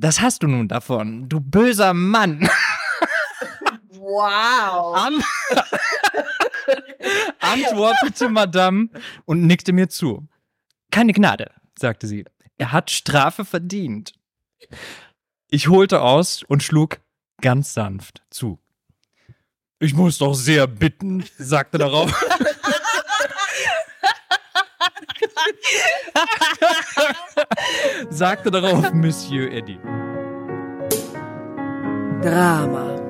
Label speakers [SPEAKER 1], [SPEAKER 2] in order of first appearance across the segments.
[SPEAKER 1] Das hast du nun davon, du böser Mann.
[SPEAKER 2] Wow.
[SPEAKER 1] An antwortete Madame und nickte mir zu. Keine Gnade, sagte sie. Er hat Strafe verdient. Ich holte aus und schlug ganz sanft zu. Ich muss doch sehr bitten, sagte darauf. sagte darauf Monsieur Eddie.
[SPEAKER 2] Drama.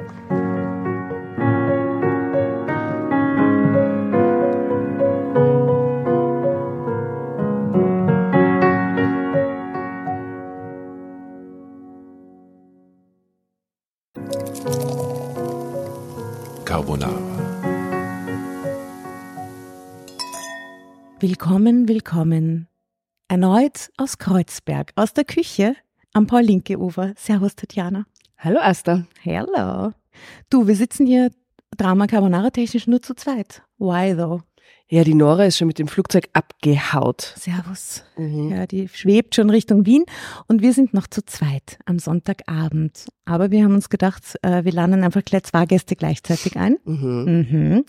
[SPEAKER 3] Willkommen, willkommen. Erneut aus Kreuzberg, aus der Küche am Paul-Linke-Ufer. Servus, Tatjana.
[SPEAKER 2] Hallo Asta.
[SPEAKER 3] Hello. Du, wir sitzen hier Drama Carbonara technisch nur zu zweit. Why though?
[SPEAKER 2] Ja, die Nora ist schon mit dem Flugzeug abgehaut.
[SPEAKER 3] Servus.
[SPEAKER 2] Mhm.
[SPEAKER 3] Ja, die schwebt schon Richtung Wien und wir sind noch zu zweit am Sonntagabend. Aber wir haben uns gedacht, äh, wir laden einfach gleich zwei Gäste gleichzeitig ein.
[SPEAKER 2] Mhm.
[SPEAKER 3] Mhm.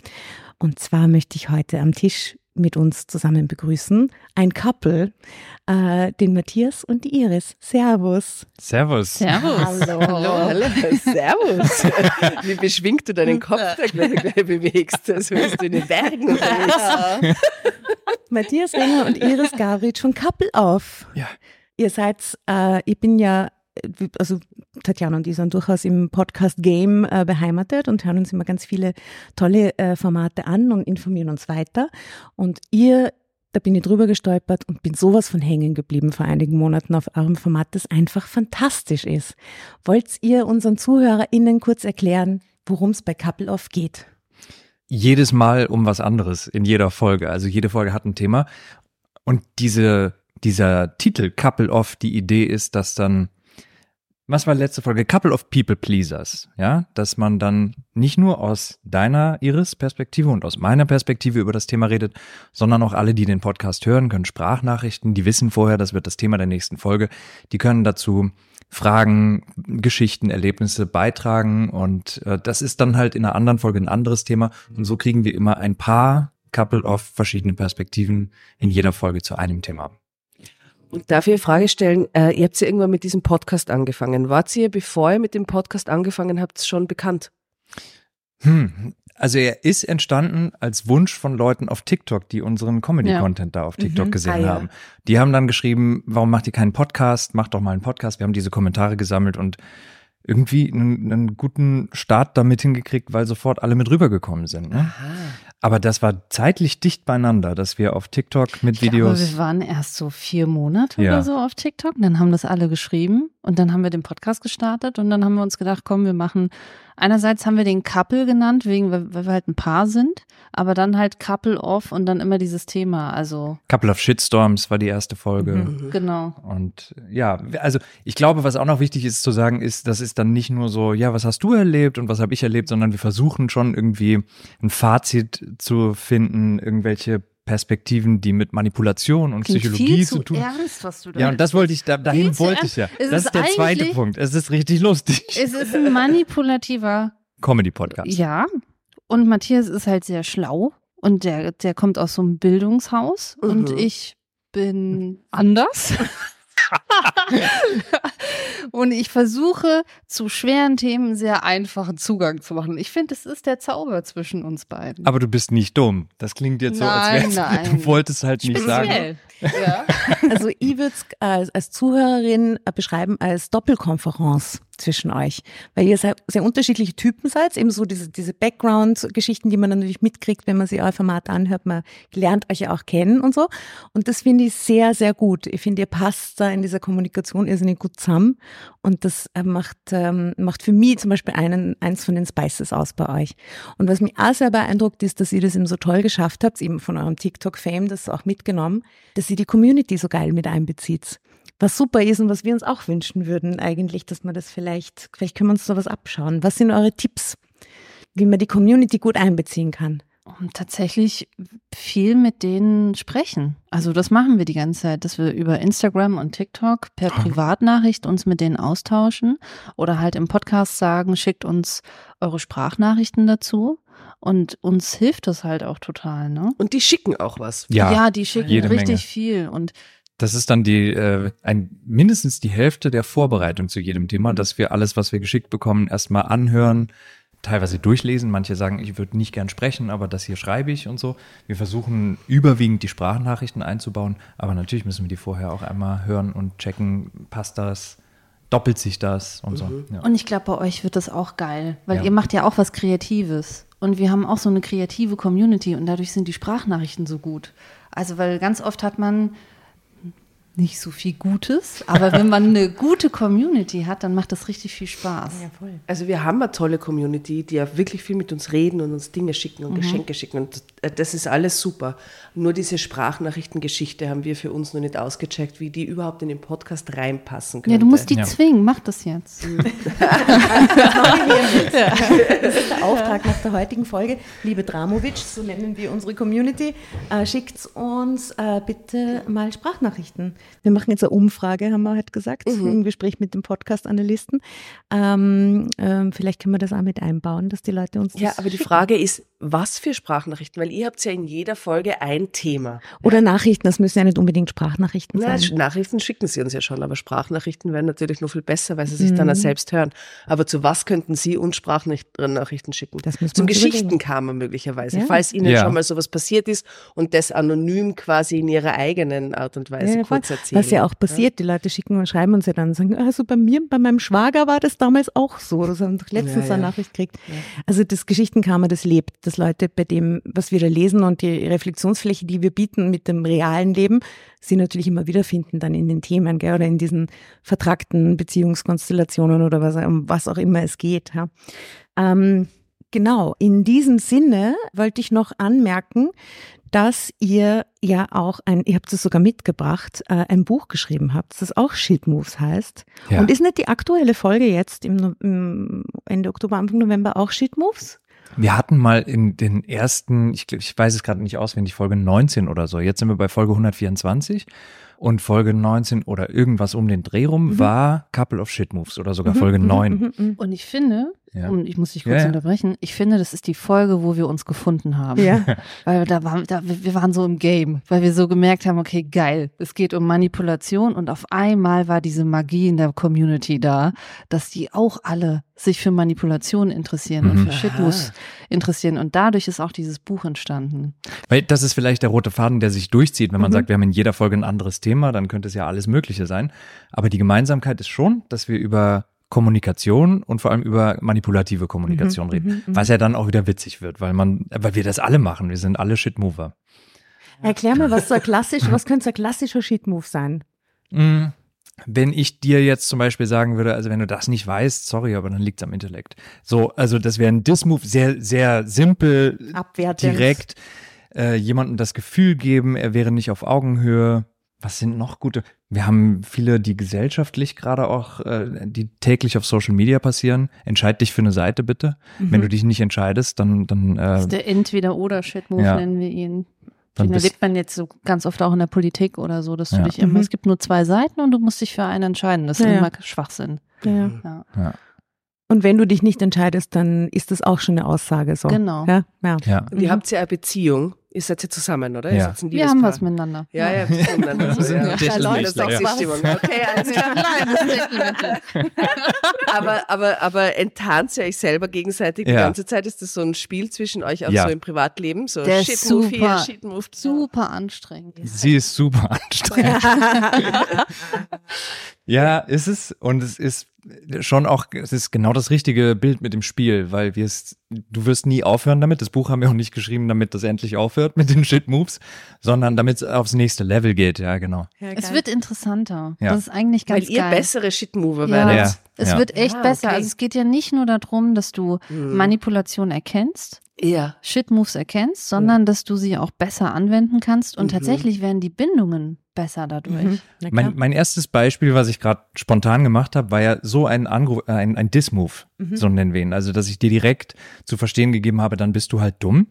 [SPEAKER 3] Und zwar möchte ich heute am Tisch mit uns zusammen begrüßen ein Couple, äh, den Matthias und die Iris. Servus.
[SPEAKER 1] Servus.
[SPEAKER 4] Servus.
[SPEAKER 2] Hallo. Hallo. Servus. Wie beschwingt du deinen Kopf da gleich, gleich bewegst, als wärst du in den Bergen unterwegs.
[SPEAKER 3] Matthias Renger und Iris Gavritsch von Couple auf.
[SPEAKER 1] Ja.
[SPEAKER 3] Ihr seid, äh, ich bin ja, also Tatjana und ich sind durchaus im Podcast-Game äh, beheimatet und hören uns immer ganz viele tolle äh, Formate an und informieren uns weiter. Und ihr, da bin ich drüber gestolpert und bin sowas von hängen geblieben vor einigen Monaten auf eurem Format, das einfach fantastisch ist. Wollt ihr unseren ZuhörerInnen kurz erklären, worum es bei Couple Off geht?
[SPEAKER 1] jedes Mal um was anderes in jeder Folge. Also jede Folge hat ein Thema. Und diese, dieser Titel Couple of, die Idee ist, dass dann, was war letzte Folge? Couple of People Pleasers. Ja, dass man dann nicht nur aus deiner Iris Perspektive und aus meiner Perspektive über das Thema redet, sondern auch alle, die den Podcast hören, können Sprachnachrichten, die wissen vorher, das wird das Thema der nächsten Folge, die können dazu Fragen, Geschichten, Erlebnisse beitragen und äh, das ist dann halt in einer anderen Folge ein anderes Thema und so kriegen wir immer ein paar Couple of verschiedene Perspektiven in jeder Folge zu einem Thema.
[SPEAKER 2] Und darf ich eine Frage stellen? Äh, ihr habt ja irgendwann mit diesem Podcast angefangen. Wart ihr, bevor ihr mit dem Podcast angefangen habt, schon bekannt?
[SPEAKER 1] Hm. Also er ist entstanden als Wunsch von Leuten auf TikTok, die unseren Comedy-Content da auf TikTok gesehen
[SPEAKER 2] Ah, ja.
[SPEAKER 1] haben. Die haben dann geschrieben, warum macht ihr keinen Podcast? Macht doch mal einen Podcast. Wir haben diese Kommentare gesammelt und irgendwie einen, einen guten Start damit hingekriegt, weil sofort alle mit rübergekommen sind. Ne? Aber das war zeitlich dicht beieinander, dass wir auf TikTok mit
[SPEAKER 5] Ich glaube,
[SPEAKER 1] Videos.
[SPEAKER 5] wir waren erst so vier Monate
[SPEAKER 1] Ja.
[SPEAKER 5] oder so auf TikTok. Und dann haben das alle geschrieben und dann haben wir den Podcast gestartet und dann haben wir uns gedacht, komm, wir machen. Einerseits haben wir den Couple genannt, wegen, weil weil wir halt ein Paar sind, aber dann halt Couple off und dann immer dieses Thema. Also
[SPEAKER 1] Couple of Shitstorms war die erste Folge.
[SPEAKER 2] Mhm.
[SPEAKER 5] genau.
[SPEAKER 1] Und ja, also ich glaube, was auch noch wichtig ist zu sagen, ist, das ist dann nicht nur so, ja, was hast du erlebt und was habe ich erlebt, sondern wir versuchen schon irgendwie ein Fazit zu finden, irgendwelche Perspektiven, die mit Manipulation und
[SPEAKER 5] Klingt
[SPEAKER 1] Psychologie
[SPEAKER 5] viel
[SPEAKER 1] zu
[SPEAKER 5] zu
[SPEAKER 1] tun.
[SPEAKER 5] ernst, was du da
[SPEAKER 1] Ja, und das wollte ich, da, dahin wollte ich ja.
[SPEAKER 5] Es
[SPEAKER 1] das
[SPEAKER 5] ist
[SPEAKER 1] ist der zweite Punkt. Es ist richtig lustig.
[SPEAKER 5] Es ist ein manipulativer
[SPEAKER 1] Comedy-Podcast.
[SPEAKER 5] Ja, und Matthias ist halt sehr schlau und der, der kommt aus so einem Bildungshaus und
[SPEAKER 2] Mhm.
[SPEAKER 5] ich bin anders. und ich versuche zu schweren Themen sehr einfachen Zugang zu machen. Ich finde, es ist der Zauber zwischen uns beiden.
[SPEAKER 1] Aber du bist nicht dumm. Das klingt jetzt so,
[SPEAKER 5] Nein,
[SPEAKER 1] als wär's,
[SPEAKER 5] nein.
[SPEAKER 1] du wolltest halt nicht sagen.
[SPEAKER 5] Speziell. Ja.
[SPEAKER 3] Also ich würde es als, als Zuhörerin äh, beschreiben als Doppelkonferenz zwischen euch, weil ihr sehr, sehr unterschiedliche Typen seid, eben so diese, diese Background-Geschichten, die man dann natürlich mitkriegt, wenn man sich euer Format anhört, man lernt euch ja auch kennen und so. Und das finde ich sehr, sehr gut. Ich finde, ihr passt da in dieser Kommunikation irrsinnig gut zusammen und das äh, macht, ähm, macht für mich zum Beispiel einen, eins von den Spices aus bei euch. Und was mich auch sehr beeindruckt ist, dass ihr das eben so toll geschafft habt, eben von eurem TikTok-Fame, das auch mitgenommen, dass ihr die Community so geil mit einbezieht. Was super ist und was wir uns auch wünschen würden eigentlich, dass man das vielleicht, vielleicht können wir uns sowas abschauen. Was sind eure Tipps, wie man die Community gut einbeziehen kann?
[SPEAKER 5] Und tatsächlich viel mit denen sprechen. Also das machen wir die ganze Zeit, dass wir über Instagram und TikTok per Privatnachricht uns mit denen austauschen oder halt im Podcast sagen, schickt uns eure Sprachnachrichten dazu. Und uns hilft das halt auch total, ne?
[SPEAKER 2] Und die schicken auch was.
[SPEAKER 1] Ja,
[SPEAKER 5] die schicken
[SPEAKER 1] jede
[SPEAKER 5] richtig
[SPEAKER 1] Menge.
[SPEAKER 5] viel. Und
[SPEAKER 1] Das ist dann die äh, ein mindestens die Hälfte der Vorbereitung zu jedem Thema, dass wir alles, was wir geschickt bekommen, erstmal anhören, teilweise durchlesen. Manche sagen, ich würde nicht gern sprechen, aber das hier schreibe ich und so. Wir versuchen überwiegend die Sprachnachrichten einzubauen, aber natürlich müssen wir die vorher auch einmal hören und checken, passt das, doppelt sich das und so. Ja.
[SPEAKER 5] Und ich glaube, bei euch wird das auch geil, weil
[SPEAKER 1] Ja.
[SPEAKER 5] ihr macht ja auch was Kreatives. Und wir haben auch so eine kreative Community und dadurch sind die Sprachnachrichten so gut. Also, weil ganz oft hat man nicht so viel Gutes, aber wenn man eine gute Community hat, dann macht das richtig viel Spaß.
[SPEAKER 3] voll.
[SPEAKER 2] Also wir haben eine tolle Community, die ja wirklich viel mit uns reden und uns Dinge schicken
[SPEAKER 5] Mhm.
[SPEAKER 2] und Geschenke schicken und äh, das ist alles super. Nur diese Sprachnachrichtengeschichte haben wir für uns noch nicht ausgecheckt, wie die überhaupt in den Podcast reinpassen könnte.
[SPEAKER 5] Ja, du musst die
[SPEAKER 1] Ja.
[SPEAKER 5] zwingen, mach das jetzt.
[SPEAKER 3] Das ist der Auftrag nach der heutigen Folge. Liebe Dramovic, so nennen wir unsere Community, äh, schickt uns äh, bitte mal Sprachnachrichten. Wir machen jetzt eine Umfrage, haben wir halt gesagt, im Gespräch mit dem Podcast-Analysten. Ähm, ähm, vielleicht können wir das auch mit einbauen, dass die Leute uns
[SPEAKER 2] Ja,
[SPEAKER 3] das
[SPEAKER 2] aber die. Frage ist, was für Sprachnachrichten? Weil ihr habt ja in jeder Folge ein Thema.
[SPEAKER 3] Oder Nachrichten, das müssen ja nicht unbedingt Sprachnachrichten
[SPEAKER 2] Na,
[SPEAKER 3] sein.
[SPEAKER 2] Nachrichten schicken sie uns ja schon, aber Sprachnachrichten wären natürlich noch viel besser, weil sie sich dann auch selbst hören. Aber zu was könnten Sie uns Sprachnachrichten schicken?
[SPEAKER 3] Das müssen wir
[SPEAKER 2] Zum. Geschichtenkammer möglicherweise,
[SPEAKER 3] Ja.
[SPEAKER 2] falls Ihnen
[SPEAKER 1] Ja.
[SPEAKER 2] schon mal sowas passiert ist und das anonym quasi in Ihrer eigenen Art und Weise
[SPEAKER 3] Ja,
[SPEAKER 2] kurz erzählen.
[SPEAKER 3] Was ja auch passiert, die Leute schicken und schreiben uns ja dann und sagen, also bei mir, bei meinem Schwager war das damals auch so. Das haben wir doch letztens
[SPEAKER 2] Ja, ja.
[SPEAKER 3] eine Nachricht gekriegt. Also das Geschichtenkammer, das lebt, dass Leute bei dem, was wir da lesen und die Reflexionsfläche, die wir bieten mit dem realen Leben, sie natürlich immer wiederfinden dann in den Themen, gell, oder in diesen vertrackten Beziehungskonstellationen oder was, um was auch immer es geht. Ja. Ähm, genau, in diesem Sinne wollte ich noch anmerken, dass ihr ja auch ein, ihr habt es sogar mitgebracht, äh, ein Buch geschrieben habt, das auch Shit Moves heißt.
[SPEAKER 1] Ja.
[SPEAKER 3] Und ist nicht die aktuelle Folge jetzt im, im Ende Oktober, Anfang November auch Shit Moves?
[SPEAKER 1] Wir hatten mal in den ersten, ich, ich weiß es gerade nicht auswendig, Folge 19 oder so. Jetzt sind wir bei Folge 124. Und Folge 19 oder irgendwas um den Dreh rum
[SPEAKER 3] Mhm.
[SPEAKER 1] war Couple of Shit Moves oder sogar Folge 9.
[SPEAKER 3] Mhm,
[SPEAKER 5] Und ich finde,
[SPEAKER 1] Ja.
[SPEAKER 5] und ich muss dich kurz
[SPEAKER 1] Ja, ja.
[SPEAKER 5] unterbrechen, ich finde, das ist die Folge, wo wir uns gefunden haben.
[SPEAKER 3] Ja.
[SPEAKER 5] Weil da waren, da, wir waren so im Game, weil wir so gemerkt haben, okay, geil, es geht um Manipulation und auf einmal war diese Magie in der Community da, dass die auch alle sich für Manipulation interessieren und
[SPEAKER 1] Mhm.
[SPEAKER 5] für Shitmus interessieren. Und dadurch ist auch dieses Buch entstanden.
[SPEAKER 1] Weil das ist vielleicht der rote Faden, der sich durchzieht, wenn man
[SPEAKER 3] Mhm.
[SPEAKER 1] sagt, wir haben in jeder Folge ein anderes Thema, dann könnte es ja alles Mögliche sein. Aber die Gemeinsamkeit ist schon, dass wir über Kommunikation und vor allem über manipulative Kommunikation
[SPEAKER 3] Mhm,
[SPEAKER 1] reden.
[SPEAKER 3] mhm, mhm.
[SPEAKER 1] Was ja dann auch wieder witzig wird, weil man, weil wir das alle machen. Wir sind alle Shitmover.
[SPEAKER 3] Erklär mal, was so klassisch, was könnte so ein klassischer Shit-Move sein?
[SPEAKER 1] Mm, Wenn ich dir jetzt zum Beispiel sagen würde, also wenn du das nicht weißt, sorry, aber dann liegt's am Intellekt. So, also das wäre ein Diss-Move, sehr, sehr simpel,
[SPEAKER 3] Abwertend.
[SPEAKER 1] direkt äh, jemandem das Gefühl geben, er wäre nicht auf Augenhöhe. Was sind noch gute? Wir haben viele, die gesellschaftlich gerade auch, äh, die täglich auf Social Media passieren. Entscheid dich für eine Seite bitte. Wenn
[SPEAKER 3] Mhm.
[SPEAKER 1] du dich nicht entscheidest, dann dann
[SPEAKER 5] Das
[SPEAKER 1] äh,
[SPEAKER 5] ist der Entweder-Oder-Shit-Move,
[SPEAKER 1] Ja.
[SPEAKER 5] nennen wir ihn.
[SPEAKER 1] Dann
[SPEAKER 5] Den erlebt man jetzt so ganz oft auch in der Politik oder so, dass du
[SPEAKER 1] Ja.
[SPEAKER 5] dich immer,
[SPEAKER 3] Mhm.
[SPEAKER 5] es gibt nur zwei Seiten und du musst dich für einen entscheiden. Das ist
[SPEAKER 3] Ja, ja.
[SPEAKER 5] immer Schwachsinn.
[SPEAKER 3] Ja.
[SPEAKER 5] Ja.
[SPEAKER 3] Und wenn du dich nicht entscheidest, dann ist das auch schon eine Aussage so.
[SPEAKER 5] Genau.
[SPEAKER 3] Ja, ja.
[SPEAKER 1] ja.
[SPEAKER 2] Und ihr
[SPEAKER 3] Mhm.
[SPEAKER 2] habt ja eine Beziehung. Ihr seid ja zusammen, oder?
[SPEAKER 1] Ja.
[SPEAKER 5] Wir haben
[SPEAKER 2] Liebespaar.
[SPEAKER 5] was miteinander.
[SPEAKER 2] Ja, ja, das stimmt dann. Also,
[SPEAKER 1] sind
[SPEAKER 2] ja. Das
[SPEAKER 1] ja.
[SPEAKER 2] auch die Stimmung. Okay, alles klar. aber, aber, aber enttarnt ihr euch selber gegenseitig die
[SPEAKER 1] Ja.
[SPEAKER 2] ganze Zeit? Ist das so ein Spiel zwischen euch auch
[SPEAKER 1] Ja.
[SPEAKER 2] so im Privatleben? So
[SPEAKER 5] Der ist
[SPEAKER 2] Shit Move hier,
[SPEAKER 5] super.
[SPEAKER 2] Shit Move.
[SPEAKER 5] Super anstrengend.
[SPEAKER 1] Sie ist super anstrengend. Ja, ist es. Und es ist schon auch, es ist genau das richtige Bild mit dem Spiel, weil wir es, du wirst nie aufhören damit. Das Buch haben wir auch nicht geschrieben, damit das endlich aufhört mit den Shit-Moves, sondern damit es aufs nächste Level geht. Ja, genau.
[SPEAKER 3] Ja,
[SPEAKER 5] Es wird interessanter.
[SPEAKER 1] Ja.
[SPEAKER 5] Das ist eigentlich ganz
[SPEAKER 2] Weil ihr
[SPEAKER 5] geil.
[SPEAKER 2] bessere Shit Mover
[SPEAKER 5] ja,
[SPEAKER 2] werdet.
[SPEAKER 1] Ja.
[SPEAKER 5] es
[SPEAKER 1] ja.
[SPEAKER 5] wird echt
[SPEAKER 2] Ah,
[SPEAKER 5] besser.
[SPEAKER 2] okay.
[SPEAKER 5] Also es geht ja nicht nur darum, dass du
[SPEAKER 2] Mhm.
[SPEAKER 5] Manipulation erkennst,
[SPEAKER 2] Ja.
[SPEAKER 5] Shit-Moves erkennst, sondern dass du sie auch besser anwenden kannst und
[SPEAKER 2] Mhm.
[SPEAKER 5] tatsächlich werden die Bindungen besser dadurch.
[SPEAKER 3] Mhm.
[SPEAKER 1] Mein, mein erstes Beispiel, was ich gerade spontan gemacht habe, war ja so ein Anruf, äh, ein, ein Diss-Move,
[SPEAKER 3] Mhm.
[SPEAKER 1] so nennen wir ihn. Also, dass ich dir direkt zu verstehen gegeben habe, dann bist du halt dumm.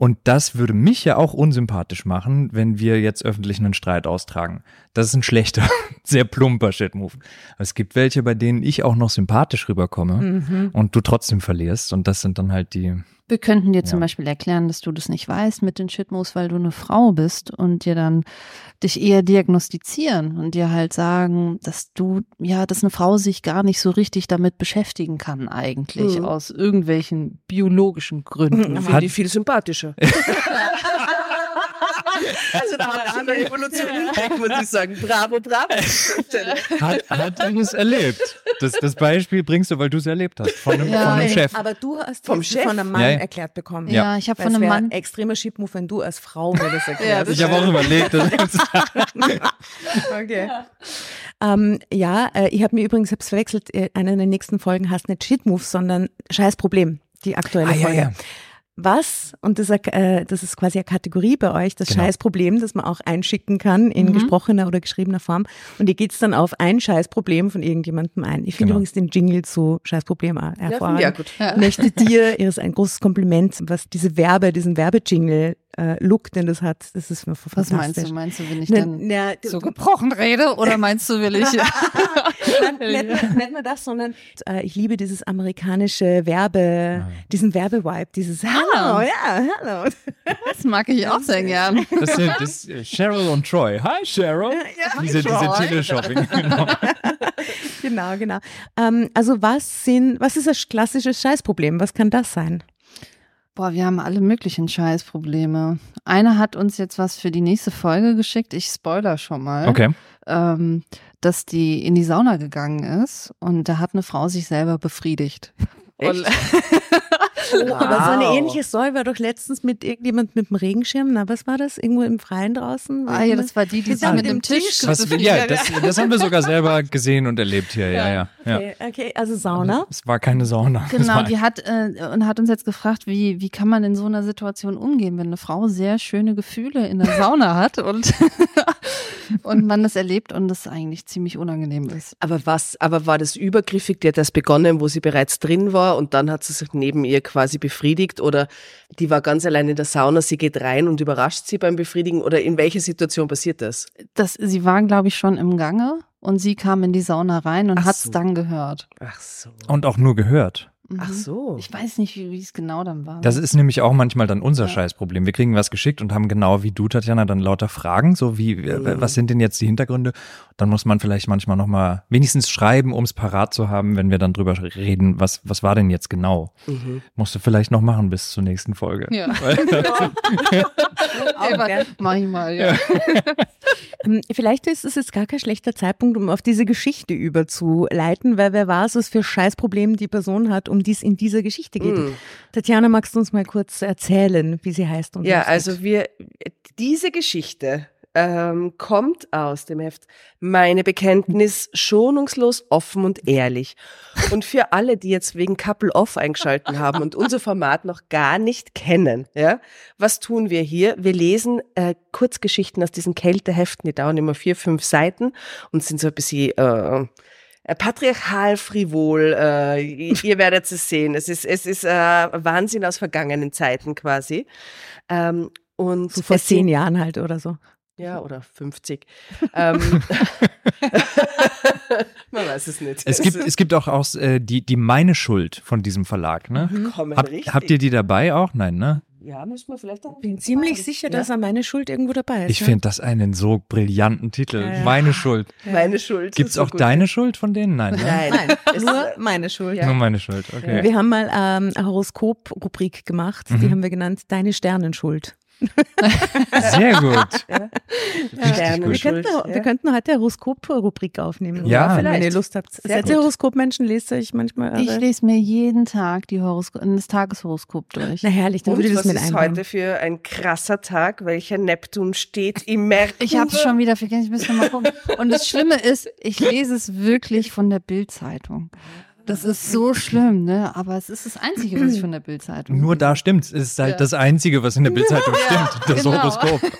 [SPEAKER 1] Und das würde mich ja auch unsympathisch machen, wenn wir jetzt öffentlich einen Streit austragen. Das ist ein schlechter, sehr plumper Shit-Move. Aber Es gibt welche, bei denen ich auch noch sympathisch rüberkomme
[SPEAKER 3] Mhm.
[SPEAKER 1] und du trotzdem verlierst. Und das sind dann halt die,
[SPEAKER 5] Wir könnten dir zum
[SPEAKER 1] Ja.
[SPEAKER 5] Beispiel erklären, dass du das nicht weißt mit den Shitmoves, weil du eine Frau bist und dir dann dich eher diagnostizieren und dir halt sagen, dass du, ja, dass eine Frau sich gar nicht so richtig damit beschäftigen kann eigentlich,
[SPEAKER 2] Mhm.
[SPEAKER 5] aus irgendwelchen biologischen Gründen.
[SPEAKER 1] Hat-
[SPEAKER 2] finde die viel sympathischer. also da hat an der Evolution entdeckt, muss ich sagen. Bravo, bravo.
[SPEAKER 1] hat, hat er es erlebt. Das, das Beispiel bringst du, weil du es erlebt hast. Von einem,
[SPEAKER 5] Ja.
[SPEAKER 1] von einem Chef.
[SPEAKER 3] Aber du hast
[SPEAKER 2] Vom
[SPEAKER 3] es
[SPEAKER 2] Chef?
[SPEAKER 3] von einem Mann
[SPEAKER 1] Ja, ja.
[SPEAKER 3] erklärt bekommen.
[SPEAKER 5] Ja, ich habe von einem Mann,
[SPEAKER 3] extremer Shitmove, wenn du als Frau mir das erklärst.
[SPEAKER 1] Ich habe auch überlegt, dass
[SPEAKER 3] Okay. Ähm, ja, äh, ich habe mir übrigens hab's verwechselt, äh, eine der nächsten Folgen heißt nicht Shitmoves, sondern Scheißproblem, die aktuelle
[SPEAKER 1] Ah, ja,
[SPEAKER 3] Folge. Was, und das, äh, das ist quasi eine Kategorie bei euch, das
[SPEAKER 1] Genau.
[SPEAKER 3] Scheißproblem, das man auch einschicken kann in
[SPEAKER 5] Mhm.
[SPEAKER 3] gesprochener oder geschriebener Form. Und hier geht's dann auf ein Scheißproblem von irgendjemandem ein. Ich finde
[SPEAKER 1] Genau.
[SPEAKER 3] übrigens den Jingle zu Scheißproblem auch
[SPEAKER 2] Ja,
[SPEAKER 3] hervorragend.
[SPEAKER 2] gut.
[SPEAKER 5] Ja.
[SPEAKER 3] möchte dir, hier ist ein großes Kompliment, was diese Werbe, diesen Werbejingle äh, Look, den das hat, das ist mir
[SPEAKER 5] was meinst du? Meinst du, wenn ich
[SPEAKER 3] Na,
[SPEAKER 5] dann
[SPEAKER 3] na,
[SPEAKER 5] so gebrochen rede oder meinst du, will ich?
[SPEAKER 3] Nein, nicht, nicht nur das, sondern äh, ich liebe dieses amerikanische Werbe, diesen Werbevibe, dieses Hallo,
[SPEAKER 5] Ah.
[SPEAKER 3] ja, hallo.
[SPEAKER 5] Das mag ich auch sehr gern.
[SPEAKER 1] Das sind das, äh, Cheryl und Troy. Hi Cheryl. diese, diese
[SPEAKER 5] Troy.
[SPEAKER 1] Teleshopping. Genau.
[SPEAKER 3] Genau, genau. Ähm, also was sind, was ist das klassische Scheißproblem? Was kann das sein?
[SPEAKER 5] Boah, wir haben alle möglichen Scheißprobleme. Einer hat uns jetzt was für die nächste Folge geschickt. Ich spoiler schon mal.
[SPEAKER 1] Okay.
[SPEAKER 5] Ähm, dass die in die Sauna gegangen ist und da hat eine Frau sich selber befriedigt. Und,
[SPEAKER 3] Aber so eine
[SPEAKER 2] Wow.
[SPEAKER 3] ähnliche Story war doch letztens mit irgendjemand mit dem Regenschirm. Na, was war das? Irgendwo im Freien draußen?
[SPEAKER 5] ah ja, das war die, die
[SPEAKER 3] Die
[SPEAKER 5] sich mit dem Tisch
[SPEAKER 3] Tisch-
[SPEAKER 1] Was, ja,
[SPEAKER 5] hat.
[SPEAKER 1] das, das haben wir sogar selber gesehen und erlebt hier. Ja, ja. ja.
[SPEAKER 3] Okay, okay, also Sauna.
[SPEAKER 1] Es war keine Sauna.
[SPEAKER 5] Genau, die hat äh, und hat uns jetzt gefragt, wie wie kann man in so einer Situation umgehen, wenn eine Frau sehr schöne Gefühle in der Sauna hat und und man das erlebt und das eigentlich ziemlich unangenehm ist.
[SPEAKER 2] Aber was, aber war das übergriffig? Die hat das begonnen, wo sie bereits drin war und dann hat sie sich neben ihr quasi quasi befriedigt oder die war ganz allein in der Sauna, sie geht rein und überrascht sie beim Befriedigen oder in welcher Situation passiert das?
[SPEAKER 5] Das, sie war, glaube ich, schon im Gange und sie kam in die Sauna rein und
[SPEAKER 2] Ach
[SPEAKER 5] hat's
[SPEAKER 2] so.
[SPEAKER 5] dann gehört.
[SPEAKER 2] Ach so.
[SPEAKER 1] Und auch nur gehört.
[SPEAKER 2] Ach
[SPEAKER 5] Mhm.
[SPEAKER 2] so.
[SPEAKER 5] Ich weiß nicht, wie wie es genau dann war.
[SPEAKER 1] Das ist nämlich auch manchmal dann unser
[SPEAKER 5] Ja.
[SPEAKER 1] Scheißproblem. Wir kriegen was geschickt und haben genau wie du, Tatjana, dann lauter Fragen, so wie, äh,
[SPEAKER 2] Mhm.
[SPEAKER 1] was sind denn jetzt die Hintergründe? Dann muss man vielleicht manchmal nochmal wenigstens schreiben, um es parat zu haben, wenn wir dann drüber reden, was, was war denn jetzt genau?
[SPEAKER 2] Mhm.
[SPEAKER 1] Musst du vielleicht noch machen bis zur nächsten Folge.
[SPEAKER 5] ja. Aber mach ich mal, ja.
[SPEAKER 3] Ähm, Vielleicht ist es jetzt gar kein schlechter Zeitpunkt, um auf diese Geschichte überzuleiten, weil wer weiß, was für Scheißprobleme die Person hat, um die es in dieser Geschichte geht.
[SPEAKER 2] Mhm.
[SPEAKER 3] Tatjana, magst du uns mal kurz erzählen, wie sie heißt? Und
[SPEAKER 2] Ja, also wir, diese Geschichte ähm, kommt aus dem Heft Meine Bekenntnis schonungslos, offen und ehrlich. Und für alle, die jetzt wegen Couple Off eingeschalten haben und unser Format noch gar nicht kennen, ja, was tun wir hier? Wir lesen äh, Kurzgeschichten aus diesen Kälteheften, die dauern immer vier, fünf Seiten und sind so ein bisschen äh, äh, patriarchal frivol. Äh, ihr werdet es sehen. Es ist, es ist äh, Wahnsinn aus vergangenen Zeiten quasi. Ähm, und
[SPEAKER 3] so vor zehn Jahren halt oder so.
[SPEAKER 2] Ja, oder 50. ähm, man weiß es nicht.
[SPEAKER 1] Es gibt, es gibt auch aus, äh, die, die meine Schuld von diesem Verlag, ne?
[SPEAKER 2] kommen
[SPEAKER 1] Hab,
[SPEAKER 2] richtig.
[SPEAKER 1] habt ihr die dabei auch? Nein, ne?
[SPEAKER 2] Ja, müssen wir vielleicht auch.
[SPEAKER 3] Bin ziemlich sicher, dass er meine Schuld irgendwo dabei ist.
[SPEAKER 1] Ich
[SPEAKER 3] ja.
[SPEAKER 1] finde das einen so brillanten Titel.
[SPEAKER 3] Ja, ja.
[SPEAKER 1] Meine Schuld.
[SPEAKER 2] Meine Schuld.
[SPEAKER 1] Gibt's
[SPEAKER 2] So
[SPEAKER 1] auch
[SPEAKER 2] gut.
[SPEAKER 1] deine Schuld von denen? Nein, ne?
[SPEAKER 2] Nein.
[SPEAKER 3] Nein,
[SPEAKER 2] Es-
[SPEAKER 3] nur meine Schuld.
[SPEAKER 2] Ja.
[SPEAKER 1] Nur meine Schuld, okay.
[SPEAKER 3] Wir haben mal ähm, eine Horoskop-Rubrik gemacht, die
[SPEAKER 1] Mhm.
[SPEAKER 3] haben wir genannt Deine Sternenschuld.
[SPEAKER 1] Sehr gut.
[SPEAKER 2] Ja. Sternen-
[SPEAKER 1] gut.
[SPEAKER 3] Wir könnten,
[SPEAKER 2] Schuld,
[SPEAKER 3] wir
[SPEAKER 2] ja.
[SPEAKER 3] könnten heute Horoskop-Rubrik aufnehmen.
[SPEAKER 1] Ja.
[SPEAKER 3] wenn
[SPEAKER 2] Vielleicht.
[SPEAKER 3] ihr Lust habt.
[SPEAKER 2] Sehr
[SPEAKER 3] Seid ihr. Horoskopmenschen? Lest ihr euch manchmal
[SPEAKER 5] Ich lese mir jeden Tag die Horosko das Tageshoroskop durch.
[SPEAKER 3] Na herrlich, dann
[SPEAKER 2] Und
[SPEAKER 3] würde ich
[SPEAKER 2] was
[SPEAKER 3] das mit
[SPEAKER 2] ist
[SPEAKER 3] einbauen.
[SPEAKER 2] heute für ein krasser Tag? Welcher Neptun steht im Merkur?
[SPEAKER 5] Ich habe es schon wieder vergessen, ich muss noch mal gucken. Und das Schlimme ist, ich lese es wirklich von der Bildzeitung. Das ist so schlimm, ne? Aber es ist das Einzige, was ich von der Bildzeitung.
[SPEAKER 1] Nur da stimmt's. Es ist halt
[SPEAKER 5] Ja.
[SPEAKER 1] das Einzige, was in der Bildzeitung stimmt. Das
[SPEAKER 5] genau.
[SPEAKER 1] Horoskop.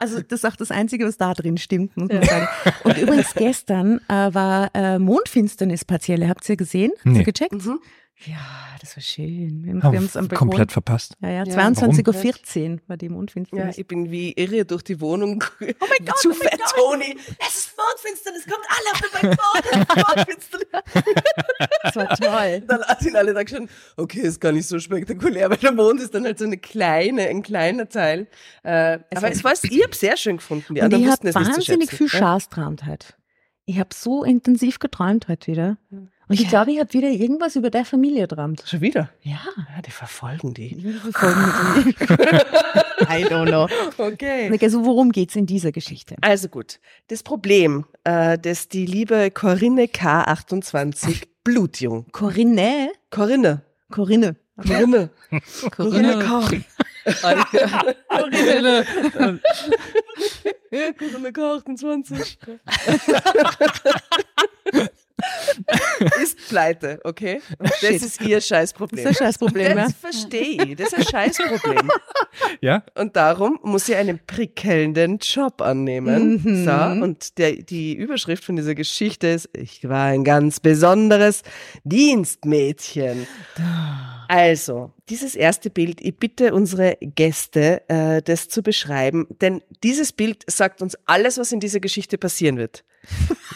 [SPEAKER 3] Also das ist auch das Einzige, was da drin stimmt, muss man sagen. Und übrigens gestern äh, war äh, Mondfinsternis partielle. Habt ihr gesehen? Habt
[SPEAKER 1] Nee.
[SPEAKER 3] ihr gecheckt?
[SPEAKER 2] Mhm.
[SPEAKER 3] Ja, das war schön. Wir haben es am Balkon.
[SPEAKER 1] komplett verpasst.
[SPEAKER 3] Ja, ja,
[SPEAKER 5] Ja.
[SPEAKER 3] 22.14 Uhr war die
[SPEAKER 2] Ja,
[SPEAKER 3] Mondfinsternis.
[SPEAKER 2] ich bin wie irre durch die Wohnung. Oh mein Gott, zu fett, Toni. Es ist Mondfinsternis, kommt alle auf den Balkon. Es ist Mondfinsternis.
[SPEAKER 3] das war toll.
[SPEAKER 2] Dann sind alle da schon, okay, ist gar nicht so spektakulär, weil der Mond ist dann halt so eine kleine, ein kleiner Teil. Äh, aber
[SPEAKER 3] war-
[SPEAKER 2] es war, ich habe sehr schön gefunden. Die
[SPEAKER 3] Und
[SPEAKER 2] anderen
[SPEAKER 3] ich
[SPEAKER 2] wussten
[SPEAKER 3] habe
[SPEAKER 2] es nicht zu
[SPEAKER 3] wahnsinnig viel
[SPEAKER 2] Ja.
[SPEAKER 3] Schaß geträumt heute. Ich habe so intensiv geträumt heute wieder. Und ich glaube, ich habe wieder irgendwas über der Familie geträumt.
[SPEAKER 2] Schon wieder?
[SPEAKER 3] Ja.
[SPEAKER 2] Ja, die verfolgen die.
[SPEAKER 3] I don't know.
[SPEAKER 2] Okay.
[SPEAKER 3] Also worum geht's in dieser Geschichte?
[SPEAKER 2] Also gut. Das Problem, äh, das die liebe Corinne K28 blutjung.
[SPEAKER 3] Corinne?
[SPEAKER 2] Corinne.
[SPEAKER 3] Corinne.
[SPEAKER 2] Corinne.
[SPEAKER 5] Corinne.
[SPEAKER 2] K.
[SPEAKER 5] Corinne.
[SPEAKER 2] Corinne K28. ist pleite, okay? Das
[SPEAKER 3] Shit.
[SPEAKER 2] ist ihr Scheißproblem.
[SPEAKER 3] Das ist ein Scheißproblem, ja.
[SPEAKER 2] Das verstehe ich. Das ist ein Scheißproblem.
[SPEAKER 1] Ja?
[SPEAKER 2] Und darum muss sie einen prickelnden Job annehmen.
[SPEAKER 3] Mhm.
[SPEAKER 2] So, und der, die Überschrift von dieser Geschichte ist, ich war ein ganz besonderes Dienstmädchen. Also, dieses erste Bild, ich bitte unsere Gäste, äh, das zu beschreiben, denn dieses Bild sagt uns alles, was in dieser Geschichte passieren wird.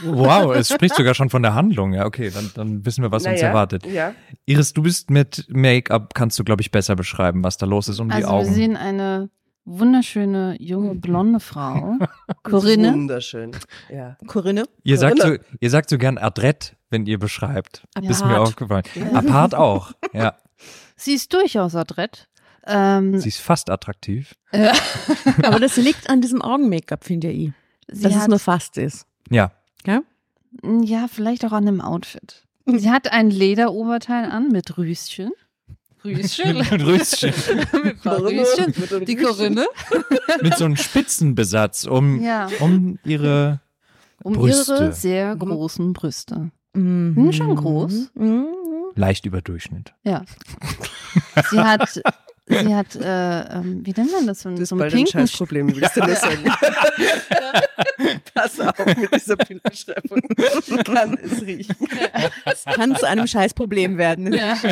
[SPEAKER 1] Wow, es spricht sogar schon von der Handlung. Ja, okay, dann, dann wissen wir, was uns
[SPEAKER 2] Naja,
[SPEAKER 1] erwartet.
[SPEAKER 2] Ja.
[SPEAKER 1] Iris, du bist mit Make-up, kannst du, glaube ich, besser beschreiben, was da los ist um die
[SPEAKER 5] Also wir
[SPEAKER 1] Augen.
[SPEAKER 5] sehen eine wunderschöne, junge, blonde Frau. Corinne.
[SPEAKER 2] Wunderschön. Ja.
[SPEAKER 3] Corinne?
[SPEAKER 1] Ihr sagt, so,
[SPEAKER 2] Corinne.
[SPEAKER 1] ihr sagt so gern adrett, wenn ihr beschreibt. Ist mir
[SPEAKER 3] Apart.
[SPEAKER 1] aufgefallen. Apart auch. Ja,
[SPEAKER 5] Sie ist durchaus adrett. Ähm,
[SPEAKER 1] sie ist fast attraktiv.
[SPEAKER 3] Aber das liegt an diesem Augen-Make-up, finde ich.
[SPEAKER 5] sie
[SPEAKER 3] Dass es
[SPEAKER 5] hat,
[SPEAKER 3] nur fast ist.
[SPEAKER 1] Ja,
[SPEAKER 3] Ja?
[SPEAKER 5] ja, vielleicht auch an dem Outfit. Sie hat ein Lederoberteil an mit Rüschen. Rüschen?
[SPEAKER 1] Rüstchen.
[SPEAKER 5] mit paar Rüschen. Die Corinne.
[SPEAKER 1] Mit so einem Spitzenbesatz um,
[SPEAKER 5] Ja,
[SPEAKER 1] um ihre.
[SPEAKER 5] um
[SPEAKER 1] Brüste.
[SPEAKER 5] ihre sehr großen Brüste.
[SPEAKER 3] Mhm.
[SPEAKER 5] Hm, schon groß.
[SPEAKER 3] Mhm.
[SPEAKER 1] Leicht über Durchschnitt.
[SPEAKER 5] Ja. Sie hat sie hat, äh, ähm, wie nennt man das? So,
[SPEAKER 2] Du hast
[SPEAKER 5] so einen
[SPEAKER 2] bald ein
[SPEAKER 5] pinken
[SPEAKER 2] Scheißproblem, willst du das sagen? Pass auf mit dieser Bildbeschreibung. Ich kann es riechen.
[SPEAKER 3] Das kann zu einem Scheißproblem werden.
[SPEAKER 5] Ja.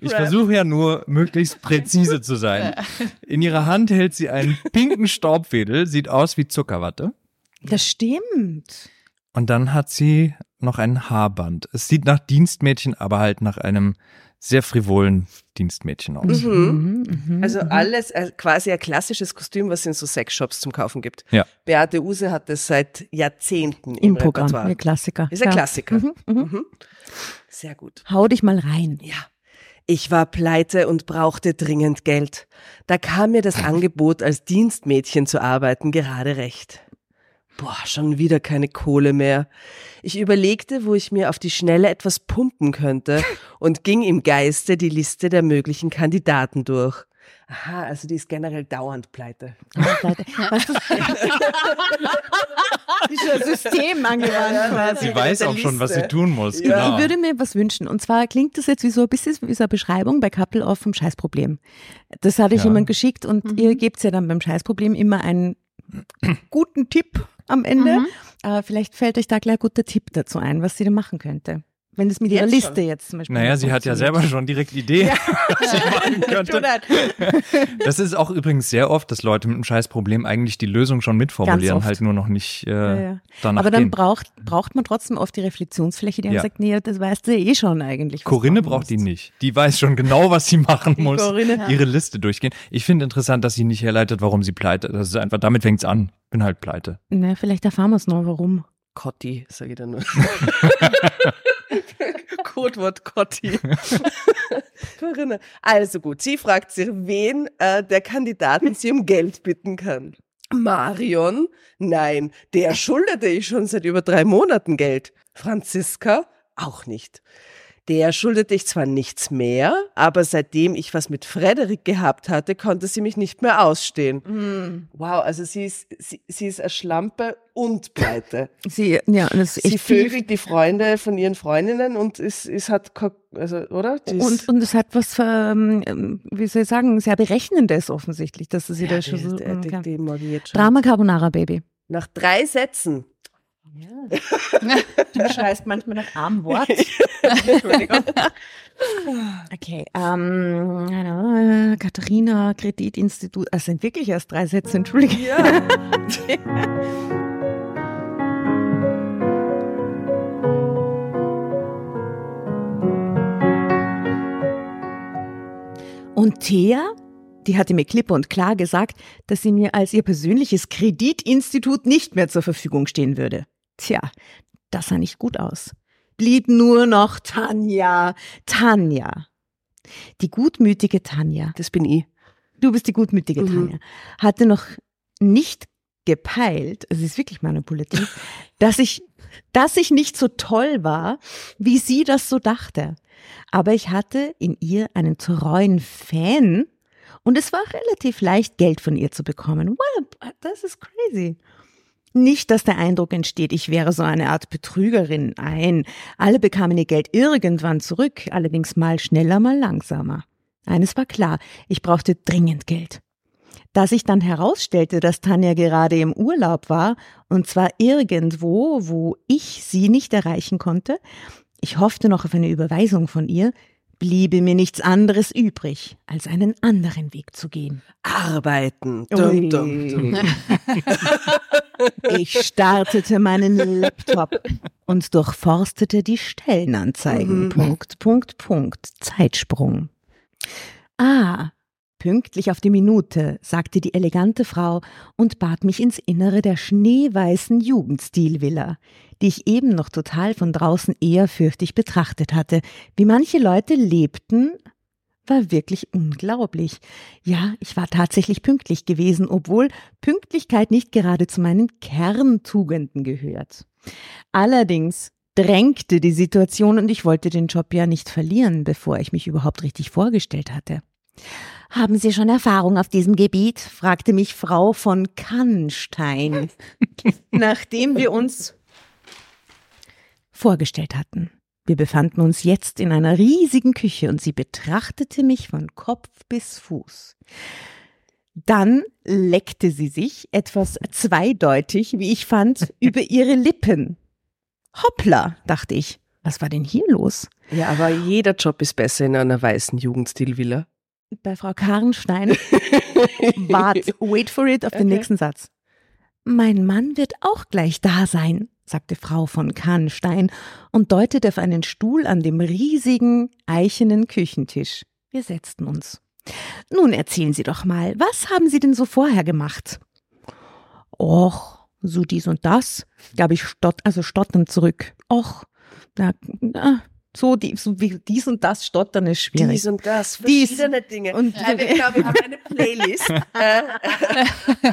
[SPEAKER 1] Ich versuche ja nur, möglichst präzise zu sein. In ihrer Hand hält sie einen pinken Staubwedel, sieht aus wie Zuckerwatte.
[SPEAKER 3] Das stimmt.
[SPEAKER 1] Und dann hat sie noch ein Haarband. Es sieht nach Dienstmädchen, aber halt nach einem sehr frivolen Dienstmädchen aus.
[SPEAKER 2] Mhm.
[SPEAKER 3] Mhm,
[SPEAKER 2] Also
[SPEAKER 3] mhm.
[SPEAKER 2] alles äh, quasi ein klassisches Kostüm, was es in so Sexshops zum Kaufen gibt.
[SPEAKER 1] Ja.
[SPEAKER 2] Beate Use hat das seit Jahrzehnten im,
[SPEAKER 3] im Programm,
[SPEAKER 2] Repertoire.
[SPEAKER 3] ihr Klassiker.
[SPEAKER 2] Ist ein
[SPEAKER 3] Ja.
[SPEAKER 2] Klassiker.
[SPEAKER 3] Mhm, mhm.
[SPEAKER 2] Mhm. Sehr gut.
[SPEAKER 3] Hau dich mal rein.
[SPEAKER 2] Ja. Ich war pleite und brauchte dringend Geld. Da kam mir das Angebot, als Dienstmädchen zu arbeiten, gerade recht. Boah, schon wieder keine Kohle mehr. Ich überlegte, wo ich mir auf die Schnelle etwas pumpen könnte und ging im Geiste die Liste der möglichen Kandidaten durch. Aha, also die ist generell dauernd pleite.
[SPEAKER 3] Was das ist ein System angewandt quasi.
[SPEAKER 1] Sie weiß auch schon, was sie tun muss.
[SPEAKER 2] Ja.
[SPEAKER 1] Genau.
[SPEAKER 3] Ich würde mir was wünschen. Und zwar klingt das jetzt wie so ein bisschen wie so eine Beschreibung bei Couple Off vom Scheißproblem. Das hatte ich
[SPEAKER 1] Ja.
[SPEAKER 3] jemand geschickt und ihr gebt ja dann beim Scheißproblem immer einen guten Tipp am Ende.
[SPEAKER 5] Mhm.
[SPEAKER 3] Aber vielleicht fällt euch da gleich ein guter Tipp dazu ein, was sie da machen könnte. Wenn es mit ihrer
[SPEAKER 2] Jetzt
[SPEAKER 3] Liste
[SPEAKER 2] schon?
[SPEAKER 3] jetzt zum Beispiel.
[SPEAKER 1] Naja, sie hat ja selber schon direkt Ideen, was sie machen könnte. Das ist auch übrigens sehr oft, dass Leute mit einem Scheißproblem eigentlich die Lösung schon mitformulieren, halt nur noch nicht äh,
[SPEAKER 3] Ja, ja.
[SPEAKER 1] danach
[SPEAKER 3] Aber dann
[SPEAKER 1] gehen.
[SPEAKER 3] braucht, braucht man trotzdem oft die Reflexionsfläche, die einem
[SPEAKER 1] Ja.
[SPEAKER 3] sagt, nee, das weißt du ja eh schon eigentlich.
[SPEAKER 1] Corinne braucht die nicht. Die weiß schon genau, was sie machen muss.
[SPEAKER 3] Corinne.
[SPEAKER 1] Ihre Liste durchgehen. Ich finde interessant, dass sie nicht herleitet, warum sie pleite. Das ist einfach, damit fängt's an. Bin halt pleite.
[SPEAKER 3] Na, vielleicht erfahren wir es noch, warum.
[SPEAKER 2] Cotti, sage ich dann nur. Codewort Cotti. Corinne. Also gut, sie fragt sich, wen äh, der Kandidaten sie um Geld bitten kann. Marion? Nein, der schuldete ich schon seit über drei Monaten Geld. Franziska? Auch nicht. Der schuldete ich zwar nichts mehr, aber seitdem ich was mit Frederik gehabt hatte, konnte sie mich nicht mehr ausstehen. Wow, also sie ist, sie, sie ist eine Schlampe und pleite.
[SPEAKER 3] Sie, ja, das ist
[SPEAKER 2] Sie vögelt die Freunde von ihren Freundinnen und ist, ist hat, also, oder? Die ist-
[SPEAKER 3] Und, und es hat was, ähm, wie soll ich sagen, sehr Berechnendes offensichtlich, dass sie
[SPEAKER 2] ja,
[SPEAKER 3] da schon
[SPEAKER 2] die,
[SPEAKER 3] so.
[SPEAKER 2] die, die, die schon.
[SPEAKER 3] Drama Carbonara Baby.
[SPEAKER 2] Nach drei Sätzen.
[SPEAKER 3] Du schreist manchmal nach arm Wort.
[SPEAKER 2] Entschuldigung.
[SPEAKER 3] Okay, ähm, äh, Katharina, Kreditinstitut, das sind wirklich erst drei Sätze, entschuldige.
[SPEAKER 2] ja.
[SPEAKER 3] Und Thea, die hatte mir klipp und klar gesagt, dass sie mir als ihr persönliches Kreditinstitut nicht mehr zur Verfügung stehen würde. Tja, das sah nicht gut aus. Blieb nur noch Tanja. Tanja. Die gutmütige Tanja.
[SPEAKER 2] Das bin ich.
[SPEAKER 3] Du bist die gutmütige
[SPEAKER 2] Mhm.
[SPEAKER 3] Tanja. Hatte noch nicht gepeilt, es ist wirklich manipulativ, dass ich, dass ich nicht so toll war, wie sie das so dachte. Aber ich hatte in ihr einen treuen Fan und es war relativ leicht, Geld von ihr zu bekommen. Wow, das ist crazy. Nicht, dass der Eindruck entsteht, ich wäre so eine Art Betrügerin. Nein, alle bekamen ihr Geld irgendwann zurück, allerdings mal schneller, mal langsamer. Eines war klar, ich brauchte dringend Geld. Da sich dann herausstellte, dass Tanja gerade im Urlaub war, und zwar irgendwo, wo ich sie nicht erreichen konnte, ich hoffte noch auf eine Überweisung von ihr, bliebe mir nichts anderes übrig, als einen anderen Weg zu gehen.
[SPEAKER 2] Arbeiten. Dum, dum, dum.
[SPEAKER 3] Ich startete meinen Laptop und durchforstete die Stellenanzeigen.
[SPEAKER 2] Mhm.
[SPEAKER 3] Punkt, Punkt, Punkt. Zeitsprung. Ah, pünktlich auf die Minute, sagte die elegante Frau und bat mich ins Innere der schneeweißen Jugendstilvilla, die ich eben noch total von draußen ehrfürchtig betrachtet hatte. Wie manche Leute lebten, war wirklich unglaublich. Ja, ich war tatsächlich pünktlich gewesen, obwohl Pünktlichkeit nicht gerade zu meinen Kerntugenden gehört. Allerdings drängte die Situation und ich wollte den Job ja nicht verlieren, bevor ich mich überhaupt richtig vorgestellt hatte. Haben Sie schon Erfahrung auf diesem Gebiet? fragte mich Frau von Kannstein, nachdem wir uns vorgestellt hatten. Wir befanden uns jetzt in einer riesigen Küche und sie betrachtete mich von Kopf bis Fuß. Dann leckte sie sich etwas zweideutig, wie ich fand, über ihre Lippen. Hoppla, dachte ich. Was war denn hier los?
[SPEAKER 2] Ja, aber jeder Job ist besser in einer weißen Jugendstilvilla.
[SPEAKER 3] Bei Frau Karnstein. Wart, wait for it auf den
[SPEAKER 2] Okay.
[SPEAKER 3] nächsten Satz. Mein Mann wird auch gleich da sein, sagte Frau von Kahnstein und deutete auf einen Stuhl an dem riesigen eichenen Küchentisch. Wir setzten uns. Nun erzählen Sie doch mal, was haben Sie denn so vorher gemacht? Och, so dies und das, gab ich stott, also stotternd zurück. Och, na, na, so, die, so wie dies und das stottern ist schwierig.
[SPEAKER 2] Dies und das,
[SPEAKER 3] Dies
[SPEAKER 2] verschiedene Dinge.
[SPEAKER 3] und-
[SPEAKER 2] äh, wir, glaub, wir haben eine Playlist. äh,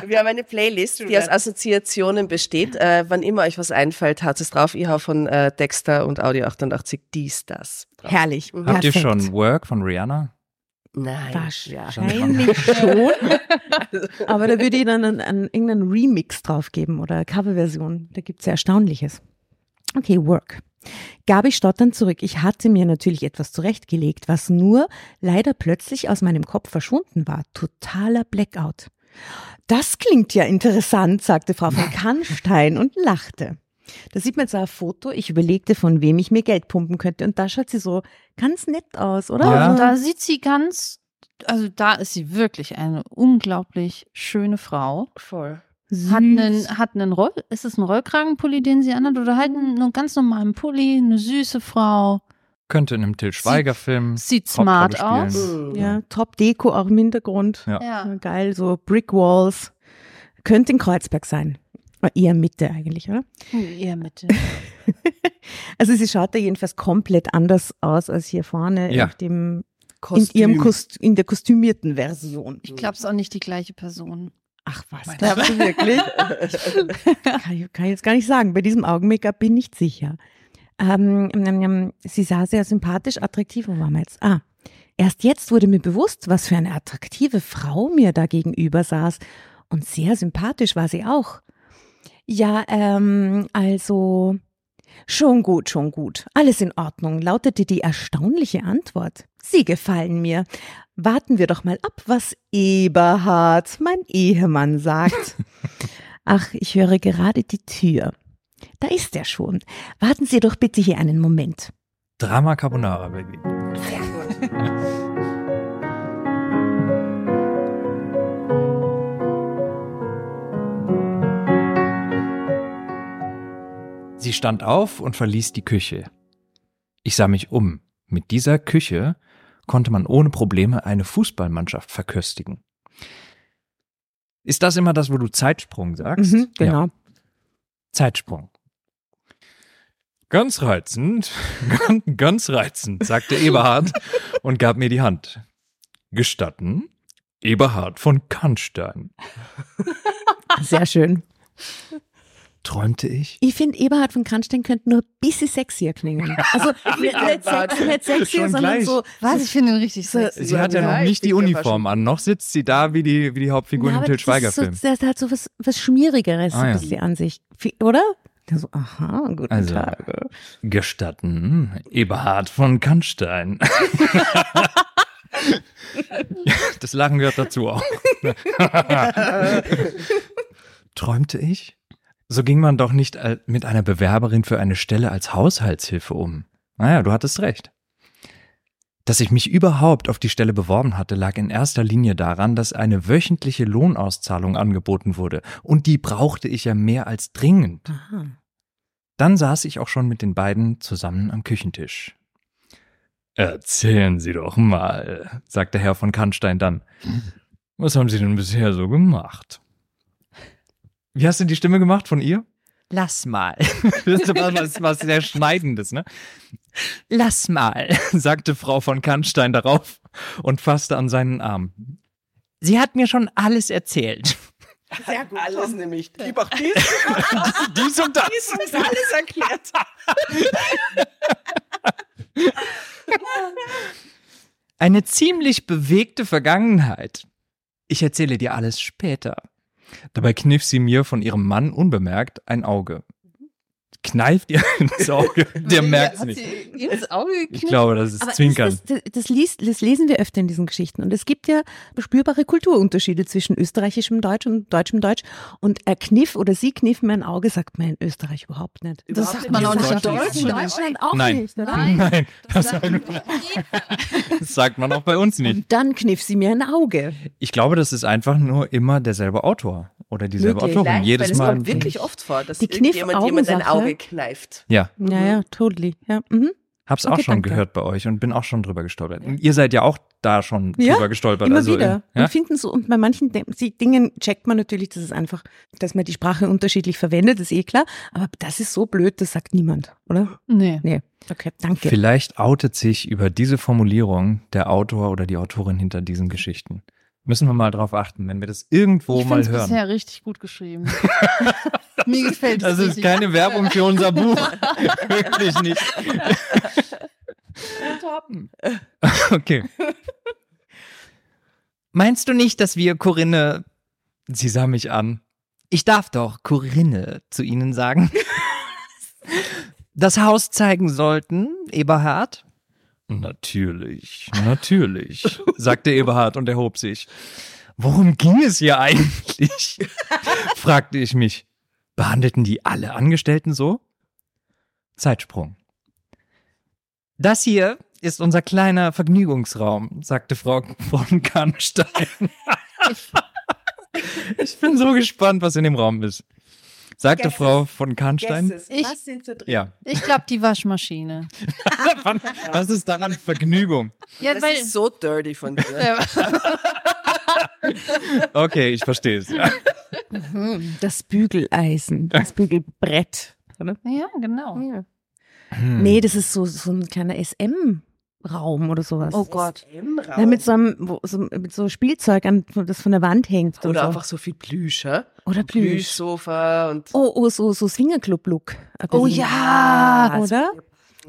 [SPEAKER 2] wir haben eine Playlist, die aus Assoziationen besteht. Äh, wann immer euch was einfällt, haut es drauf. Ich hau von äh, Dexter und Audio 88 dies, das. drauf.
[SPEAKER 3] Herrlich.
[SPEAKER 1] Habt ihr
[SPEAKER 3] perfekt.
[SPEAKER 1] schon Work von Rihanna?
[SPEAKER 2] Nein.
[SPEAKER 3] Wahrscheinlich schon. Aber da würde ich dann einen, einen, irgendeinen Remix drauf geben oder Coverversion. Da gibt's ja Erstaunliches. Okay, Work. Gab ich stotternd zurück. Ich hatte mir natürlich etwas zurechtgelegt, was nur leider plötzlich aus meinem Kopf verschwunden war. Totaler Blackout. Das klingt ja interessant, sagte Frau von Kannstein und lachte. Da sieht man jetzt ein Foto. Ich überlegte, von wem ich mir Geld pumpen könnte. Und da schaut sie so ganz nett aus, oder?
[SPEAKER 1] Ja.
[SPEAKER 5] Und da sieht sie ganz, also da ist sie wirklich eine unglaublich schöne Frau.
[SPEAKER 2] Voll.
[SPEAKER 5] Hat einen, hat einen Roll, ist es ein Rollkragenpulli, den sie anhat, oder halt einen, einen ganz normalen Pulli, eine süße Frau.
[SPEAKER 1] Könnte in einem Till Schweiger-Film.
[SPEAKER 5] Sieht
[SPEAKER 1] Hauptrolle
[SPEAKER 5] smart aus.
[SPEAKER 1] spielen.
[SPEAKER 3] Ja, Top-Deko auch im Hintergrund.
[SPEAKER 1] Ja.
[SPEAKER 3] Ja, geil, so Brick Walls. Könnte in Kreuzberg sein. Oder Eher Mitte eigentlich, oder?
[SPEAKER 5] Eher Mitte.
[SPEAKER 3] Also sie schaut da jedenfalls komplett anders aus als hier vorne
[SPEAKER 1] Ja.
[SPEAKER 3] auf dem, in ihrem Kost, in der kostümierten Version.
[SPEAKER 5] Ich glaube, es ist auch nicht die gleiche Person.
[SPEAKER 3] Ach was, glaubst du wirklich? kann, ich, kann ich jetzt gar nicht sagen. Bei diesem Augen-Make-up bin ich nicht sicher. Ähm, ähm, ähm, sie sah sehr sympathisch, attraktiv. Wo waren wir jetzt? Ah, erst jetzt wurde mir bewusst, was für eine attraktive Frau mir da gegenüber saß. Und sehr sympathisch war sie auch. Ja, ähm, also schon gut, schon gut. Alles in Ordnung, lautete die erstaunliche Antwort. Sie gefallen mir. Warten wir doch mal ab, was Eberhard, mein Ehemann, sagt. Ach, ich höre gerade die Tür. Da ist er schon. Warten Sie doch bitte hier einen Moment.
[SPEAKER 1] Drama Carbonara, Baby. Sie stand auf und verließ die Küche. Ich sah mich um. Mit dieser Küche konnte man ohne Probleme eine Fußballmannschaft verköstigen. Ist das immer das, wo du Zeitsprung sagst?
[SPEAKER 3] Mhm, genau.
[SPEAKER 1] Ja. Zeitsprung. Ganz reizend, ganz, ganz reizend, sagte Eberhard und gab mir die Hand. Gestatten, Eberhard von Kannstein.
[SPEAKER 3] Sehr schön.
[SPEAKER 1] Träumte ich?
[SPEAKER 3] Ich finde, Eberhard von Kranstein könnte nur ein bisschen sexier klingen. Also nicht, nicht, sexy, nicht sexier, sondern
[SPEAKER 1] gleich.
[SPEAKER 3] so.
[SPEAKER 5] Was? Ich finde ihn richtig
[SPEAKER 3] So-
[SPEAKER 5] sexy.
[SPEAKER 1] Sie hat ja
[SPEAKER 2] Ja,
[SPEAKER 1] noch
[SPEAKER 2] ich
[SPEAKER 1] nicht die Uniform an, noch sitzt sie da wie die, wie die Hauptfigur
[SPEAKER 3] Na,
[SPEAKER 1] im Til
[SPEAKER 3] das ist
[SPEAKER 1] Schweiger-Film.
[SPEAKER 3] So, das hat so was, was Schmierigeres,
[SPEAKER 1] Ah,
[SPEAKER 3] so ein
[SPEAKER 1] ja.
[SPEAKER 3] bisschen an sich. Oder? Der so, aha, guten
[SPEAKER 1] Also.
[SPEAKER 3] Tag.
[SPEAKER 1] Gestatten, Eberhard von Kannstein. Ja, das Lachen gehört dazu auch. Träumte ich? So ging man doch nicht al- mit einer Bewerberin für eine Stelle als Haushaltshilfe um. Naja, du hattest recht. Dass ich mich überhaupt auf die Stelle beworben hatte, lag in erster Linie daran, dass eine wöchentliche Lohnauszahlung angeboten wurde. Und die brauchte ich ja mehr als dringend.
[SPEAKER 3] Aha.
[SPEAKER 1] Dann saß ich auch schon mit den beiden zusammen am Küchentisch. Erzählen Sie doch mal, sagte Herr von Kannstein dann. Was haben Sie denn bisher so gemacht? Wie hast du die Stimme gemacht von ihr? Lass mal. Das ist was, was sehr Schneidendes, ne? Lass mal, sagte Frau von Kannstein darauf und fasste an seinen Arm. Sie hat mir schon alles erzählt.
[SPEAKER 2] Sehr gut. Alles nämlich. Gib auch dies.
[SPEAKER 1] Dies und das.
[SPEAKER 2] ist alles erklärt.
[SPEAKER 1] Eine ziemlich bewegte Vergangenheit. Ich erzähle dir alles später. Dabei kniff sie mir von ihrem Mann unbemerkt ein Auge. Kneift ihr ins Auge. Der merkt's
[SPEAKER 5] Hat
[SPEAKER 1] nicht.
[SPEAKER 5] Ins Auge
[SPEAKER 1] Ich glaube, das ist
[SPEAKER 3] Aber
[SPEAKER 1] Zwinkern.
[SPEAKER 3] Das, das, das, liest, das lesen wir öfter in diesen Geschichten. Und es gibt ja spürbare Kulturunterschiede zwischen österreichischem Deutsch und deutschem Deutsch. Und er kniff oder sie kniff mir ein Auge, sagt man in Österreich überhaupt nicht.
[SPEAKER 5] Das sagt man auch nicht in
[SPEAKER 1] Deutschland.
[SPEAKER 3] In
[SPEAKER 5] Deutschland.
[SPEAKER 3] Auch
[SPEAKER 1] Nein.
[SPEAKER 3] nicht, oder?
[SPEAKER 5] Nein.
[SPEAKER 1] Nein, das,
[SPEAKER 5] sagt
[SPEAKER 1] sagt-
[SPEAKER 5] man
[SPEAKER 1] das sagt man auch bei uns nicht.
[SPEAKER 3] Und dann kniff sie mir ein Auge.
[SPEAKER 1] Ich glaube, das ist einfach nur immer derselbe Autor oder dieselbe
[SPEAKER 3] Möglich.
[SPEAKER 1] Autorin.
[SPEAKER 2] Vielleicht,
[SPEAKER 1] Jedes
[SPEAKER 2] weil es
[SPEAKER 1] Mal.
[SPEAKER 2] kommt wirklich oft vor, dass
[SPEAKER 3] Die
[SPEAKER 2] irgendjemand jemand ein
[SPEAKER 3] Kniff-Augensache.
[SPEAKER 2] Auge kneift.
[SPEAKER 1] Ja,
[SPEAKER 3] Ja, ja, totally. Ja. Mhm.
[SPEAKER 1] hab's
[SPEAKER 3] Okay,
[SPEAKER 1] auch schon
[SPEAKER 3] danke.
[SPEAKER 1] gehört bei euch und bin auch schon drüber gestolpert. Und ihr seid ja auch da schon
[SPEAKER 3] Ja,
[SPEAKER 1] drüber gestolpert.
[SPEAKER 3] Immer
[SPEAKER 1] also,
[SPEAKER 3] wieder.
[SPEAKER 1] Ja?
[SPEAKER 3] Und finden so, und bei manchen Dingen checkt man natürlich, dass es einfach, dass man die Sprache unterschiedlich verwendet, ist eh klar. Aber das ist so blöd, das sagt niemand, oder?
[SPEAKER 5] Nee.
[SPEAKER 3] Nee. Okay, danke.
[SPEAKER 1] Vielleicht outet sich über diese Formulierung der Autor oder die Autorin hinter diesen Geschichten. Müssen wir mal drauf achten, wenn wir das irgendwo
[SPEAKER 5] ich
[SPEAKER 1] mal hören.
[SPEAKER 5] bisher richtig gut geschrieben. Mir gefällt es
[SPEAKER 1] Das ist
[SPEAKER 5] richtig.
[SPEAKER 1] keine Werbung für unser Buch. Wirklich nicht. okay. Meinst du nicht, dass wir Corinne. Sie sah mich an. Ich darf doch Corinne zu Ihnen sagen. das Haus zeigen sollten, Eberhard? Natürlich, natürlich, sagte Eberhard und erhob sich. Worum ging es hier eigentlich? fragte ich mich. Behandelten die alle Angestellten so? Zeitsprung. Das hier ist unser kleiner Vergnügungsraum, sagte Frau von Kannstein. ich bin so gespannt, was in dem Raum ist. Sagte
[SPEAKER 2] Guesses.
[SPEAKER 1] Frau von Kannstein.
[SPEAKER 2] Guesses.
[SPEAKER 5] Ich-
[SPEAKER 2] Was sind da drin?
[SPEAKER 1] Ja.
[SPEAKER 5] Ich glaube, die Waschmaschine.
[SPEAKER 1] Was ist daran Vergnügung?
[SPEAKER 5] Ja,
[SPEAKER 2] Das ist so dirty von dir.
[SPEAKER 1] Okay, ich verstehe es. Ja.
[SPEAKER 3] Mhm, Das Bügeleisen, das Bügelbrett. Oder?
[SPEAKER 5] ja, genau.
[SPEAKER 1] Hm.
[SPEAKER 3] Nee, das ist so, so ein kleiner SM-Raum oder sowas.
[SPEAKER 5] Oh Gott.
[SPEAKER 2] Raum.
[SPEAKER 3] Ja, mit so einem, wo, so, mit so Spielzeug, an, das von der Wand hängt. und
[SPEAKER 2] Oder
[SPEAKER 3] so.
[SPEAKER 2] einfach so viel Plüsch?
[SPEAKER 3] Oder Plüsch.
[SPEAKER 2] Plüschsofa und
[SPEAKER 3] Oh, oh, so, so Swingerclub-Look.
[SPEAKER 5] Oh ja.
[SPEAKER 3] Oder?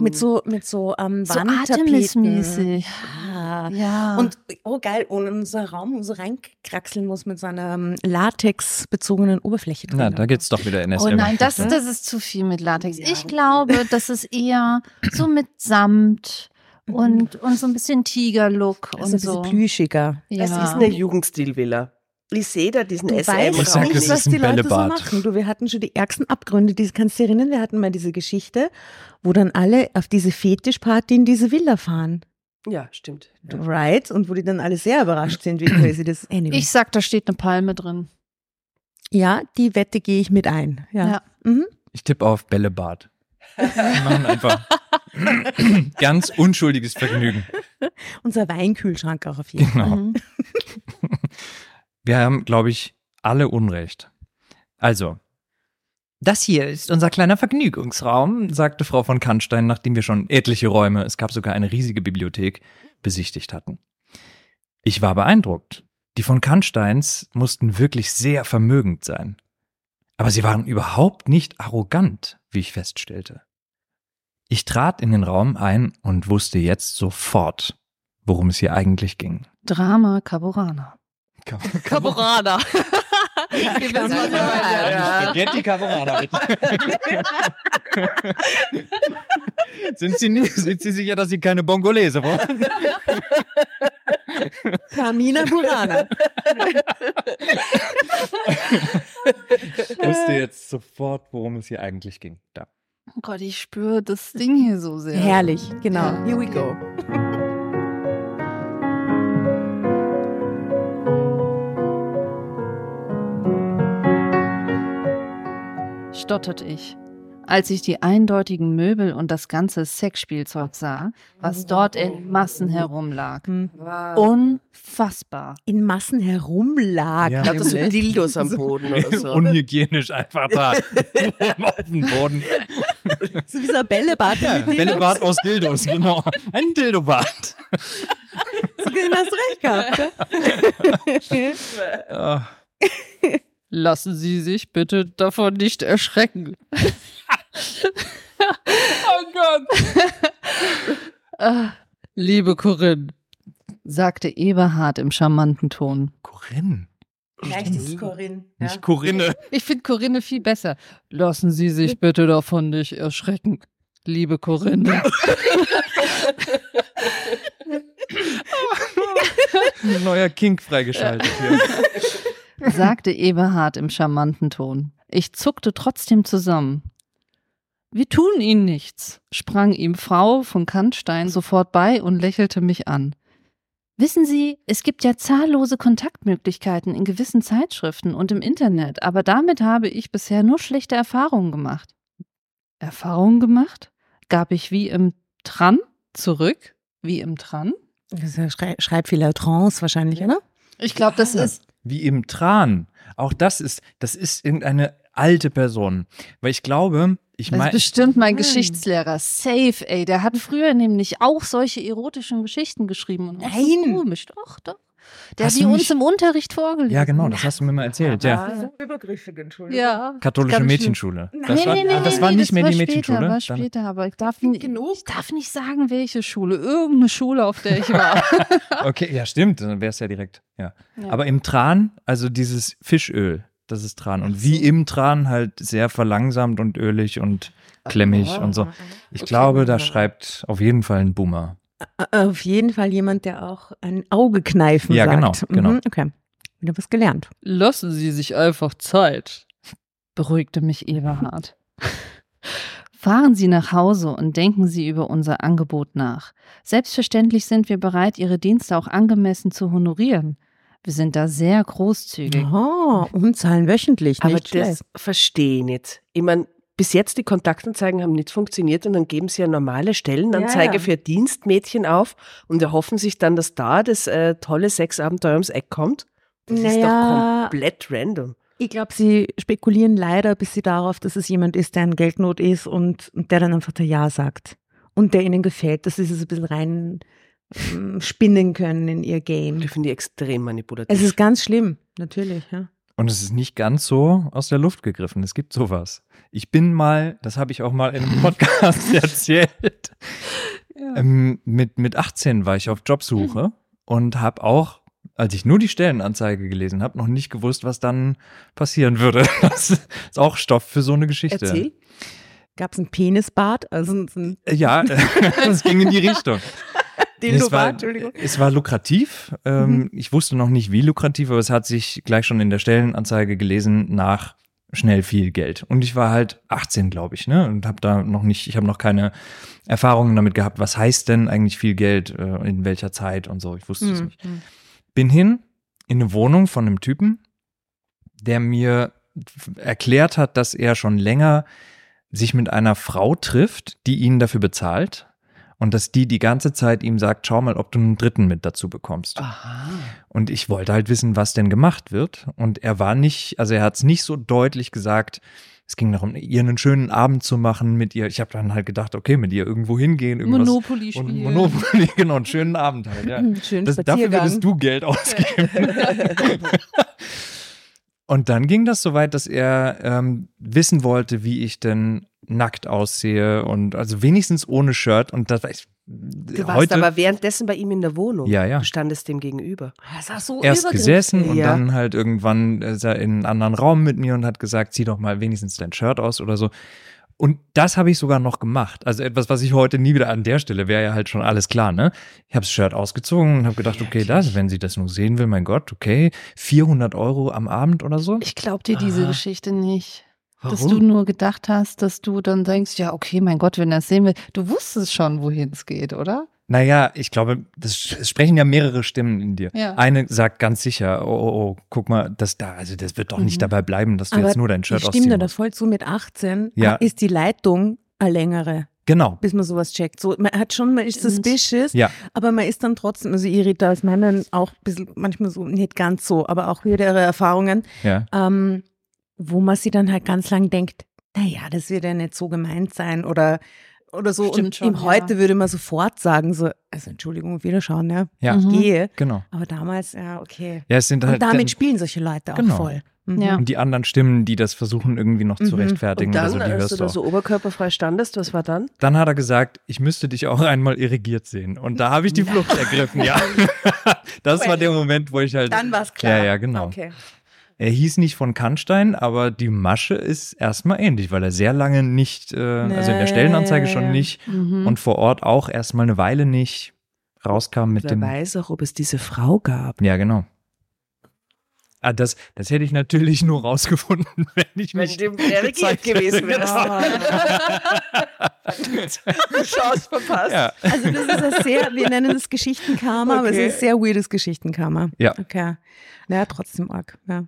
[SPEAKER 3] Mit so, mit so ähm,
[SPEAKER 5] So. Artemis-mäßig.
[SPEAKER 3] Ja.
[SPEAKER 5] Ja.
[SPEAKER 3] Und, oh geil, und in unser Raum so reinkraxeln muss mit so einer ähm, Latex-bezogenen Oberfläche drin.
[SPEAKER 1] Na, da geht's doch wieder NSM.
[SPEAKER 5] Oh nein, das, das ist zu viel mit Latex. Ich glaube, das ist eher so mit Samt und, und so ein bisschen Tigerlook
[SPEAKER 3] also
[SPEAKER 5] und
[SPEAKER 3] ein
[SPEAKER 5] so.
[SPEAKER 3] bisschen plüschiger.
[SPEAKER 5] Ja.
[SPEAKER 2] ist eine Jugendstilvilla. Ich sehe da diesen
[SPEAKER 3] Du
[SPEAKER 2] SM
[SPEAKER 3] weißt
[SPEAKER 1] Ich sag,
[SPEAKER 3] nicht,
[SPEAKER 1] ist
[SPEAKER 3] was die Leute so
[SPEAKER 1] Bällebad.
[SPEAKER 3] machen. Du, wir hatten schon die ärgsten Abgründe. Die, kannst du dich erinnern, wir hatten mal diese Geschichte, wo dann alle auf diese Fetischparty in diese Villa fahren.
[SPEAKER 2] Ja, stimmt. Ja.
[SPEAKER 3] Right? Und wo die dann alle sehr überrascht sind, wie crazy das anyway.
[SPEAKER 5] Ich sag, da steht eine Palme drin.
[SPEAKER 3] Ja, die Wette gehe ich mit ein. Ja.
[SPEAKER 5] Ja.
[SPEAKER 3] Mhm.
[SPEAKER 1] Ich tippe auf Bällebad. Wir machen einfach ganz unschuldiges Vergnügen.
[SPEAKER 3] Unser Weinkühlschrank auch auf jeden Fall.
[SPEAKER 1] Genau.
[SPEAKER 5] Mhm.
[SPEAKER 1] Wir haben, glaube ich, alle Unrecht. Also, das hier ist unser kleiner Vergnügungsraum, sagte Frau von Kannstein, nachdem wir schon etliche Räume, es gab sogar eine riesige Bibliothek, besichtigt hatten. Ich war beeindruckt. Die von Kannsteins mussten wirklich sehr vermögend sein. Aber sie waren überhaupt nicht arrogant, wie ich feststellte. Ich trat in den Raum ein und wusste jetzt sofort, worum es hier eigentlich ging.
[SPEAKER 5] Drama Carborana.
[SPEAKER 2] Caporana.
[SPEAKER 1] Spaghetti bitte. sind, Sie sind Sie sicher, dass Sie keine Bongolese wollen?
[SPEAKER 3] Carmina Burana.
[SPEAKER 1] Ich wusste jetzt sofort, worum es hier eigentlich ging. Da.
[SPEAKER 5] Oh Gott, ich spüre das Ding hier so sehr.
[SPEAKER 3] Herrlich, genau.
[SPEAKER 5] Ja.
[SPEAKER 3] Here we go.
[SPEAKER 5] stotterte ich, als ich die eindeutigen Möbel und das ganze Sexspielzeug sah, was dort in Massen herumlag.
[SPEAKER 3] Hm.
[SPEAKER 5] Unfassbar.
[SPEAKER 3] In Massen herumlag.
[SPEAKER 1] Ja.
[SPEAKER 2] Ich glaube, so
[SPEAKER 3] nämlich.
[SPEAKER 2] Dildos am Boden oder so.
[SPEAKER 1] Unhygienisch einfach da. auf dem Boden.
[SPEAKER 3] So wie so ein Bällebad.
[SPEAKER 1] Ja. Bällebad aus Dildos, genau. Ein Dildobad.
[SPEAKER 3] So hast du recht gehabt.
[SPEAKER 1] Ah,
[SPEAKER 5] Lassen Sie sich bitte davon nicht erschrecken. oh Gott. Ah, Liebe Corinne, sagte Eberhard im charmanten Ton.
[SPEAKER 1] Corinne.
[SPEAKER 3] Vielleicht ist es Corinne. Ja.
[SPEAKER 1] Nicht Corinne.
[SPEAKER 5] Ich finde Corinne viel besser. Lassen Sie sich bitte davon nicht erschrecken, liebe Corinne.
[SPEAKER 1] Neuer Kink freigeschaltet hier.
[SPEAKER 5] sagte Eberhard im charmanten Ton. Ich zuckte trotzdem zusammen. Wir tun Ihnen nichts, sprang ihm Frau von Kantstein sofort bei und lächelte mich an. Wissen Sie, es gibt ja zahllose Kontaktmöglichkeiten in gewissen Zeitschriften und im Internet, aber damit habe ich bisher nur schlechte Erfahrungen gemacht. Erfahrungen gemacht? Gab ich wie im Tran zurück? Wie im Tran?
[SPEAKER 3] Das ist ja Schrei Schreibfehler Trance wahrscheinlich, oder?
[SPEAKER 5] Ich glaube, das ist
[SPEAKER 1] Wie im Tran. Auch das ist, das ist irgendeine alte Person. Weil ich glaube, ich
[SPEAKER 5] Das ist bestimmt mein
[SPEAKER 3] Hm.
[SPEAKER 5] Geschichtslehrer. Safe, ey. Der hat früher nämlich auch solche erotischen Geschichten geschrieben. Und
[SPEAKER 3] Nein.
[SPEAKER 5] So komisch, doch, doch. Der
[SPEAKER 1] Hast
[SPEAKER 5] hat die uns im Unterricht vorgelesen.
[SPEAKER 1] ja genau, das hast du mir mal erzählt, ja.
[SPEAKER 3] Das ist übergriffig, Entschuldigung.
[SPEAKER 5] Ja.
[SPEAKER 1] Katholische. Mädchenschule.
[SPEAKER 3] Nein,
[SPEAKER 1] Das war,
[SPEAKER 5] nee, nee, nee,
[SPEAKER 1] ah, das
[SPEAKER 5] nee,
[SPEAKER 1] war
[SPEAKER 5] nee,
[SPEAKER 1] nicht mehr die
[SPEAKER 5] war
[SPEAKER 1] Mädchenschule.
[SPEAKER 5] Später, war
[SPEAKER 1] Dann-
[SPEAKER 5] später, aber ich darf, nicht,
[SPEAKER 3] genug.
[SPEAKER 5] ich darf nicht sagen, welche Schule. Irgendeine Schule, auf der ich war.
[SPEAKER 1] Okay, ja, stimmt, dann wäre es ja direkt. Ja.
[SPEAKER 5] Ja.
[SPEAKER 1] Aber im Tran, also dieses Fischöl, das ist Tran. Und wie im Tran halt sehr verlangsamt und ölig und klemmig und so. Ich
[SPEAKER 3] Okay.
[SPEAKER 1] glaube, da schreibt auf jeden Fall ein Boomer.
[SPEAKER 3] Auf jeden Fall jemand, der auch ein Auge kneifen
[SPEAKER 1] Ja,
[SPEAKER 3] sagt.
[SPEAKER 1] genau, genau.
[SPEAKER 3] Mhm, okay. Wieder was gelernt.
[SPEAKER 5] Lassen Sie sich einfach Zeit, beruhigte mich Eberhard. Fahren Sie nach Hause und denken Sie über unser Angebot nach. Selbstverständlich sind wir bereit, Ihre Dienste auch angemessen zu honorieren. Wir sind da sehr großzügig.
[SPEAKER 3] Oh, und zahlen wöchentlich.
[SPEAKER 2] Aber
[SPEAKER 3] nicht schlecht.
[SPEAKER 2] das verstehe ich nicht. Ich meine, bis jetzt die Kontaktanzeigen haben nicht funktioniert und dann geben sie eine normale Stellenanzeige
[SPEAKER 3] Ja, ja.
[SPEAKER 2] für Dienstmädchen auf und erhoffen sich dann, dass da das äh, tolle Sexabenteuer ums Eck kommt. Das ist doch
[SPEAKER 3] Naja.
[SPEAKER 2] komplett random.
[SPEAKER 3] Ich glaube, sie spekulieren leider bis sie darauf, dass es jemand ist, der in Geldnot ist und, und der dann einfach der Ja sagt. Und der ihnen gefällt, dass sie es ein bisschen rein spinnen können in ihr Game.
[SPEAKER 2] Ich finde die extrem manipulativ.
[SPEAKER 3] Es ist ganz schlimm, natürlich, ja.
[SPEAKER 1] Und es ist nicht ganz so aus der Luft gegriffen. Es gibt sowas. Ich bin mal, das habe ich auch mal in einem Podcast erzählt, ähm, mit, mit 18 war ich auf Jobsuche und habe auch, als ich nur die Stellenanzeige gelesen habe, noch nicht gewusst, was dann passieren würde. Das ist auch Stoff für so eine Geschichte.
[SPEAKER 2] Erzähl.
[SPEAKER 3] Gab es ein Penisbad? Also ein
[SPEAKER 1] Ja, es ging in die Richtung. Es, war,
[SPEAKER 3] Entschuldigung.
[SPEAKER 1] es war lukrativ. Ähm, Ich wusste noch nicht, wie lukrativ, aber es hat sich gleich schon in der Stellenanzeige gelesen nach schnell viel Geld. Und ich war halt 18, glaube ich, ne? Und habe da noch nicht, ich habe noch keine Erfahrungen damit gehabt, was heißt denn eigentlich viel Geld, äh, in welcher Zeit und so. Ich wusste es
[SPEAKER 3] Hm,
[SPEAKER 1] nicht. Bin hin in eine Wohnung von einem Typen, der mir erklärt hat, dass er schon länger sich mit einer Frau trifft, die ihn dafür bezahlt und dass die die ganze Zeit ihm sagt, schau mal, ob du einen Dritten mit dazu bekommst.
[SPEAKER 2] Aha.
[SPEAKER 1] Und ich wollte halt wissen, was denn gemacht wird. Und er war nicht, also er hat es nicht so deutlich gesagt. Es ging darum, ihr einen schönen Abend zu machen mit ihr. Ich habe dann halt gedacht, okay, mit ihr irgendwo hingehen, irgendwas.
[SPEAKER 5] Monopoly spielen.
[SPEAKER 1] Monopoly, genau, einen schönen Abend halt, ja.
[SPEAKER 3] Schön
[SPEAKER 1] Das, dafür würdest du Geld ausgeben. Und dann ging das so weit, dass er ähm, wissen wollte, wie ich denn nackt aussehe und also wenigstens ohne Shirt. Und das war ich,
[SPEAKER 2] Du warst
[SPEAKER 1] heute
[SPEAKER 2] aber währenddessen bei ihm in der Wohnung.
[SPEAKER 1] Ja, ja.
[SPEAKER 2] Du standest dem gegenüber.
[SPEAKER 3] Das war so
[SPEAKER 1] erst gesessen und
[SPEAKER 2] Ja.
[SPEAKER 1] dann halt irgendwann ist er in einen anderen Raum mit mir und hat gesagt, zieh doch mal wenigstens dein Shirt aus oder so. Und das habe ich sogar noch gemacht. Also etwas, was ich heute nie wieder an der Stelle wäre ja halt schon alles klar, ne? Ich habe das Shirt ausgezogen und habe gedacht, okay, das, wenn sie das nur sehen will, mein Gott, okay, 400 Euro am Abend oder so.
[SPEAKER 5] Ich glaube dir diese
[SPEAKER 2] Aha.
[SPEAKER 5] Geschichte nicht. Dass
[SPEAKER 2] Warum?
[SPEAKER 5] du nur gedacht hast, dass du dann denkst, ja, okay, mein Gott, wenn er es sehen will. Du wusstest schon, wohin es geht, oder?
[SPEAKER 1] Naja, ich glaube, das es sprechen ja mehrere Stimmen in dir.
[SPEAKER 5] Ja.
[SPEAKER 1] Eine sagt ganz sicher, oh, oh, oh, guck mal, das da, also das wird doch nicht
[SPEAKER 5] Mhm.
[SPEAKER 1] dabei bleiben, dass du
[SPEAKER 3] Aber
[SPEAKER 1] jetzt nur dein Shirt
[SPEAKER 3] ich
[SPEAKER 1] ausziehen
[SPEAKER 3] dir da
[SPEAKER 1] musst.
[SPEAKER 3] voll zu, mit 18
[SPEAKER 1] Ja.
[SPEAKER 3] ist die Leitung eine längere,
[SPEAKER 1] Genau.
[SPEAKER 3] bis man sowas checkt. So, man hat schon, man ist
[SPEAKER 5] Stimmt.
[SPEAKER 3] suspicious,
[SPEAKER 1] Ja.
[SPEAKER 3] aber man ist dann trotzdem, also ich rede da aus meinen auch ein bisschen, manchmal so, nicht ganz so, aber auch wieder ihre Erfahrungen,
[SPEAKER 1] Ja.
[SPEAKER 3] ähm, wo man sich dann halt ganz lang denkt, naja, das wird ja nicht so gemeint sein oder, oder so.
[SPEAKER 5] Stimmt
[SPEAKER 3] und
[SPEAKER 5] schon,
[SPEAKER 3] im
[SPEAKER 5] ja.
[SPEAKER 3] Heute würde man sofort sagen, so, also Entschuldigung, wiederschauen, ja,
[SPEAKER 1] Ja.
[SPEAKER 3] ich
[SPEAKER 5] Mhm.
[SPEAKER 3] gehe.
[SPEAKER 1] Genau.
[SPEAKER 3] Aber damals, ja, okay.
[SPEAKER 1] Ja, es sind halt
[SPEAKER 3] Und damit
[SPEAKER 1] dann-
[SPEAKER 3] spielen solche Leute auch
[SPEAKER 1] Genau.
[SPEAKER 3] voll. Mhm.
[SPEAKER 5] Ja.
[SPEAKER 1] und die anderen Stimmen, die das versuchen irgendwie noch zu
[SPEAKER 3] Mhm.
[SPEAKER 1] rechtfertigen
[SPEAKER 2] Und
[SPEAKER 1] oder
[SPEAKER 2] dann,
[SPEAKER 1] so, die
[SPEAKER 2] als
[SPEAKER 1] du
[SPEAKER 2] da
[SPEAKER 1] auch.
[SPEAKER 2] so oberkörperfrei standest, was war dann?
[SPEAKER 1] Dann hat er gesagt, ich müsste dich auch einmal irrigiert sehen. Und da habe ich die Flucht ergriffen, ja. Das war der Moment, wo ich halt.
[SPEAKER 3] Dann war es klar.
[SPEAKER 1] Ja, ja, genau.
[SPEAKER 3] Okay.
[SPEAKER 1] Er hieß nicht von Kannstein, aber die Masche ist erstmal ähnlich, weil er sehr lange nicht, äh, also in der Stellenanzeige schon nicht
[SPEAKER 5] Mhm.
[SPEAKER 1] und vor Ort auch erstmal eine Weile nicht rauskam mit
[SPEAKER 2] Wer
[SPEAKER 1] dem.
[SPEAKER 2] weiß auch, ob es diese Frau gab.
[SPEAKER 1] Ja, genau. Ah, das, das hätte ich natürlich nur rausgefunden, wenn ich
[SPEAKER 2] Wenn
[SPEAKER 1] mich
[SPEAKER 2] du regiert gewesen
[SPEAKER 1] hätte.
[SPEAKER 2] wärst. Chance verpasst.
[SPEAKER 1] Ja.
[SPEAKER 3] Also das ist ein sehr, wir nennen es Geschichtenkarma, aber es
[SPEAKER 2] Okay.
[SPEAKER 3] ist ein sehr weirdes Geschichtenkarma.
[SPEAKER 1] Ja.
[SPEAKER 3] Okay. Naja, trotzdem arg. Ja.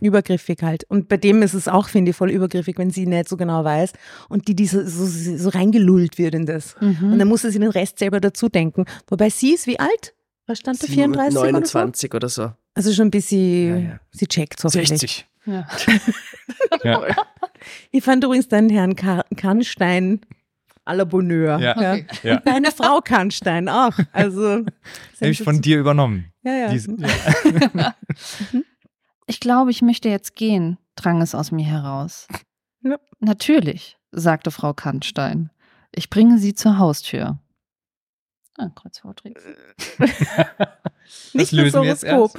[SPEAKER 3] Übergriffig halt. Und bei dem ist es auch, finde ich, voll übergriffig, wenn sie nicht so genau weiß und die, die so, so, so reingelullt wird in das.
[SPEAKER 5] Mhm.
[SPEAKER 3] Und dann muss sie sich den Rest selber dazu denken. Wobei sie ist wie alt? Was stand da? 34 oder so?
[SPEAKER 2] 29 oder so.
[SPEAKER 3] Also schon ein bisschen,
[SPEAKER 2] Ja, ja.
[SPEAKER 3] sie checkt hoffentlich.
[SPEAKER 1] 60.
[SPEAKER 5] Ja.
[SPEAKER 1] Ja.
[SPEAKER 3] Ich fand übrigens deinen Herrn Ka Kannstein à la Bonheur.
[SPEAKER 1] Ja.
[SPEAKER 5] Okay.
[SPEAKER 1] Ja.
[SPEAKER 3] Und Deine Frau Kannstein auch. Also,
[SPEAKER 1] Habe ich von dir übernommen.
[SPEAKER 3] Ja, ja.
[SPEAKER 5] Ich glaube, ich möchte jetzt gehen, drang es aus mir heraus.
[SPEAKER 3] Ja.
[SPEAKER 5] Natürlich, sagte Frau Kannstein. Ich bringe Sie zur Haustür. Ah, Kreuzworträtsel.
[SPEAKER 3] Nicht
[SPEAKER 1] Das lösen
[SPEAKER 3] Horoskop.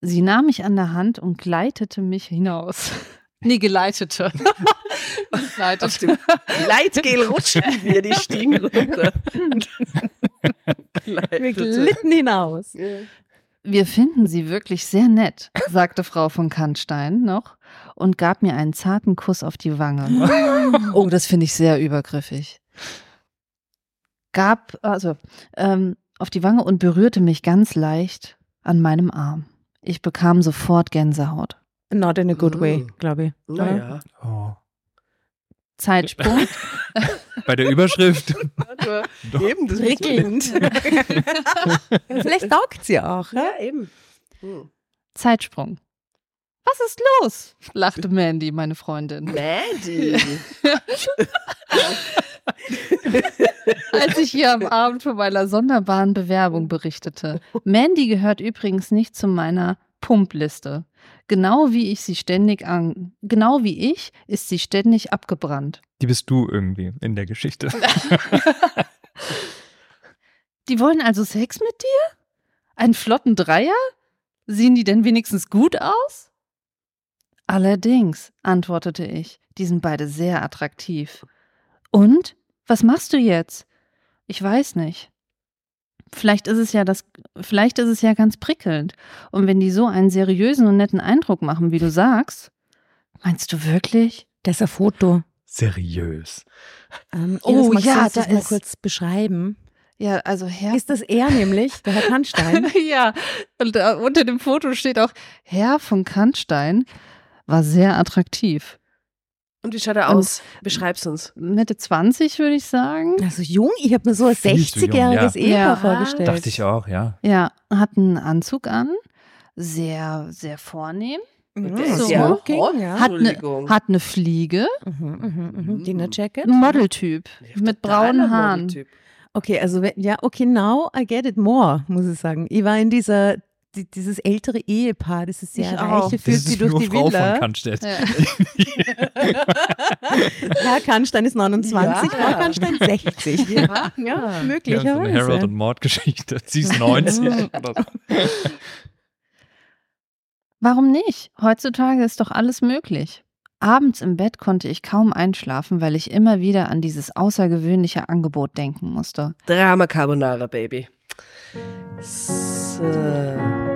[SPEAKER 5] Sie nahm mich an der Hand und gleitete mich hinaus. Nee, geleitete.
[SPEAKER 2] Dem Leitgel rutschen wir die Stiegen runter.
[SPEAKER 3] Wir glitten hinaus.
[SPEAKER 5] Wir finden Sie wirklich sehr nett, sagte Frau von Kannstein noch und gab mir einen zarten Kuss auf die Wange. Oh, das finde ich sehr übergriffig. Gab, also, ähm, auf die Wange und berührte mich ganz leicht an meinem Arm. Ich bekam sofort Gänsehaut.
[SPEAKER 3] Not in a good way,
[SPEAKER 2] Mm.
[SPEAKER 3] glaube ich.
[SPEAKER 2] Naja.
[SPEAKER 1] Oh.
[SPEAKER 5] Zeitsprung.
[SPEAKER 1] Bei der Überschrift.
[SPEAKER 2] Eben, das
[SPEAKER 3] Prickelnd. Vielleicht taugt sie auch. Ja?
[SPEAKER 2] Ja, eben. Hm.
[SPEAKER 5] Zeitsprung. Was ist los? lachte Mandy, meine Freundin.
[SPEAKER 2] Mandy.
[SPEAKER 5] als ich ihr am Abend von meiner sonderbaren Bewerbung berichtete. Mandy gehört übrigens nicht zu meiner Pumpliste. Genau wie ich sie ständig an, genau wie ich ist sie ständig abgebrannt.
[SPEAKER 1] Die bist du irgendwie in der Geschichte.
[SPEAKER 5] Die wollen also Sex mit dir? Einen flotten Dreier? Sehen die denn wenigstens gut aus? Allerdings, antwortete ich, die sind beide sehr attraktiv. Und? Was machst du jetzt? Ich weiß nicht. Vielleicht ist es ja das, vielleicht ist es ja ganz prickelnd. Und wenn die so einen seriösen und netten Eindruck machen, wie du sagst, meinst du wirklich?
[SPEAKER 3] Das ist ein Foto.
[SPEAKER 1] Seriös.
[SPEAKER 3] Ähm,
[SPEAKER 5] Oh, ja, da
[SPEAKER 3] mal
[SPEAKER 5] ist-
[SPEAKER 3] kurz beschreiben.
[SPEAKER 5] Ja, also Herr.
[SPEAKER 3] Ist das er nämlich, der Herr Kannstein?
[SPEAKER 5] ja, und unter dem Foto steht auch, Herr von Kannstein war sehr attraktiv.
[SPEAKER 2] Und wie schaut er aus? Beschreib's uns.
[SPEAKER 5] Mitte 20, würde ich sagen.
[SPEAKER 3] Also jung, ich habe mir so ein
[SPEAKER 1] Viel zu jung,
[SPEAKER 3] 60-jähriges
[SPEAKER 1] ja.
[SPEAKER 3] Ehepaar
[SPEAKER 5] Ja.
[SPEAKER 3] vorgestellt.
[SPEAKER 1] Dachte ich auch, ja.
[SPEAKER 5] Ja, hat einen Anzug an, sehr, sehr vornehm,
[SPEAKER 3] Mhm.
[SPEAKER 5] So.
[SPEAKER 2] ja hot.
[SPEAKER 3] ja.
[SPEAKER 5] Hat eine
[SPEAKER 2] Entschuldigung.
[SPEAKER 5] hat eine Fliege,
[SPEAKER 3] Mhm, mhm, mhm. Dinner Jacket.
[SPEAKER 5] ein Modeltyp mit braunen Haaren.
[SPEAKER 3] Okay, also wenn- ja, okay, now I get it more, muss ich sagen. Ich war in dieser, die, dieses ältere Ehepaar, das ist sehr
[SPEAKER 5] Ich
[SPEAKER 3] reiche, führt
[SPEAKER 1] Das
[SPEAKER 3] sie
[SPEAKER 1] ist
[SPEAKER 3] durch
[SPEAKER 1] nur
[SPEAKER 3] die
[SPEAKER 1] Frau von. Kannstedt.
[SPEAKER 5] Ja.
[SPEAKER 3] Herr Kannstein ist 29,
[SPEAKER 2] Ja.
[SPEAKER 3] Frau Kannstein 60. Ja, ja
[SPEAKER 1] Ja, so eine
[SPEAKER 3] möglicherweise.
[SPEAKER 1] Harold und Mord-Geschichte. Sie ist 90. oder so.
[SPEAKER 5] Warum nicht? Heutzutage ist doch alles möglich. Abends im Bett konnte ich kaum einschlafen, weil ich immer wieder an dieses außergewöhnliche Angebot denken musste.
[SPEAKER 2] Drama Carbonara, Baby. So.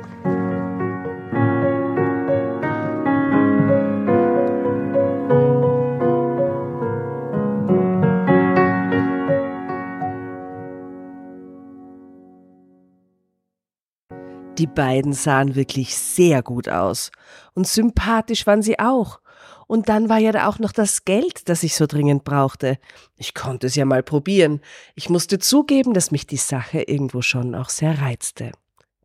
[SPEAKER 2] Die beiden sahen wirklich sehr gut aus. Und sympathisch waren sie auch. Und dann war ja da auch noch das Geld, das ich so dringend brauchte. Ich konnte es ja mal probieren. Ich musste zugeben, dass mich die Sache irgendwo schon auch sehr reizte.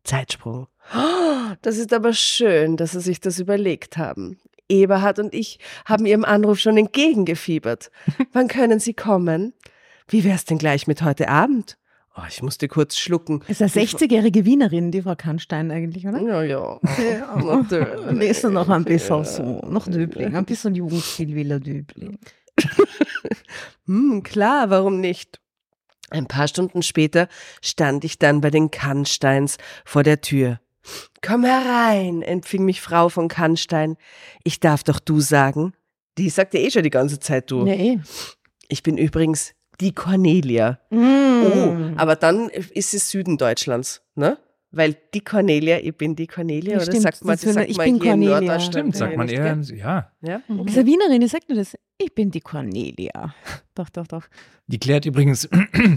[SPEAKER 2] Zeitsprung. Oh, das ist aber schön, dass Sie sich das überlegt haben. Eberhard und ich haben Ihrem Anruf schon entgegengefiebert. Wann können Sie kommen? Wie wär's denn gleich mit heute Abend? Oh, ich musste kurz schlucken.
[SPEAKER 3] Ist eine 60-jährige Wienerin, die Frau Kannstein eigentlich, oder?
[SPEAKER 2] Ja, ja.
[SPEAKER 3] Ja, natürlich. Ist noch ein bisschen so, noch Döbling, ein bisschen Jugendstil will er Döbling.
[SPEAKER 2] Hm, klar, warum nicht? Ein paar Stunden später stand ich dann bei den Kannsteins vor der Tür. Komm herein, empfing mich Frau von Kannstein. Ich darf doch du sagen. Die sagte eh schon die ganze Zeit du.
[SPEAKER 3] Ja, eh.
[SPEAKER 2] Ich bin übrigens die Cornelia. Oh,
[SPEAKER 3] Mm.
[SPEAKER 2] aber dann ist es Süden Deutschlands, ne? Weil die Cornelia, ich bin die Cornelia,
[SPEAKER 3] Ja,
[SPEAKER 2] oder
[SPEAKER 3] stimmt,
[SPEAKER 2] sagt man,
[SPEAKER 3] das
[SPEAKER 2] das sagt
[SPEAKER 3] ich
[SPEAKER 2] man
[SPEAKER 3] bin Cornelia.
[SPEAKER 1] Stimmt, sagt man eher,
[SPEAKER 2] gell?
[SPEAKER 1] ja.
[SPEAKER 2] Ja? Okay.
[SPEAKER 3] eine Wienerin, die sagt nur das. Ich bin die Cornelia. Doch, doch, doch.
[SPEAKER 1] Die klärt übrigens,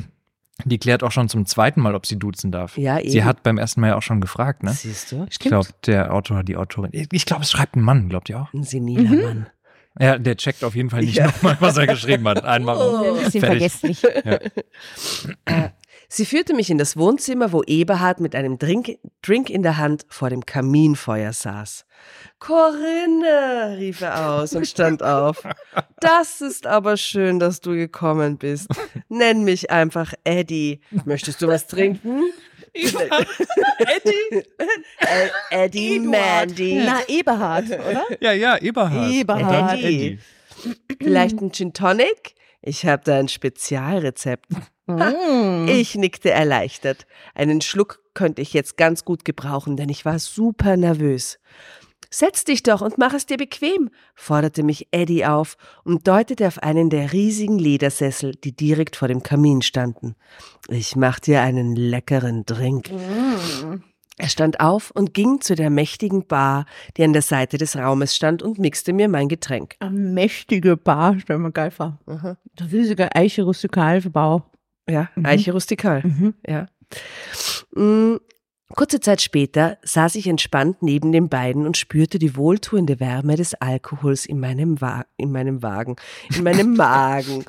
[SPEAKER 1] die klärt auch schon zum zweiten Mal, ob sie duzen darf.
[SPEAKER 2] Ja, eben.
[SPEAKER 1] Sie hat beim ersten Mal ja auch schon gefragt, ne?
[SPEAKER 2] Siehst du?
[SPEAKER 1] Ich glaube, der Autor, die Autorin. Ich glaube, es schreibt ein Mann, glaubt ihr auch?
[SPEAKER 2] Ein seniler
[SPEAKER 3] Mhm.
[SPEAKER 2] Mann.
[SPEAKER 1] Ja, der checkt auf jeden Fall nicht
[SPEAKER 2] Ja.
[SPEAKER 1] nochmal, was er geschrieben hat. Einmal.
[SPEAKER 2] Oh.
[SPEAKER 3] Ein bisschen
[SPEAKER 1] Fertig.
[SPEAKER 3] vergesslich.
[SPEAKER 2] Sie führte mich in das Wohnzimmer, wo Eberhard mit einem Drink, Drink in der Hand vor dem Kaminfeuer saß. Corinne, rief er aus und stand auf. Das ist aber schön, dass du gekommen bist. Nenn mich einfach Eddie. Möchtest du was trinken? Eddie? Äh, Eddie Mandy.
[SPEAKER 3] Na, Eberhard, oder?
[SPEAKER 1] Ja, ja, Eberhard.
[SPEAKER 3] Eberhard.
[SPEAKER 1] Und dann Eddie.
[SPEAKER 2] Vielleicht ein Gin Tonic? Ich habe da ein Spezialrezept.
[SPEAKER 3] Mm.
[SPEAKER 2] Ich nickte erleichtert. Einen Schluck könnte ich jetzt ganz gut gebrauchen, denn ich war super nervös. Setz dich doch und mach es dir bequem, forderte mich Eddie auf und deutete auf einen der riesigen Ledersessel, die direkt vor dem Kamin standen. Ich mach dir einen leckeren Drink. Er stand auf und ging zu der mächtigen Bar, die an der Seite des Raumes stand und mixte mir mein Getränk.
[SPEAKER 3] Eine mächtige Bar, stell mir geil vor. Der riesige Eiche Rustikalbau.
[SPEAKER 2] Ja,
[SPEAKER 3] Mhm.
[SPEAKER 2] Eiche rustikal.
[SPEAKER 3] Mhm.
[SPEAKER 2] Ja. Kurze Zeit später saß ich entspannt neben den beiden und spürte die wohltuende Wärme des Alkohols in meinem, Wa in meinem Wagen, in meinem Magen.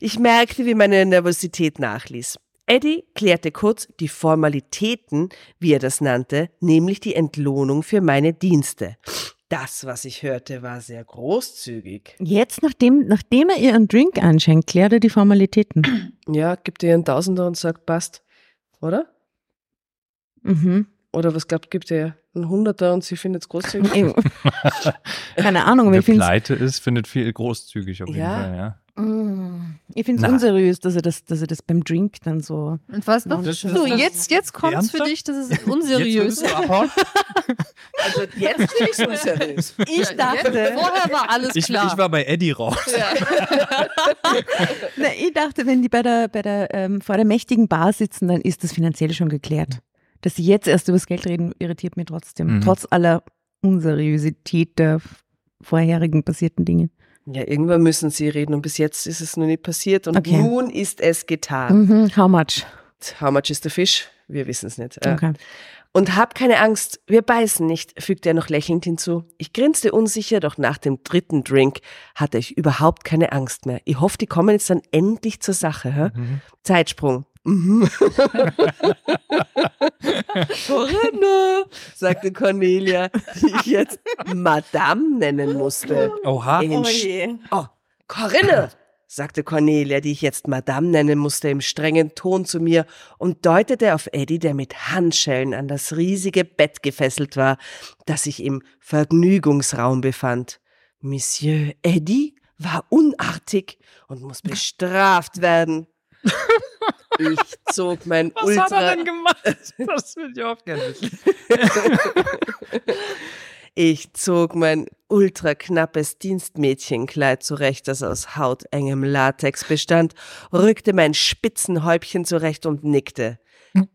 [SPEAKER 2] Ich merkte, wie meine Nervosität nachließ. Eddie klärte kurz die Formalitäten, wie er das nannte, nämlich die Entlohnung für meine Dienste. Das, was ich hörte, war sehr großzügig.
[SPEAKER 3] Jetzt, nachdem, nachdem er ihr einen Drink einschenkt, klärt er die Formalitäten.
[SPEAKER 2] Ja, gibt ihr einen Tausender und sagt, passt. Oder?
[SPEAKER 3] Mhm.
[SPEAKER 2] Oder was glaubt, gibt ihr einen Hunderter und sie findet es großzügig?
[SPEAKER 3] Keine Ahnung,
[SPEAKER 1] Wer
[SPEAKER 3] ich finde
[SPEAKER 1] pleite ist, findet viel großzügig auf jeden
[SPEAKER 2] Ja.
[SPEAKER 1] Fall, ja.
[SPEAKER 3] ich find's
[SPEAKER 1] Na.
[SPEAKER 3] unseriös, dass er, das, dass er das beim Drink dann so.
[SPEAKER 5] Und was noch?
[SPEAKER 3] Das-
[SPEAKER 5] So, jetzt, jetzt kommt's für
[SPEAKER 1] Ernsthaft?
[SPEAKER 5] dich, das ist unseriös.
[SPEAKER 1] Jetzt abhauen?
[SPEAKER 2] Also jetzt bin ich unseriös.
[SPEAKER 3] Ich
[SPEAKER 5] Jetzt, vorher war alles
[SPEAKER 1] Ich,
[SPEAKER 5] klar.
[SPEAKER 1] ich war bei Eddie raus.
[SPEAKER 3] Na, ich dachte, wenn die bei der, bei der, ähm, vor der mächtigen Bar sitzen, dann ist das finanziell schon geklärt. Dass sie jetzt erst über das Geld reden, irritiert mich trotzdem.
[SPEAKER 1] Mhm.
[SPEAKER 3] Trotz aller Unseriosität der vorherigen passierten Dinge.
[SPEAKER 2] Ja, irgendwann müssen sie reden und bis jetzt ist es noch nicht passiert und
[SPEAKER 3] Okay.
[SPEAKER 2] nun ist es getan.
[SPEAKER 3] Mhm. How much?
[SPEAKER 2] How much is the fish? Wir wissen es nicht.
[SPEAKER 3] Okay.
[SPEAKER 2] Und hab keine Angst, wir beißen nicht, fügte er noch lächelnd hinzu. Ich grinste unsicher, doch nach dem dritten Drink hatte ich überhaupt keine Angst mehr. Ich hoffe, die kommen jetzt dann endlich zur Sache. Hä?
[SPEAKER 1] Mhm.
[SPEAKER 2] Zeitsprung. Mhm. Corinne, sagte Cornelia, die ich jetzt Madame nennen musste.
[SPEAKER 1] Oha.
[SPEAKER 2] Im Sch- Oh, Corinne, sagte Cornelia, die ich jetzt Madame nennen musste, im strengen Ton zu mir und deutete auf Eddie, der mit Handschellen an das riesige Bett gefesselt war, das sich im Vergnügungsraum befand. Monsieur Eddie war unartig und muss bestraft werden. Ich zog mein
[SPEAKER 1] Was
[SPEAKER 2] Ultra.
[SPEAKER 1] hat er denn gemacht? Das will ich auch gerne wissen.
[SPEAKER 2] Ich zog mein ultraknappes Dienstmädchenkleid zurecht, das aus hautengem Latex bestand, rückte mein Spitzenhäubchen zurecht und nickte.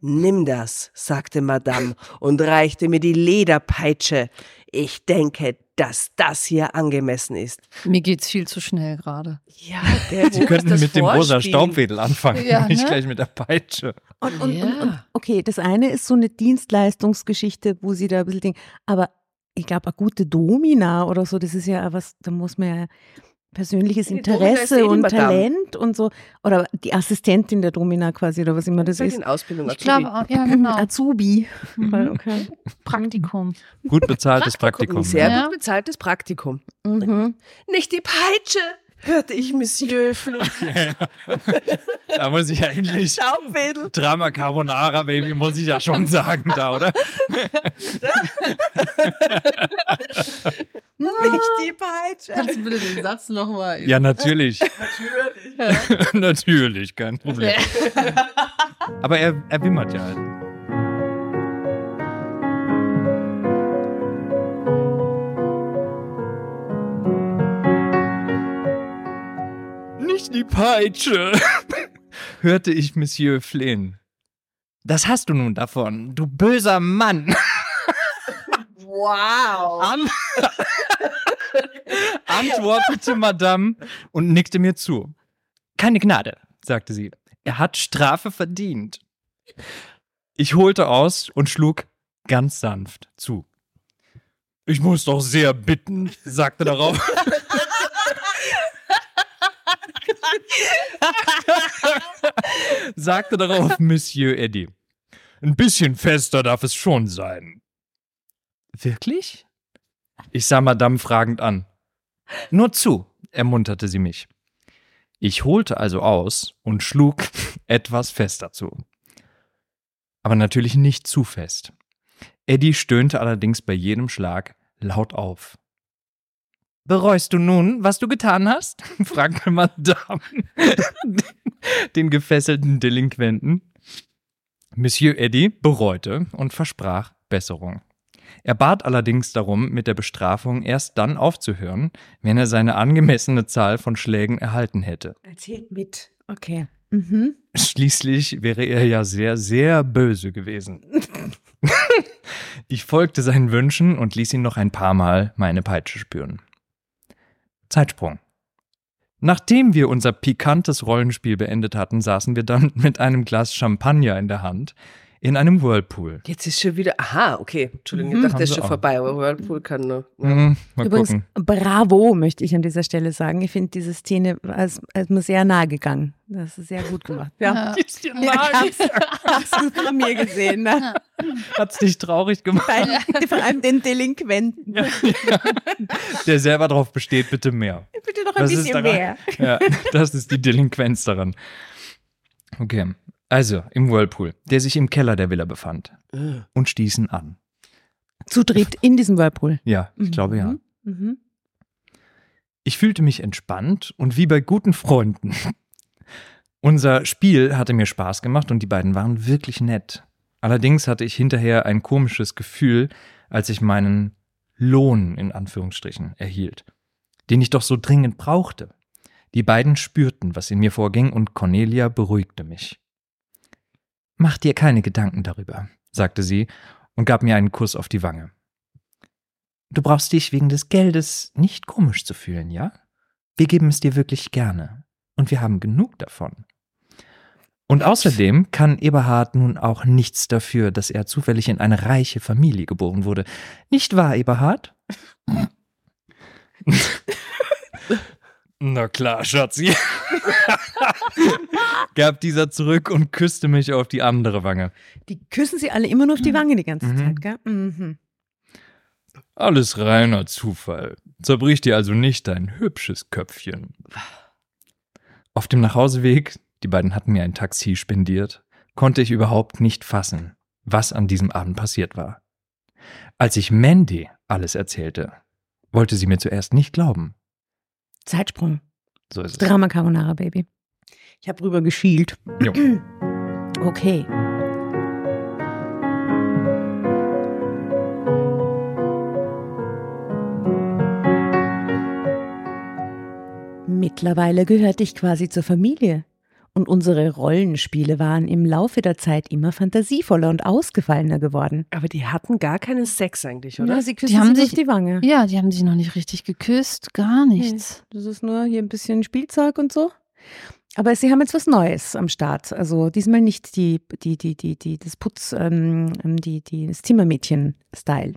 [SPEAKER 2] Nimm das, sagte Madame und reichte mir die Lederpeitsche. Ich denke, dass das hier angemessen ist.
[SPEAKER 5] Mir geht's viel zu schnell gerade.
[SPEAKER 2] Ja, der
[SPEAKER 1] Sie könnten mit dem rosa Staubwedel anfangen,
[SPEAKER 5] Ja,
[SPEAKER 1] nicht
[SPEAKER 5] ne?
[SPEAKER 1] gleich mit der Peitsche.
[SPEAKER 3] Und, und,
[SPEAKER 5] Ja.
[SPEAKER 3] und, und okay, das eine ist so eine Dienstleistungsgeschichte, wo sie da ein bisschen denken, aber ich glaube, eine gute Domina oder so, das ist ja was, da muss man ja persönliches
[SPEAKER 2] Domina
[SPEAKER 3] Interesse
[SPEAKER 2] die
[SPEAKER 3] und. Talent und so, oder die Assistentin der Domina quasi, oder was immer das ist.
[SPEAKER 2] ist in Ausbildung.
[SPEAKER 5] Ich glaube auch, ja, genau.
[SPEAKER 3] Azubi.
[SPEAKER 5] Mhm.
[SPEAKER 3] Okay.
[SPEAKER 5] Praktikum.
[SPEAKER 1] Gut bezahltes Praktikum.
[SPEAKER 2] Ein sehr
[SPEAKER 5] Ja.
[SPEAKER 2] gut bezahltes Praktikum.
[SPEAKER 3] Mhm.
[SPEAKER 2] Nicht die Peitsche, hörte ich Monsieur Flut.
[SPEAKER 1] Da muss ich ja endlich
[SPEAKER 2] Staubwedel.
[SPEAKER 1] Drama Carbonara Baby, muss ich ja schon sagen da, oder?
[SPEAKER 2] Nicht die Peitsche.
[SPEAKER 5] Kannst du bitte den Satz nochmal?
[SPEAKER 1] Ja, natürlich. natürlich, kein Problem. Aber er, er wimmert ja Nicht die Peitsche, hörte ich Monsieur flehen. Das hast du nun davon, du böser Mann.
[SPEAKER 2] Wow.
[SPEAKER 1] An antwortete Madame und nickte mir zu. Keine Gnade, sagte sie. Er hat Strafe verdient. Ich holte aus und schlug ganz sanft zu. Ich muss doch sehr bitten, sagte darauf. sagte darauf Monsieur Eddy. Ein bisschen fester darf es schon sein. Wirklich? Ich sah Madame fragend an. Nur zu, ermunterte sie mich. Ich holte also aus und schlug etwas fester zu. Aber natürlich nicht zu fest. Eddie stöhnte allerdings bei jedem Schlag laut auf. Bereust du nun, was du getan hast? fragte Madame den gefesselten Delinquenten. Monsieur Eddy bereute und versprach Besserung. Er bat allerdings darum, mit der Bestrafung erst dann aufzuhören, wenn er seine angemessene Zahl von Schlägen erhalten hätte.
[SPEAKER 3] Erzählt mit. Okay. Mhm.
[SPEAKER 1] Schließlich wäre er ja sehr, sehr böse gewesen. ich folgte seinen Wünschen und ließ ihn noch ein paar Mal meine Peitsche spüren. Zeitsprung. Nachdem wir unser pikantes Rollenspiel beendet hatten, saßen wir dann mit einem Glas Champagner in der Hand in einem Whirlpool.
[SPEAKER 2] Jetzt ist schon wieder. Aha, okay. Entschuldigung, ich
[SPEAKER 3] Mhm.
[SPEAKER 2] dachte, das ist schon
[SPEAKER 1] auch.
[SPEAKER 2] vorbei, aber Whirlpool kann noch.
[SPEAKER 1] Mhm, mal
[SPEAKER 3] Übrigens,
[SPEAKER 1] gucken.
[SPEAKER 3] bravo, möchte ich an dieser Stelle sagen. Ich finde diese Szene als, als mir sehr nahe gegangen. Das ist sehr gut gemacht. Ja.
[SPEAKER 1] Ist dir
[SPEAKER 3] Ja, hab's, hab's du von mir gesehen, ne?
[SPEAKER 1] Hat's dich traurig gemacht?
[SPEAKER 3] Bei, vor allem den Delinquenten.
[SPEAKER 1] Der selber darauf besteht, bitte mehr.
[SPEAKER 3] Bitte noch ein
[SPEAKER 1] ist
[SPEAKER 3] bisschen
[SPEAKER 1] daran?
[SPEAKER 3] mehr.
[SPEAKER 1] Ja, das ist die Delinquenz daran. Okay, also im Whirlpool, der sich im Keller der Villa befand,
[SPEAKER 2] Äh.
[SPEAKER 1] und stießen an.
[SPEAKER 3] Zu dritt in diesem Whirlpool.
[SPEAKER 1] Ja, ich glaube ja.
[SPEAKER 3] Mhm.
[SPEAKER 1] Ich fühlte mich entspannt und wie bei guten Freunden. Unser Spiel hatte mir Spaß gemacht und die beiden waren wirklich nett. Allerdings hatte ich hinterher ein komisches Gefühl, als ich meinen Lohn in Anführungsstrichen erhielt, den ich doch so dringend brauchte. Die beiden spürten, was in mir vorging, und Cornelia beruhigte mich. Mach dir keine Gedanken darüber, sagte sie und gab mir einen Kuss auf die Wange. Du brauchst dich wegen des Geldes nicht komisch zu fühlen, ja? Wir geben es dir wirklich gerne. Und wir haben genug davon. Und außerdem kann Eberhard nun auch nichts dafür, dass er zufällig in eine reiche Familie geboren wurde. Nicht wahr, Eberhard? Na klar, Schatzi. gab dieser zurück und küsste mich auf die andere Wange.
[SPEAKER 3] Die küssen sie alle immer nur auf die Wange die ganze
[SPEAKER 1] Mhm.
[SPEAKER 3] Zeit, gell? Mhm.
[SPEAKER 1] Alles reiner Zufall. Zerbrich dir also nicht dein hübsches Köpfchen. Auf dem Nachhauseweg, die beiden hatten mir ein Taxi spendiert, konnte ich überhaupt nicht fassen, was an diesem Abend passiert war. Als ich Mandy alles erzählte, wollte sie mir zuerst nicht glauben.
[SPEAKER 3] Zeitsprung.
[SPEAKER 1] So ist es.
[SPEAKER 3] Drama Carbonara, Baby. Ich habe rüber geschielt.
[SPEAKER 1] Jo.
[SPEAKER 3] Okay. Mittlerweile gehörte ich quasi zur Familie. Und unsere Rollenspiele waren im Laufe der Zeit immer fantasievoller und ausgefallener geworden.
[SPEAKER 2] Aber die hatten gar keinen Sex eigentlich, oder?
[SPEAKER 3] Ja, sie küssen
[SPEAKER 5] die haben
[SPEAKER 3] sich die Wange.
[SPEAKER 5] Ja, die haben sich noch nicht richtig geküsst, gar nichts.
[SPEAKER 3] Nee, das ist nur hier ein bisschen Spielzeug und so. Aber sie haben jetzt was Neues am Start. Also diesmal nicht die, die, die, die, die, das Putz, ähm, ähm, die, die, das Zimmermädchen-Style.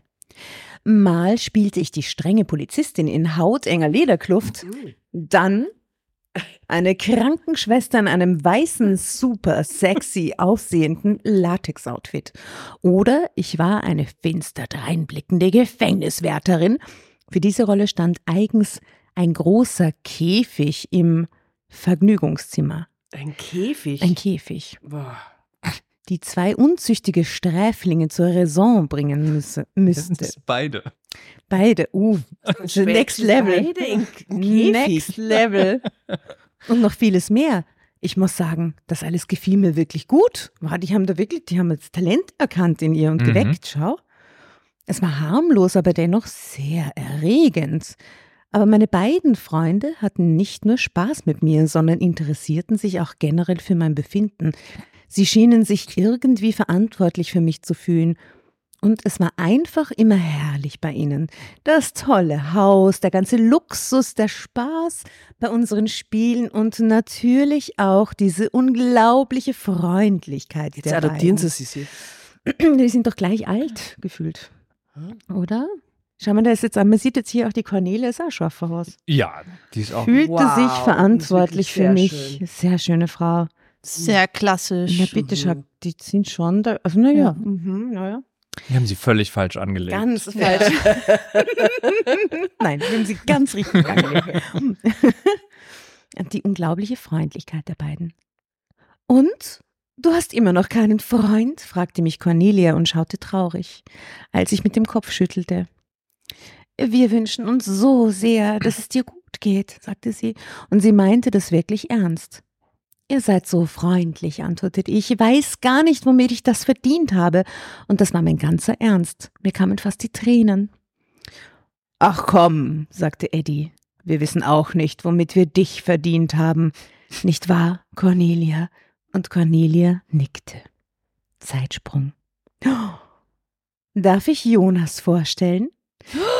[SPEAKER 3] Mal spielte ich die strenge Polizistin in hautenger Lederkluft, dann eine Krankenschwester in einem weißen, super sexy aussehenden Latex-Outfit. Oder ich war eine finster dreinblickende Gefängniswärterin. Für diese Rolle stand eigens ein großer Käfig im Vergnügungszimmer.
[SPEAKER 2] Ein Käfig.
[SPEAKER 3] Ein Käfig,
[SPEAKER 2] Boah.
[SPEAKER 3] die zwei unzüchtige Sträflinge zur Raison bringen müsse, müsste.
[SPEAKER 1] beide.
[SPEAKER 3] Beide, uh, the next level.
[SPEAKER 2] Beide in Käfig.
[SPEAKER 3] Next level. Und noch vieles mehr. Ich muss sagen, das alles gefiel mir wirklich gut. Die haben da wirklich, die haben das Talent erkannt in ihr und
[SPEAKER 1] Mhm.
[SPEAKER 3] geweckt, schau. Es war harmlos, aber dennoch sehr erregend. Aber meine beiden Freunde hatten nicht nur Spaß mit mir, sondern interessierten sich auch generell für mein Befinden. Sie schienen sich irgendwie verantwortlich für mich zu fühlen. Und es war einfach immer herrlich bei ihnen. Das tolle Haus, der ganze Luxus, der Spaß bei unseren Spielen und natürlich auch diese unglaubliche Freundlichkeit.
[SPEAKER 2] Jetzt
[SPEAKER 3] der
[SPEAKER 2] adoptieren
[SPEAKER 3] beiden.
[SPEAKER 2] sie sie.
[SPEAKER 3] Die sind doch gleich alt gefühlt. Oder? Schau mal, da ist jetzt an. Man sieht jetzt hier auch die Cornelia, ist auch scharfer aus.
[SPEAKER 1] Ja, die ist auch.
[SPEAKER 3] Fühlte
[SPEAKER 2] Wow,
[SPEAKER 3] sich
[SPEAKER 2] die
[SPEAKER 3] verantwortlich für mich.
[SPEAKER 2] schön.
[SPEAKER 3] Sehr schöne Frau.
[SPEAKER 5] Sehr klassisch.
[SPEAKER 3] Ja, bitte, schau, die sind schon da. Also, naja. Mhm, naja.
[SPEAKER 1] Die haben sie völlig falsch angelegt.
[SPEAKER 3] Ganz falsch. Nein, wir haben sie ganz richtig angelegt. Die unglaubliche Freundlichkeit der beiden. Und? Du hast immer noch keinen Freund? fragte mich Cornelia und schaute traurig, als ich mit dem Kopf schüttelte. Wir wünschen uns so sehr, dass es dir gut geht, sagte sie, und sie meinte das wirklich ernst. Ihr seid so freundlich, antwortete ich. Ich weiß gar nicht, womit ich das verdient habe. Und das war mein ganzer Ernst. Mir kamen fast die Tränen. Ach komm, sagte Eddie. Wir wissen auch nicht, womit wir dich verdient haben. Nicht wahr, Cornelia? Und Cornelia nickte. Zeitsprung. Darf ich Jonas vorstellen?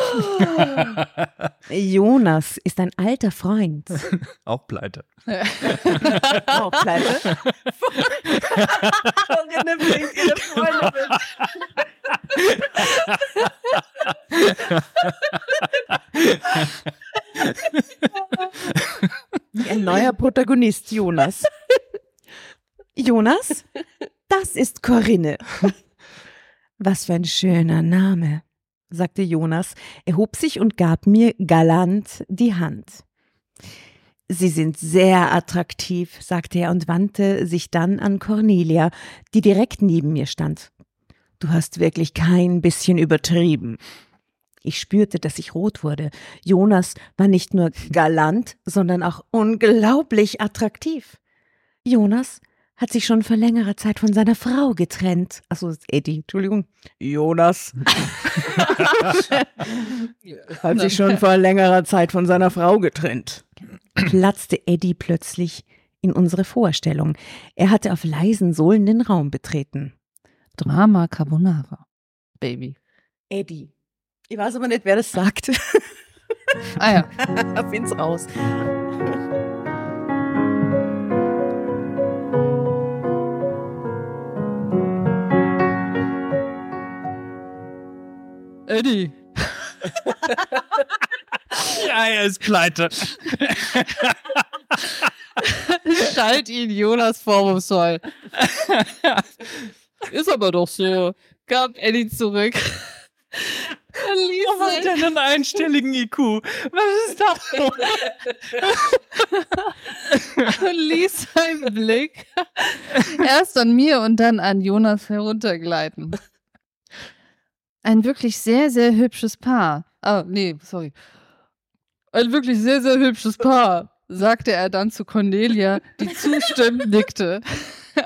[SPEAKER 3] Jonas ist ein alter Freund.
[SPEAKER 1] Auch pleite.
[SPEAKER 3] Auch pleite. Corinne bringt ihre Freunde mit. Ein neuer Protagonist, Jonas. Jonas, das ist Corinne. Was für ein schöner Name, sagte Jonas, erhob sich und gab mir galant die Hand. Sie sind sehr attraktiv, sagte er und wandte sich dann an Cornelia, die direkt neben mir stand. Du hast wirklich kein bisschen übertrieben. Ich spürte, dass ich rot wurde. Jonas war nicht nur galant, sondern auch unglaublich attraktiv. Jonas hat sich schon vor längerer Zeit von seiner Frau getrennt. Also Eddie, Entschuldigung. Jonas hat sich schon vor längerer Zeit von seiner Frau getrennt. Platzte Eddie plötzlich in unsere Vorstellung. Er hatte auf leisen Sohlen den Raum betreten.
[SPEAKER 5] Drama Carbonara. Baby.
[SPEAKER 3] Eddie. Ich weiß aber nicht, wer das sagt.
[SPEAKER 5] Ah ja.
[SPEAKER 3] Find's raus.
[SPEAKER 5] Eddie.
[SPEAKER 1] Ja, er ist pleite.
[SPEAKER 5] Schalt ihn Jonas vorwurfsvoll. Ist aber doch so. Gab Eddie zurück.
[SPEAKER 1] Was hat denn einen einstelligen IQ? Was ist das?
[SPEAKER 5] ließ seinen Blick erst an mir und dann an Jonas heruntergleiten. Ein wirklich sehr, sehr hübsches Paar. Ah, nee, sorry. Ein wirklich sehr, sehr hübsches Paar, sagte er dann zu Cornelia, die zustimmend nickte.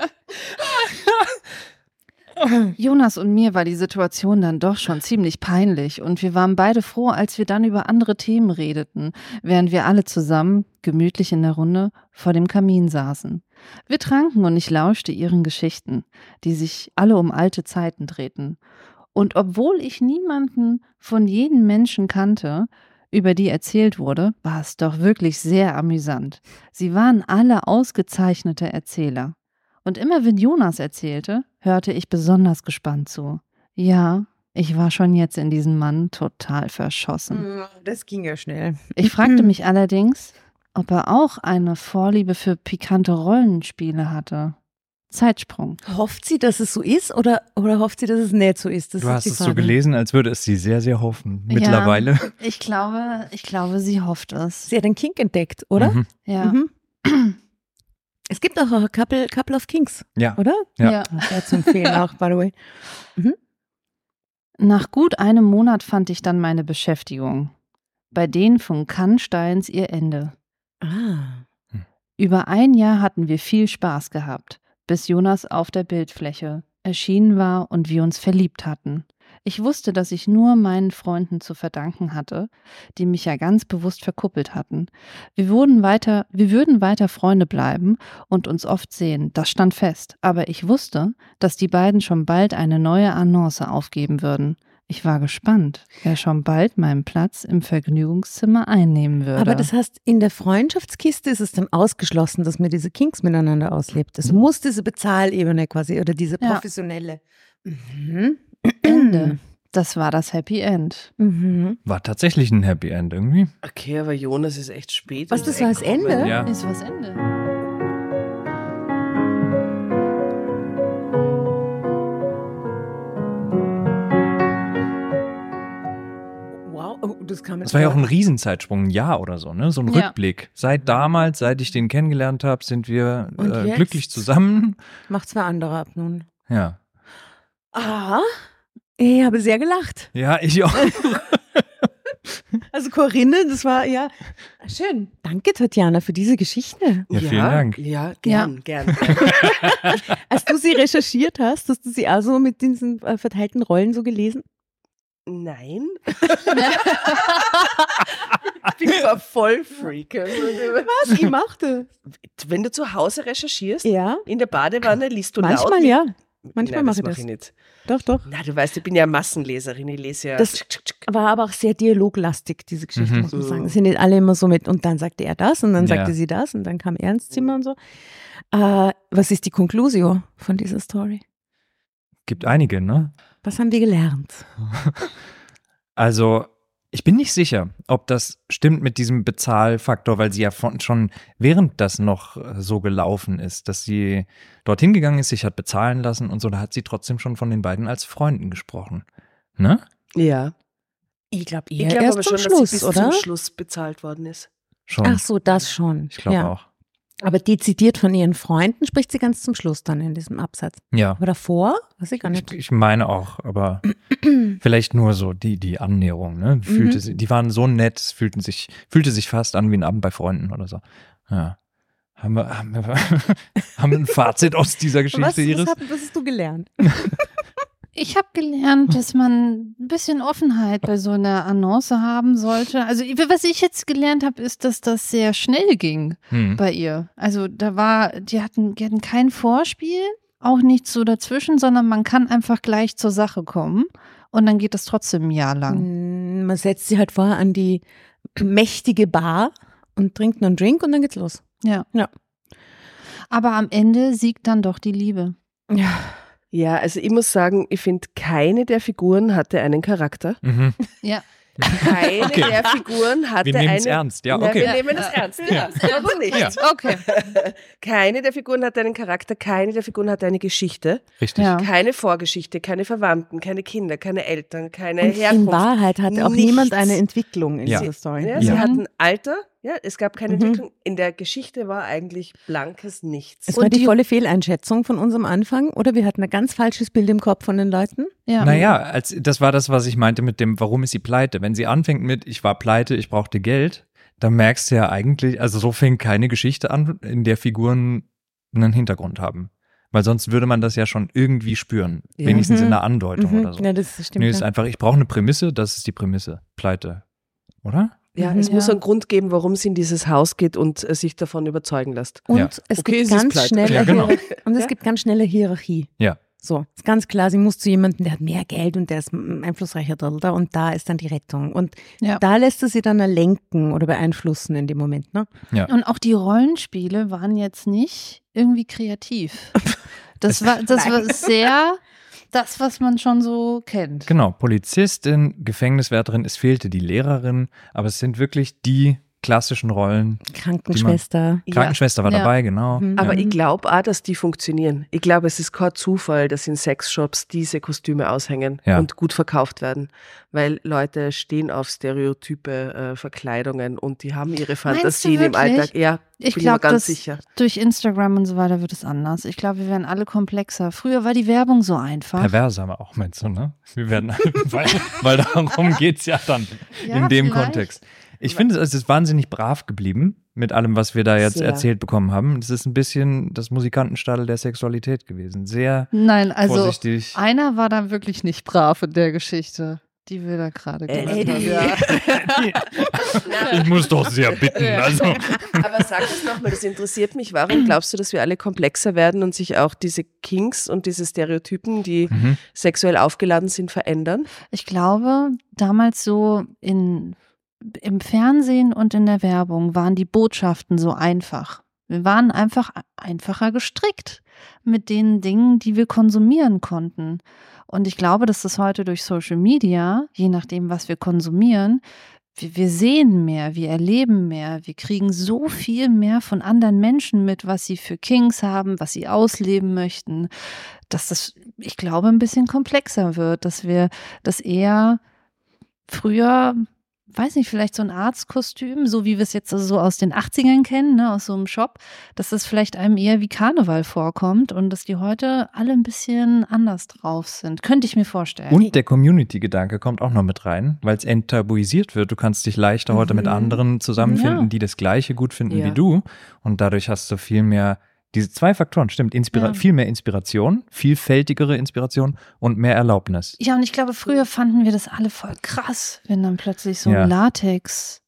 [SPEAKER 5] Jonas und mir war die Situation dann doch schon ziemlich peinlich und wir waren beide froh, als wir dann über andere Themen redeten, während wir alle zusammen, gemütlich in der Runde, vor dem Kamin saßen. Wir tranken und ich lauschte ihren Geschichten, die sich alle um alte Zeiten drehten. Und obwohl ich niemanden von jenen Menschen kannte, über die erzählt wurde, war es doch wirklich sehr amüsant. Sie waren alle ausgezeichnete Erzähler. Und immer wenn Jonas erzählte, hörte ich besonders gespannt zu. Ja, ich war schon jetzt in diesen Mann total verschossen.
[SPEAKER 3] Das ging ja schnell.
[SPEAKER 5] Ich fragte mich allerdings, ob er auch eine Vorliebe für pikante Rollenspiele hatte. Zeitsprung.
[SPEAKER 3] Hofft sie, dass es so ist oder, oder hofft sie, dass es nicht so ist? Das
[SPEAKER 1] Du
[SPEAKER 3] ist
[SPEAKER 1] hast
[SPEAKER 3] die
[SPEAKER 1] es so
[SPEAKER 3] Frage.
[SPEAKER 1] gelesen, als würde es sie sehr, sehr hoffen. Mittlerweile.
[SPEAKER 5] Ich glaube, ich glaube, sie hofft es.
[SPEAKER 3] Sie hat einen Kink entdeckt, oder?
[SPEAKER 1] Mhm.
[SPEAKER 5] Ja.
[SPEAKER 3] Mhm. Es gibt auch ein Couple, Couple of Kings,
[SPEAKER 1] Ja.
[SPEAKER 3] oder?
[SPEAKER 1] Ja.
[SPEAKER 3] Sehr zu empfehlen auch, by the way.
[SPEAKER 5] Nach gut einem Monat fand ich dann meine Beschäftigung. Bei denen von Kannsteins ihr Ende.
[SPEAKER 3] Ah.
[SPEAKER 5] Über ein Jahr hatten wir viel Spaß gehabt, bis Jonas auf der Bildfläche erschienen war und wir uns verliebt hatten. Ich wusste, dass ich nur meinen Freunden zu verdanken hatte, die mich ja ganz bewusst verkuppelt hatten. Wir wurden weiter, wir würden weiter Freunde bleiben und uns oft sehen, das stand fest, aber ich wusste, dass die beiden schon bald eine neue Annonce aufgeben würden. Ich war gespannt, wer schon bald meinen Platz im Vergnügungszimmer einnehmen würde.
[SPEAKER 3] Aber das heißt, in der Freundschaftskiste ist es dann ausgeschlossen, dass man diese Kinks miteinander auslebt. Es muss diese Bezahlebene quasi oder diese
[SPEAKER 5] Ja.
[SPEAKER 3] professionelle. Mhm.
[SPEAKER 5] Ende. Das war das Happy End.
[SPEAKER 3] Mhm.
[SPEAKER 1] War tatsächlich ein Happy End irgendwie.
[SPEAKER 4] Okay, aber Jonas ist echt spät.
[SPEAKER 3] Was, das war das Ende?
[SPEAKER 1] Ja.
[SPEAKER 5] Ist was Ende.
[SPEAKER 3] Das kam
[SPEAKER 1] Das war ja auch ein Riesenzeitsprung, ein Jahr oder so, ne? So ein
[SPEAKER 5] Ja.
[SPEAKER 1] Rückblick. Seit damals, seit ich den kennengelernt habe, sind wir äh, glücklich zusammen.
[SPEAKER 3] Macht zwei andere ab nun.
[SPEAKER 1] Ja.
[SPEAKER 3] Ah, ich habe sehr gelacht.
[SPEAKER 1] Ja, ich auch.
[SPEAKER 3] Also Corinne, das war ja schön. Danke, Tatjana, für diese Geschichte.
[SPEAKER 1] Ja, vielen Dank.
[SPEAKER 4] Ja, gern, gern. gern.
[SPEAKER 3] Als du sie recherchiert hast, hast du sie also mit diesen äh, verteilten Rollen so gelesen?
[SPEAKER 4] Nein. ich bin aber voll Freak.
[SPEAKER 3] Was? Ich machte.
[SPEAKER 4] Wenn du zu Hause recherchierst,
[SPEAKER 3] Ja,
[SPEAKER 4] in der Badewanne liest du laut.
[SPEAKER 3] manchmal ja. Manchmal
[SPEAKER 4] Nein,
[SPEAKER 3] mache ich
[SPEAKER 4] mach
[SPEAKER 3] das.
[SPEAKER 4] ich nicht.
[SPEAKER 3] Doch, doch.
[SPEAKER 4] Na, du weißt, ich bin ja Massenleserin. Ich lese ja.
[SPEAKER 3] Das war aber auch sehr dialoglastig, diese Geschichte,
[SPEAKER 1] Mhm.
[SPEAKER 3] muss man sagen. Es sind nicht alle immer so mit, und dann sagte er das und dann
[SPEAKER 1] Ja.
[SPEAKER 3] sagte sie das und dann kam er ins Zimmer und so. Äh, was ist die Conclusio von dieser Story?
[SPEAKER 1] Gibt einige, ne?
[SPEAKER 3] Was haben wir gelernt?
[SPEAKER 1] Also, ich bin nicht sicher, ob das stimmt mit diesem Bezahlfaktor, weil sie ja von, schon während das noch äh, so gelaufen ist, dass sie dorthin gegangen ist, sich hat bezahlen lassen und so, da hat sie trotzdem schon von den beiden als Freunden gesprochen. Ne?
[SPEAKER 4] ja.
[SPEAKER 3] Ich glaube,
[SPEAKER 4] Ich
[SPEAKER 3] eher
[SPEAKER 4] glaube
[SPEAKER 3] erst
[SPEAKER 4] aber
[SPEAKER 3] zum
[SPEAKER 4] schon,
[SPEAKER 3] Schluss,
[SPEAKER 4] dass sie bis
[SPEAKER 3] oder?
[SPEAKER 4] zum Schluss bezahlt worden ist.
[SPEAKER 1] Schon.
[SPEAKER 3] Ach so, das schon.
[SPEAKER 1] ich glaube
[SPEAKER 3] ja.
[SPEAKER 1] auch.
[SPEAKER 3] Aber dezidiert von ihren Freunden spricht sie ganz zum Schluss dann in diesem Absatz.
[SPEAKER 1] Ja.
[SPEAKER 3] Aber davor, weiß ich gar
[SPEAKER 1] Ich,
[SPEAKER 3] nicht.
[SPEAKER 1] ich meine auch, aber vielleicht nur so die, die Annäherung, ne? Fühlte
[SPEAKER 3] Mhm.
[SPEAKER 1] sie, die waren so nett, fühlten sich, fühlte sich fast an wie ein Abend bei Freunden oder so. Ja. Haben wir, haben wir, haben wir ein Fazit aus dieser Geschichte,
[SPEAKER 3] Was, was,
[SPEAKER 1] Iris?
[SPEAKER 3] hab, was hast du gelernt?
[SPEAKER 5] Ich habe gelernt, dass man ein bisschen Offenheit bei so einer Annonce haben sollte. Also was ich jetzt gelernt habe, ist, dass das sehr schnell ging
[SPEAKER 1] Hm.
[SPEAKER 5] bei ihr. Also da war, die hatten, die hatten kein Vorspiel, auch nichts so dazwischen, sondern man kann einfach gleich zur Sache kommen und dann geht das trotzdem ein Jahr lang.
[SPEAKER 3] Mm, Man setzt sie halt vorher an die mächtige Bar und trinkt einen Drink und dann geht's los.
[SPEAKER 5] Ja.
[SPEAKER 3] Ja.
[SPEAKER 5] Aber am Ende siegt dann doch die Liebe.
[SPEAKER 3] Ja.
[SPEAKER 4] Ja, also ich muss sagen, ich finde, keine der Figuren hatte einen Charakter.
[SPEAKER 1] Mhm.
[SPEAKER 5] Ja.
[SPEAKER 4] Keine
[SPEAKER 1] Okay.
[SPEAKER 4] der Figuren hatte
[SPEAKER 1] Wir nehmen es ernst, ja,
[SPEAKER 4] Na,
[SPEAKER 1] okay.
[SPEAKER 4] wir nehmen es ernst. Ja. Warum nicht?
[SPEAKER 1] Ja.
[SPEAKER 5] Okay.
[SPEAKER 4] Keine der Figuren hatte einen Charakter, keine der Figuren hatte eine Geschichte,
[SPEAKER 1] Richtig.
[SPEAKER 5] Ja.
[SPEAKER 4] keine Vorgeschichte, keine Verwandten, keine Kinder, keine Eltern, keine
[SPEAKER 3] Und in
[SPEAKER 4] Herkunft.
[SPEAKER 3] Wahrheit hatte auch
[SPEAKER 4] Nichts.
[SPEAKER 3] niemand eine Entwicklung in
[SPEAKER 1] Ja.
[SPEAKER 3] dieser Story.
[SPEAKER 4] Ja,
[SPEAKER 1] Ja.
[SPEAKER 4] Sie hatten Alter, ja, es gab keine
[SPEAKER 3] Mhm.
[SPEAKER 4] Entwicklung. In der Geschichte war eigentlich blankes Nichts.
[SPEAKER 3] Es
[SPEAKER 5] Und
[SPEAKER 3] war die
[SPEAKER 5] die-
[SPEAKER 3] volle Fehleinschätzung von unserem Anfang, oder wir hatten ein ganz falsches Bild im Kopf von den Leuten.
[SPEAKER 5] Ja.
[SPEAKER 1] Naja, als, das war das, was ich meinte mit dem, warum ist sie pleite? Wenn sie anfängt mit, ich war pleite, ich brauchte Geld, dann merkst du ja eigentlich, also so fängt keine Geschichte an, in der Figuren einen Hintergrund haben. Weil sonst würde man das ja schon irgendwie spüren.
[SPEAKER 2] Ja.
[SPEAKER 1] Wenigstens in
[SPEAKER 3] Mhm.
[SPEAKER 1] einer Andeutung
[SPEAKER 3] Mhm.
[SPEAKER 1] oder so.
[SPEAKER 3] Ja, das stimmt.
[SPEAKER 1] Nö, ist einfach, ich brauche eine Prämisse, das ist die Prämisse. Pleite. Oder?
[SPEAKER 2] Ja,
[SPEAKER 3] Mhm.
[SPEAKER 2] es muss
[SPEAKER 5] Ja.
[SPEAKER 2] einen Grund geben, warum sie in dieses Haus geht und äh, sich davon überzeugen lässt.
[SPEAKER 3] Und
[SPEAKER 1] Ja.
[SPEAKER 3] es
[SPEAKER 2] Okay,
[SPEAKER 3] gibt ganz schnelle
[SPEAKER 1] Ja, genau.
[SPEAKER 3] Hierarchie. Und es
[SPEAKER 2] Ja.
[SPEAKER 3] gibt ganz schnelle Hierarchie.
[SPEAKER 1] Ja.
[SPEAKER 3] So, ist ganz klar, sie muss zu jemandem, der hat mehr Geld und der ist einflussreicher da, und da ist dann die Rettung. Und
[SPEAKER 5] Ja.
[SPEAKER 3] da lässt er sie dann lenken oder beeinflussen in dem Moment. Ne?
[SPEAKER 5] Und auch die Rollenspiele waren jetzt nicht irgendwie kreativ. Das war, das war sehr das, was man schon so kennt.
[SPEAKER 1] Genau, Polizistin, Gefängniswärterin, es fehlte die Lehrerin, aber es sind wirklich die klassischen Rollen.
[SPEAKER 3] Krankenschwester.
[SPEAKER 2] Ja.
[SPEAKER 1] Krankenschwester war
[SPEAKER 5] Ja.
[SPEAKER 1] dabei, genau.
[SPEAKER 3] Mhm.
[SPEAKER 2] Aber
[SPEAKER 1] ja.
[SPEAKER 2] ich glaube auch, dass die funktionieren. Ich glaube, es ist kein Zufall, dass in Sexshops diese Kostüme aushängen
[SPEAKER 1] Ja.
[SPEAKER 2] und gut verkauft werden. Weil Leute stehen auf stereotype äh, Verkleidungen und die haben ihre Fantasien im
[SPEAKER 5] wirklich?
[SPEAKER 2] Alltag. Ja,
[SPEAKER 5] Ich
[SPEAKER 2] bin mir
[SPEAKER 5] glaube,
[SPEAKER 2] ganz
[SPEAKER 5] dass
[SPEAKER 2] sicher.
[SPEAKER 5] durch Instagram und so weiter wird es anders. Ich glaube, wir werden alle komplexer. Früher war die Werbung so einfach.
[SPEAKER 1] Perverse aber auch, meinst du, ne? Wir werden, weil, weil darum geht's ja dann
[SPEAKER 5] Ja,
[SPEAKER 1] in dem
[SPEAKER 5] vielleicht.
[SPEAKER 1] Kontext. Ich finde, es ist wahnsinnig brav geblieben mit allem, was wir da jetzt
[SPEAKER 2] Sehr.
[SPEAKER 1] erzählt bekommen haben. Es ist ein bisschen das Musikantenstadel der Sexualität gewesen. Sehr
[SPEAKER 5] Nein, also
[SPEAKER 1] vorsichtig.
[SPEAKER 5] einer war da wirklich nicht brav in der Geschichte, die wir da gerade
[SPEAKER 2] Äh.
[SPEAKER 1] Ich muss doch sehr bitten. Also.
[SPEAKER 2] Aber sag es nochmal, das interessiert mich. Warum glaubst du, dass wir alle komplexer werden und sich auch diese Kinks und diese Stereotypen, die
[SPEAKER 1] Mhm.
[SPEAKER 2] sexuell aufgeladen sind, verändern?
[SPEAKER 5] Ich glaube, damals so in, im Fernsehen und in der Werbung waren die Botschaften so einfach. Wir waren einfach einfacher gestrickt mit den Dingen, die wir konsumieren konnten. Und ich glaube, dass das heute durch Social Media, je nachdem, was wir konsumieren, wir, sehen mehr, wir erleben mehr, wir kriegen so viel mehr von anderen Menschen mit, was sie für Kings haben, was sie ausleben möchten, dass das, ich glaube, ein bisschen komplexer wird, dass wir das eher früher, weiß nicht, vielleicht so ein Arztkostüm, so wie wir es jetzt also so aus den 80ern kennen, ne, aus so einem Shop, dass das vielleicht einem eher wie Karneval vorkommt und dass die heute alle ein bisschen anders drauf sind. Könnte ich mir vorstellen.
[SPEAKER 1] Und der Community-Gedanke kommt auch noch mit rein, weil es enttabuisiert wird. Du kannst dich leichter heute mit
[SPEAKER 3] Mhm.
[SPEAKER 1] anderen zusammenfinden,
[SPEAKER 5] Ja.
[SPEAKER 1] die das Gleiche gut finden
[SPEAKER 2] Ja.
[SPEAKER 1] wie du. Und dadurch hast du viel mehr, diese zwei Faktoren, stimmt, Inspira
[SPEAKER 5] Ja.
[SPEAKER 1] viel mehr Inspiration, vielfältigere Inspiration und mehr Erlaubnis.
[SPEAKER 5] Ja, und ich glaube, früher fanden wir das alle voll krass, wenn dann plötzlich so ein
[SPEAKER 1] Ja.
[SPEAKER 5] Latex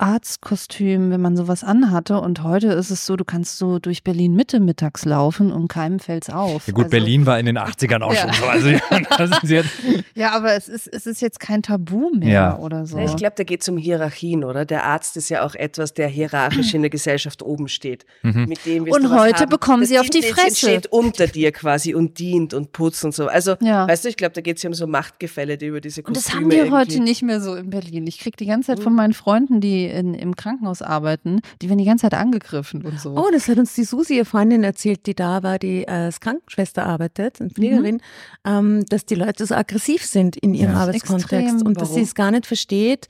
[SPEAKER 5] Arztkostüm, wenn man sowas anhatte. Und heute ist es so, du kannst so durch Berlin Mitte mittags laufen und keinem fällt's auf.
[SPEAKER 1] Ja gut,
[SPEAKER 5] Also-
[SPEAKER 1] Berlin war in den 80ern auch
[SPEAKER 5] Ja.
[SPEAKER 1] schon so. Also ja, das ist jetzt,
[SPEAKER 5] Ja, aber es ist, es ist jetzt kein Tabu mehr
[SPEAKER 1] Ja.
[SPEAKER 5] oder so.
[SPEAKER 2] Ich glaube, da geht es um Hierarchien, oder? Der Arzt ist ja auch etwas, der hierarchisch in der Gesellschaft oben steht.
[SPEAKER 1] Mhm.
[SPEAKER 2] Mit dem
[SPEAKER 5] Und heute
[SPEAKER 2] haben.
[SPEAKER 5] bekommen
[SPEAKER 2] das
[SPEAKER 5] sie auf die Fresse.
[SPEAKER 2] steht unter dir quasi und dient und putzt und so. Also,
[SPEAKER 5] Ja.
[SPEAKER 2] weißt du, ich glaube, da geht es ja um so Machtgefälle, die über diese
[SPEAKER 5] Und
[SPEAKER 2] Kostüme
[SPEAKER 5] das haben wir heute nicht mehr so in Berlin. Ich kriege die ganze Zeit von meinen Freunden, die in, im Krankenhaus arbeiten, die werden die ganze Zeit angegriffen und so.
[SPEAKER 3] Oh, das hat uns die Susi, ihre Freundin, erzählt, die da war, die als Krankenschwester arbeitet, eine Pflegerin, ähm, dass die Leute so aggressiv sind in ihrem
[SPEAKER 1] Ja.
[SPEAKER 3] Arbeitskontext und dass sie es gar nicht versteht,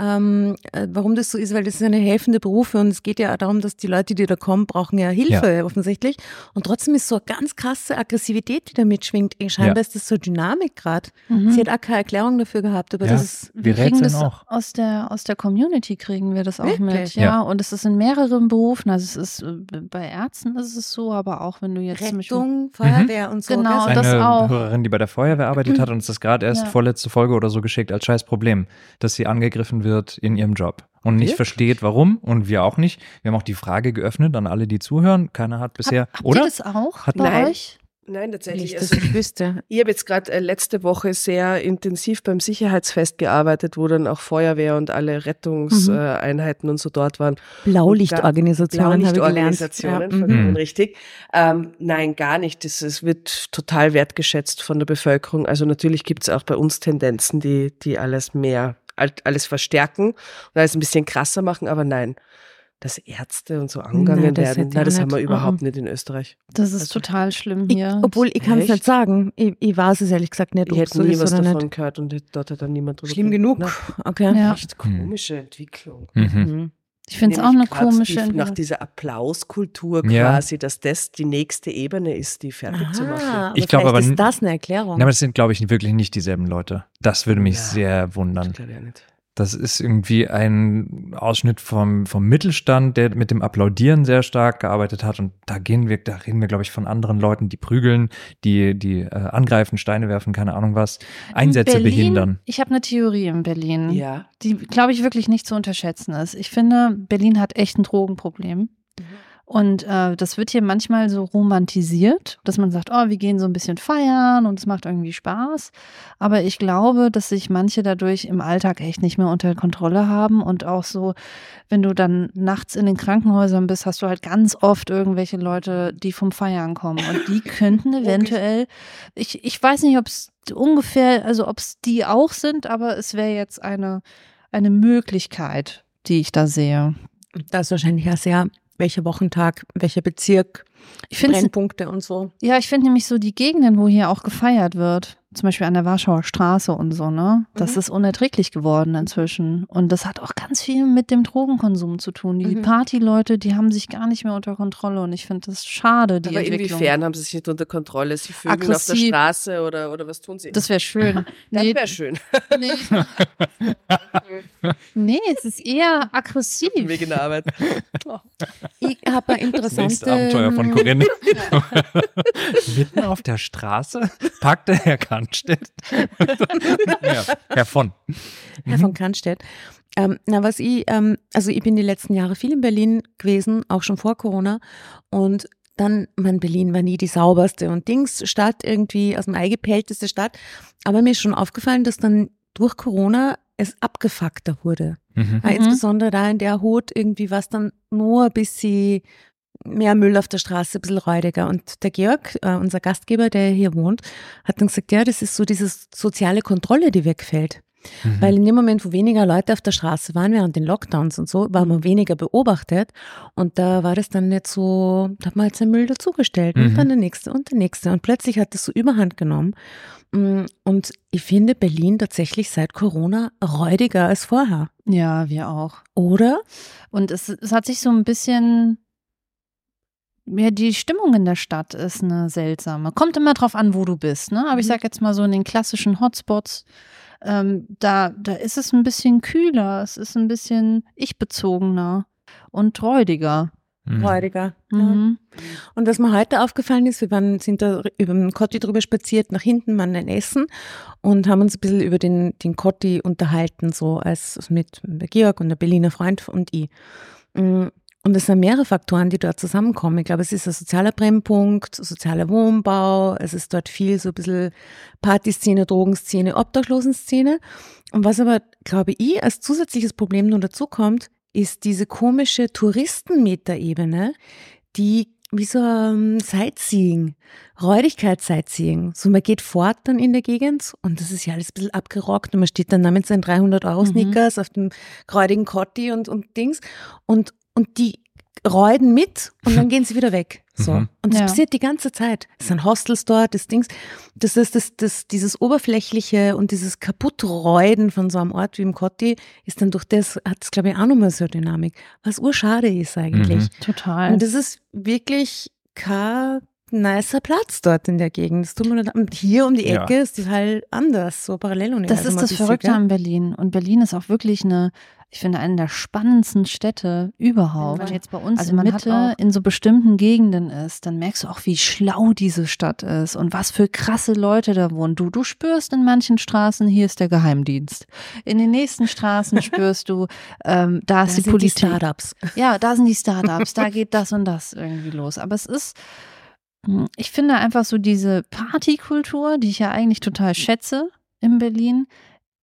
[SPEAKER 3] ähm, äh, warum das so ist, weil das ist eine helfende Berufe und es geht ja auch darum, dass die Leute, die da kommen, brauchen ja Hilfe offensichtlich. Und trotzdem ist so eine ganz krasse Aggressivität, die da mitschwingt. Eh, Scheinbar
[SPEAKER 1] Ja.
[SPEAKER 3] ist das so Dynamik gerade.
[SPEAKER 5] Mhm.
[SPEAKER 3] Sie hat auch keine Erklärung dafür gehabt, aber
[SPEAKER 1] Ja.
[SPEAKER 3] das ist
[SPEAKER 1] Wir
[SPEAKER 5] kriegen
[SPEAKER 1] rätseln
[SPEAKER 5] das
[SPEAKER 1] auch.
[SPEAKER 5] aus der aus der Community kriegen wir das auch mit,
[SPEAKER 3] Wirklich?
[SPEAKER 5] ja.
[SPEAKER 1] Ja.
[SPEAKER 5] Und es ist in mehreren Berufen. Also es ist äh, bei Ärzten ist es so, aber auch wenn du jetzt zum Beispiel
[SPEAKER 3] Rettung, Feuerwehr und so.
[SPEAKER 5] Genau, das
[SPEAKER 1] Eine
[SPEAKER 5] auch.
[SPEAKER 1] Hörerin, die bei der Feuerwehr arbeitet hat, uns das gerade erst
[SPEAKER 5] Ja.
[SPEAKER 1] vorletzte Folge oder so geschickt als scheiß Problem, dass sie angegriffen wird in ihrem Job und nicht
[SPEAKER 2] Wirklich?
[SPEAKER 1] versteht, warum und wir auch nicht. Wir haben auch die Frage geöffnet an alle, die zuhören. Keiner hat bisher,
[SPEAKER 5] Habt
[SPEAKER 1] oder?
[SPEAKER 5] ihr das auch
[SPEAKER 1] Hat-
[SPEAKER 5] bei
[SPEAKER 2] Nein.
[SPEAKER 5] euch?
[SPEAKER 2] Nein, tatsächlich.
[SPEAKER 3] Nicht, dass
[SPEAKER 2] Also,
[SPEAKER 3] ich wüsste.
[SPEAKER 2] ich habe jetzt gerade äh, letzte Woche sehr intensiv beim Sicherheitsfest gearbeitet, wo dann auch Feuerwehr und alle Rettungseinheiten und so dort waren.
[SPEAKER 3] Blaulichtorganisationen habe ich gelernt.
[SPEAKER 2] Blaulichtorganisationen,
[SPEAKER 3] Ja, mhm.
[SPEAKER 1] Mhm.
[SPEAKER 2] richtig. Ähm, nein, gar nicht. Das, es wird total wertgeschätzt von der Bevölkerung. Also natürlich gibt es auch bei uns Tendenzen, die, die alles mehr, alles verstärken und alles ein bisschen krasser machen, aber nein. Dass Ärzte und so angegangen
[SPEAKER 3] Nein, das
[SPEAKER 2] werden, nein,
[SPEAKER 3] ich
[SPEAKER 2] das haben wir
[SPEAKER 3] nicht.
[SPEAKER 2] überhaupt
[SPEAKER 3] Mhm.
[SPEAKER 2] nicht in Österreich.
[SPEAKER 5] Das ist
[SPEAKER 2] Also-
[SPEAKER 5] total schlimm
[SPEAKER 3] Ich,
[SPEAKER 5] hier.
[SPEAKER 3] obwohl ich kann es nicht sagen. Ich, ich weiß es ehrlich gesagt nicht,
[SPEAKER 2] Ich hätte
[SPEAKER 3] so
[SPEAKER 2] nie was davon
[SPEAKER 3] nicht.
[SPEAKER 2] gehört und dort hat dann niemand drüber
[SPEAKER 3] Schlimm
[SPEAKER 2] ge-
[SPEAKER 3] genug.
[SPEAKER 2] Na,
[SPEAKER 3] Okay.
[SPEAKER 5] Ja.
[SPEAKER 2] Echt komische Entwicklung.
[SPEAKER 1] Mhm.
[SPEAKER 3] Mhm.
[SPEAKER 5] Ich finde es auch eine komische
[SPEAKER 2] die, Nach dieser Applauskultur
[SPEAKER 1] Ja.
[SPEAKER 2] quasi, dass das die nächste Ebene ist, die fertig zu machen.
[SPEAKER 3] Aha,
[SPEAKER 1] Ich glaub
[SPEAKER 3] vielleicht
[SPEAKER 1] aber
[SPEAKER 3] ist das eine Erklärung.
[SPEAKER 1] Ja, aber das sind, glaube ich, wirklich nicht dieselben Leute. Das würde mich
[SPEAKER 2] Ja.
[SPEAKER 1] sehr wundern.
[SPEAKER 2] Das glaube ich auch nicht.
[SPEAKER 1] Das ist irgendwie ein Ausschnitt vom, vom Mittelstand, der mit dem Applaudieren sehr stark gearbeitet hat. Und da gehen wir, da reden wir, glaube ich, von anderen Leuten, die prügeln, die, die äh, angreifen, Steine werfen, keine Ahnung was, Einsätze
[SPEAKER 5] Berlin,
[SPEAKER 1] behindern.
[SPEAKER 5] Ich habe eine Theorie in Berlin,
[SPEAKER 4] Ja.
[SPEAKER 5] die, glaube ich, wirklich nicht zu unterschätzen ist. Ich finde, Berlin hat echt ein Drogenproblem. Und äh, das wird hier manchmal so romantisiert, dass man sagt, oh, wir gehen so ein bisschen feiern und es macht irgendwie Spaß. Aber ich glaube, dass sich manche dadurch im Alltag echt nicht mehr unter Kontrolle haben und auch so, wenn du dann nachts in den Krankenhäusern bist, hast du halt ganz oft irgendwelche Leute, die vom Feiern kommen und die könnten eventuell, ich, ich weiß nicht, ob es ungefähr, also ob es die auch sind, aber es wäre jetzt eine, eine Möglichkeit, die ich da sehe.
[SPEAKER 3] Da ist wahrscheinlich auch sehr, welcher Wochentag, welcher Bezirk,
[SPEAKER 5] Ich finde
[SPEAKER 3] Brennpunkte und so.
[SPEAKER 5] Ja, ich finde nämlich so die Gegenden, wo hier auch gefeiert wird, zum Beispiel an der Warschauer Straße und so, ne? Das
[SPEAKER 3] Mhm.
[SPEAKER 5] ist unerträglich geworden inzwischen. Und das hat auch ganz viel mit dem Drogenkonsum zu tun. Die
[SPEAKER 3] Mhm.
[SPEAKER 5] Partyleute, die haben sich gar nicht mehr unter Kontrolle und ich finde das schade, die
[SPEAKER 4] Aber
[SPEAKER 5] Entwicklung.
[SPEAKER 4] inwiefern haben sie sich nicht unter Kontrolle? Sie vögeln auf der. Straße oder, oder was tun sie?
[SPEAKER 5] Das wäre schön.
[SPEAKER 4] das
[SPEAKER 5] nee,
[SPEAKER 4] wäre schön.
[SPEAKER 5] nee. nee, es ist eher aggressiv.
[SPEAKER 4] Weg in der Arbeit.
[SPEAKER 3] Ich habe ein
[SPEAKER 1] Das
[SPEAKER 3] interessante.
[SPEAKER 1] nächste Abenteuer von Corinne. Mitten auf der Straße packte Herr Kannstedt. ja, Herr von.
[SPEAKER 3] Herr von Cannstedt. Ähm, na, was ich, ähm, also ich bin die letzten Jahre viel in Berlin gewesen, auch schon vor Corona. Und dann, man, Berlin war nie die sauberste und Dings Stadt irgendwie aus dem Ei gepellteste Stadt. Aber mir ist schon aufgefallen, dass dann durch Corona es abgefuckter wurde.
[SPEAKER 1] Mhm.
[SPEAKER 3] Insbesondere da in der Hut irgendwie war es dann nur ein bisschen mehr Müll auf der Straße, ein bisschen räudiger. Und der Georg, äh, unser Gastgeber, der hier wohnt, hat dann gesagt, ja, das ist so diese soziale Kontrolle, die wegfällt.
[SPEAKER 1] Mhm.
[SPEAKER 3] Weil in dem Moment, wo weniger Leute auf der Straße waren während den Lockdowns und so, war man weniger beobachtet. Und da war das dann nicht so, da hat man halt seinen Müll dazugestellt
[SPEAKER 1] Mhm.
[SPEAKER 3] und dann der nächste und der nächste. Und plötzlich hat das so überhand genommen. Mm, Und ich finde Berlin tatsächlich seit Corona räudiger als vorher.
[SPEAKER 5] Ja, wir auch.
[SPEAKER 3] Oder?
[SPEAKER 5] Und es, es hat sich so ein bisschen. Ja, die Stimmung in der Stadt ist eine seltsame. Kommt immer drauf an, wo du bist, ne? Aber ich
[SPEAKER 3] Mhm.
[SPEAKER 5] sag jetzt mal so in den klassischen Hotspots, ähm, da, da ist es ein bisschen kühler, es ist ein bisschen ich-bezogener und räudiger.
[SPEAKER 1] Mhm.
[SPEAKER 3] Räudiger. Ja.
[SPEAKER 5] Mhm.
[SPEAKER 3] Und was mir heute aufgefallen ist, wir waren, sind da über den Kotti drüber spaziert, nach hinten waren ein Essen und haben uns ein bisschen über den, den Kotti unterhalten, so als mit Georg und der Berliner Freund und ich. Mm, Und es sind mehrere Faktoren, die dort zusammenkommen. Ich glaube, es ist ein sozialer Brennpunkt, sozialer Wohnbau, es ist dort viel so ein bisschen Partyszene, Drogenszene, Obdachlosenszene. Und was aber, glaube ich, als zusätzliches Problem nur dazu kommt, ist diese komische Touristenmetaebene, die wie so ein Sightseeing, Räudigkeits-Sightseeing. So man geht fort dann in der Gegend und das ist ja alles ein bisschen abgerockt und man steht dann da mit seinen 300 Euro Sneakers auf dem räudigen Kotti und, und Dings und, und die räuden mit und dann gehen sie wieder weg. So.
[SPEAKER 1] Mhm.
[SPEAKER 3] Und das
[SPEAKER 5] Ja.
[SPEAKER 3] passiert die ganze Zeit. Es sind Hostels dort, das Dings. Das ist das, das, dieses Oberflächliche und dieses Kaputträuden von so einem Ort wie im Kotti ist dann durch das, hat es glaube ich auch nochmal so eine Dynamik. Was urschade ist eigentlich.
[SPEAKER 1] Mhm.
[SPEAKER 5] Total.
[SPEAKER 3] Und das ist wirklich kein nicer Platz dort in der Gegend. Das tut mir leid. Und hier um die
[SPEAKER 1] Ja.
[SPEAKER 3] Ecke ist die halt anders, so Paralleluniversum.
[SPEAKER 5] Das ist das Verrückte an Berlin. Und Berlin ist auch wirklich eine, ich finde, eine der spannendsten Städte überhaupt.
[SPEAKER 3] Wenn man
[SPEAKER 5] jetzt bei uns
[SPEAKER 3] Also
[SPEAKER 5] in
[SPEAKER 3] man hat
[SPEAKER 5] Mitte
[SPEAKER 3] auch-
[SPEAKER 5] in so bestimmten Gegenden ist, dann merkst du auch, wie schlau diese Stadt ist und was für krasse Leute da wohnen. Du, du spürst in manchen Straßen, hier ist der Geheimdienst. In den nächsten Straßen spürst du, ähm, da
[SPEAKER 3] Da
[SPEAKER 5] ist die
[SPEAKER 3] sind die
[SPEAKER 5] Politik.
[SPEAKER 3] Startups.
[SPEAKER 5] Ja, da sind die Startups, da geht das und das irgendwie los. Aber es ist, ich finde einfach so diese Partykultur, die ich ja eigentlich total schätze in Berlin,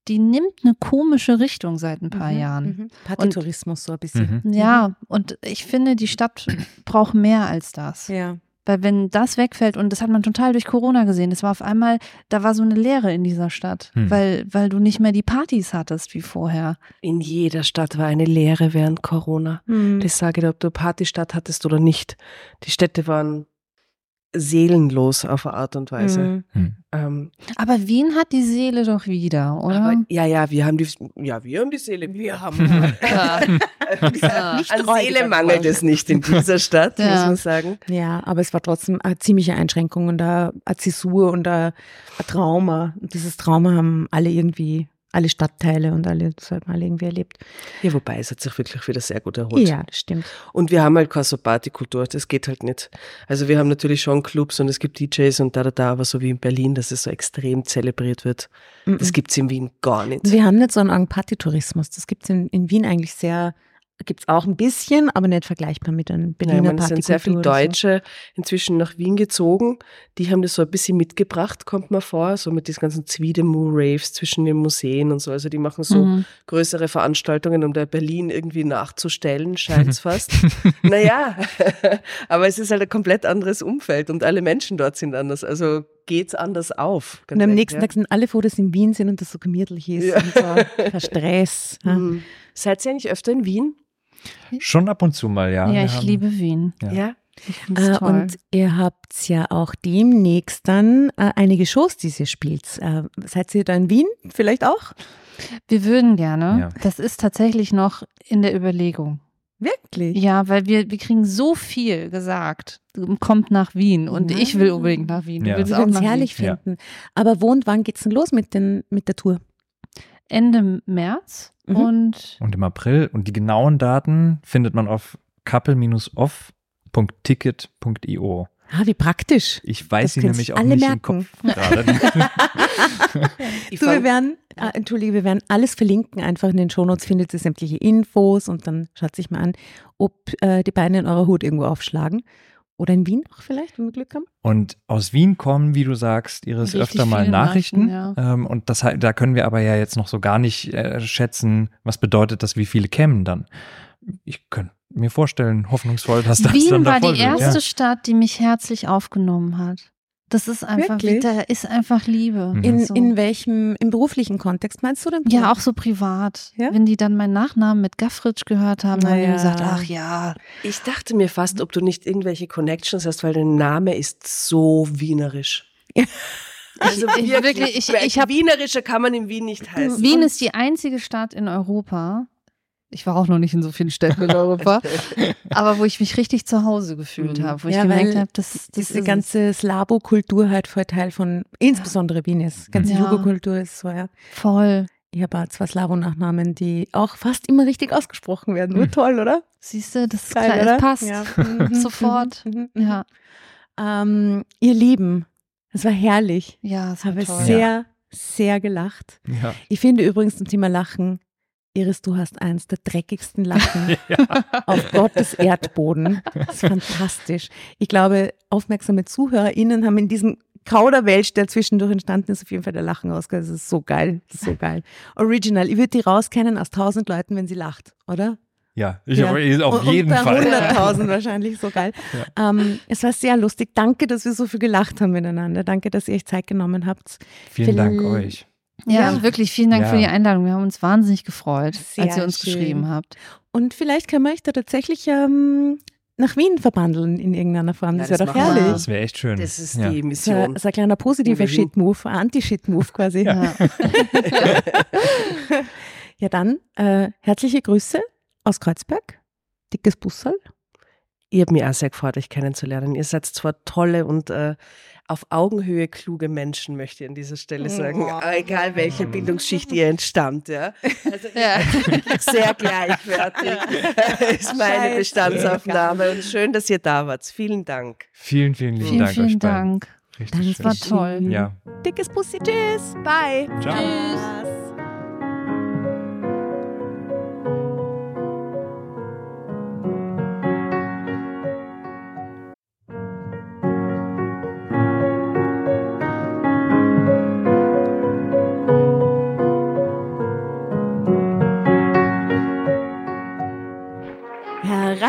[SPEAKER 5] die nimmt eine komische Richtung seit ein paar
[SPEAKER 3] Mhm,
[SPEAKER 5] Jahren.
[SPEAKER 3] mhm. Partytourismus so ein bisschen.
[SPEAKER 1] Mhm.
[SPEAKER 5] Ja, und ich finde, die Stadt braucht mehr als das.
[SPEAKER 3] Ja.
[SPEAKER 5] Weil wenn das wegfällt, und das hat man total durch Corona gesehen, das war auf einmal, da war so eine Leere in dieser Stadt,
[SPEAKER 1] Hm.
[SPEAKER 5] weil, weil du nicht mehr die Partys hattest wie vorher.
[SPEAKER 4] In jeder Stadt war eine Leere während Corona.
[SPEAKER 3] Mhm.
[SPEAKER 4] Das sage ich dir, ob du Partystadt hattest oder nicht. Die Städte waren seelenlos auf eine Art und Weise.
[SPEAKER 3] Mhm.
[SPEAKER 1] Hm.
[SPEAKER 4] Ähm,
[SPEAKER 5] Aber Wien hat die Seele doch wieder, oder?
[SPEAKER 4] aber, ja, ja, wir haben die, ja, wir haben die Seele. Wir haben
[SPEAKER 5] Ja.
[SPEAKER 3] Nicht
[SPEAKER 4] An Seele mangelt es nicht in dieser Stadt,
[SPEAKER 5] Ja.
[SPEAKER 4] muss man sagen.
[SPEAKER 3] Ja, aber es war trotzdem eine ziemliche Einschränkung und eine eine Zäsur und ein ein Trauma. Und dieses Trauma haben alle irgendwie alle Stadtteile und alle, das hat man alle irgendwie erlebt.
[SPEAKER 2] Ja, wobei, es hat sich wirklich wieder sehr gut erholt.
[SPEAKER 3] Ja, das stimmt.
[SPEAKER 2] Und wir haben halt keine so Partykultur, das geht halt nicht. Also wir haben natürlich schon Clubs und es gibt DJs und da, da, da, aber so wie in Berlin, dass es so extrem zelebriert wird, das gibt's in Wien gar nicht.
[SPEAKER 3] Wir haben nicht so einen Partytourismus. Das gibt es in, in Wien eigentlich sehr, gibt es auch ein bisschen, aber nicht vergleichbar mit einem Berliner
[SPEAKER 2] man, es sind sehr viele
[SPEAKER 3] oder so.
[SPEAKER 2] Deutsche inzwischen nach Wien gezogen. Die haben das so ein bisschen mitgebracht, kommt mir vor, so mit diesen ganzen Zwiedemu-Raves zwischen den Museen und so. Also die machen so
[SPEAKER 5] Mhm.
[SPEAKER 2] größere Veranstaltungen, um da Berlin irgendwie nachzustellen, scheint's fast. naja, aber es ist halt ein komplett anderes Umfeld und alle Menschen dort sind anders. Also geht's anders auf.
[SPEAKER 3] Und am nächsten
[SPEAKER 2] ja.
[SPEAKER 3] Tag sind alle froh, dass sie in Wien sind und das so gemütlich ist
[SPEAKER 2] Ja.
[SPEAKER 3] und so kein Stress. ja.
[SPEAKER 2] Mhm. Seid ihr eigentlich öfter in Wien?
[SPEAKER 1] Schon ab und zu mal, ja.
[SPEAKER 5] Ja,
[SPEAKER 1] Wir
[SPEAKER 5] ich
[SPEAKER 1] haben-
[SPEAKER 5] liebe Wien.
[SPEAKER 1] Ja.
[SPEAKER 5] Ich find's
[SPEAKER 3] Äh,
[SPEAKER 5] toll.
[SPEAKER 3] und ihr habt ja auch demnächst dann äh, einige Shows, die ihr spielt. Äh, seid ihr da in Wien vielleicht auch?
[SPEAKER 5] Wir würden gerne.
[SPEAKER 1] Ja.
[SPEAKER 5] Das ist tatsächlich noch in der Überlegung.
[SPEAKER 3] Wirklich?
[SPEAKER 5] Ja, weil wir, wir kriegen so viel gesagt. Kommt nach Wien und
[SPEAKER 3] Ja.
[SPEAKER 5] ich will unbedingt nach Wien. Du
[SPEAKER 1] Ja.
[SPEAKER 5] willst
[SPEAKER 3] Wir
[SPEAKER 5] auch
[SPEAKER 3] würden es
[SPEAKER 5] nach
[SPEAKER 3] herrlich
[SPEAKER 1] Wien. Ja.
[SPEAKER 3] finden. Aber wo und wann geht's denn los mit, den, mit der Tour?
[SPEAKER 5] Ende März
[SPEAKER 3] Mhm.
[SPEAKER 5] und
[SPEAKER 1] Und im April. Und die genauen Daten findet man auf couple-off.ticket.io.
[SPEAKER 3] Ah, wie praktisch.
[SPEAKER 1] Ich weiß
[SPEAKER 3] Das
[SPEAKER 1] sie nämlich auch
[SPEAKER 3] alle
[SPEAKER 1] nicht
[SPEAKER 3] merken.
[SPEAKER 1] im Kopf gerade.
[SPEAKER 3] Du, wir werden, äh, entschuldige, wir werden alles verlinken. Einfach in den Shownotes findet ihr sämtliche Infos und dann schaut sich mal an, ob äh, die Beine in eurer Hut irgendwo aufschlagen. Oder in Wien auch vielleicht, wenn wir Glück haben.
[SPEAKER 1] Und aus Wien kommen, wie du sagst, Iris
[SPEAKER 5] Richtig
[SPEAKER 1] öfter mal Nachrichten.
[SPEAKER 5] Nachrichten,
[SPEAKER 1] ähm, und das, da können wir aber ja jetzt noch so gar nicht äh, schätzen, was bedeutet das, wie viele kämen dann. Ich könnte mir vorstellen, hoffnungsvoll, dass das
[SPEAKER 5] Wien
[SPEAKER 1] dann da
[SPEAKER 5] war die
[SPEAKER 1] wird,
[SPEAKER 5] erste Stadt, die mich herzlich aufgenommen hat. Das ist einfach,
[SPEAKER 3] Wirklich?
[SPEAKER 5] da ist einfach Liebe.
[SPEAKER 1] Mhm.
[SPEAKER 3] In,
[SPEAKER 5] So.
[SPEAKER 3] in welchem, im beruflichen Kontext meinst du denn?
[SPEAKER 5] ja, auch so privat.
[SPEAKER 3] Ja?
[SPEAKER 5] Wenn die dann meinen Nachnamen mit Gaffritsch gehört haben, haben die
[SPEAKER 3] Naja.
[SPEAKER 5] gesagt, ach ja.
[SPEAKER 2] Ich dachte mir fast, ob du nicht irgendwelche Connections hast, weil dein Name ist so wienerisch. Also
[SPEAKER 5] Ich- wirklich, ich- ich hab-
[SPEAKER 2] Wienerischer kann man in Wien nicht heißen.
[SPEAKER 5] Wien ist die einzige Stadt in Europa. Ich war auch noch nicht in so vielen Städten in Europa, aber wo ich mich richtig zu Hause gefühlt
[SPEAKER 2] Mhm.
[SPEAKER 5] habe, wo ich
[SPEAKER 3] Ja,
[SPEAKER 5] gemerkt
[SPEAKER 3] weil
[SPEAKER 5] habe, das, das
[SPEAKER 3] Diese
[SPEAKER 5] ist
[SPEAKER 3] ganze Slavo-Kultur halt voll Teil von, insbesondere Wien ist. Ganze
[SPEAKER 5] Ja.
[SPEAKER 3] Jugo-Kultur ist so, ja.
[SPEAKER 5] voll.
[SPEAKER 3] Ich habe auch zwei Slavo-Nachnamen, die auch fast immer richtig ausgesprochen werden. Nur
[SPEAKER 1] Hm.
[SPEAKER 3] toll, oder?
[SPEAKER 5] Siehst du, das ist
[SPEAKER 3] Geil,
[SPEAKER 5] klar,
[SPEAKER 3] oder?
[SPEAKER 5] es passt.
[SPEAKER 3] Ja. Mhm,
[SPEAKER 5] Sofort.
[SPEAKER 3] mhm, mhm.
[SPEAKER 5] Ja,
[SPEAKER 3] Ähm, ihr Lieben, es war herrlich.
[SPEAKER 5] ja,
[SPEAKER 3] Ich
[SPEAKER 5] es war
[SPEAKER 3] habe
[SPEAKER 5] toll.
[SPEAKER 3] sehr, sehr gelacht.
[SPEAKER 1] Ja.
[SPEAKER 3] Ich finde übrigens zum Thema Lachen, Iris, du hast eins der dreckigsten Lachen auf Gottes Erdboden. Das ist fantastisch. Ich glaube, aufmerksame ZuhörerInnen haben in diesem Kauderwelsch, der zwischendurch entstanden ist, auf jeden Fall der Lachen rausgehört. Das ist so geil. Das ist so geil. Original. Ich würde die rauskennen aus tausend Leuten, wenn sie lacht, oder?
[SPEAKER 1] Ja, ich
[SPEAKER 3] Ja.
[SPEAKER 1] auf, auf
[SPEAKER 3] Und-
[SPEAKER 1] jeden
[SPEAKER 3] und
[SPEAKER 1] Fall.
[SPEAKER 3] 100.000 wahrscheinlich, so geil. Ähm, es war sehr lustig. Danke, dass wir so viel gelacht haben miteinander. Danke, dass ihr euch Zeit genommen habt.
[SPEAKER 1] Vielen Dank
[SPEAKER 3] Viel-
[SPEAKER 1] euch.
[SPEAKER 5] Ja,
[SPEAKER 3] Ja.
[SPEAKER 5] wirklich vielen Dank
[SPEAKER 1] Ja.
[SPEAKER 5] für die Einladung. Wir haben uns wahnsinnig gefreut,
[SPEAKER 3] Sehr
[SPEAKER 5] als ihr uns
[SPEAKER 3] schön.
[SPEAKER 5] geschrieben habt.
[SPEAKER 3] Und vielleicht können wir euch da tatsächlich ähm, nach Wien verbandeln in irgendeiner Form. Das
[SPEAKER 2] Ja,
[SPEAKER 3] wäre
[SPEAKER 2] das
[SPEAKER 3] doch
[SPEAKER 2] machen wir.
[SPEAKER 3] herrlich.
[SPEAKER 1] Das wäre echt schön.
[SPEAKER 2] Das ist
[SPEAKER 1] ja.
[SPEAKER 2] die Mission.
[SPEAKER 3] das ist ein kleiner positiver. Shit-Move, ein Anti-Shit-Move quasi. Ja,
[SPEAKER 5] Ja.
[SPEAKER 3] dann äh, herzliche Grüße aus Kreuzberg. Dickes Bussal.
[SPEAKER 2] Ihr habt mich auch sehr gefreut, euch kennenzulernen. Ihr seid zwar tolle und äh, auf Augenhöhe kluge Menschen, möchte ich an dieser Stelle sagen.
[SPEAKER 3] Oh.
[SPEAKER 2] Aber Egal, welche Bildungsschicht ihr entstammt, ja. Also
[SPEAKER 5] Ja.
[SPEAKER 2] sehr gleichwertig ist meine
[SPEAKER 3] Scheiße.
[SPEAKER 2] Bestandsaufnahme. Und schön, dass ihr da wart. Vielen Dank.
[SPEAKER 1] Vielen, vielen lieben
[SPEAKER 5] Vielen,
[SPEAKER 1] Dank euch
[SPEAKER 5] vielen. Dank.
[SPEAKER 1] Richtig
[SPEAKER 5] Das war
[SPEAKER 1] schön.
[SPEAKER 5] toll.
[SPEAKER 1] Ja.
[SPEAKER 3] Dickes Bussi, tschüss. Bye.
[SPEAKER 1] Ciao.
[SPEAKER 3] Tschüss.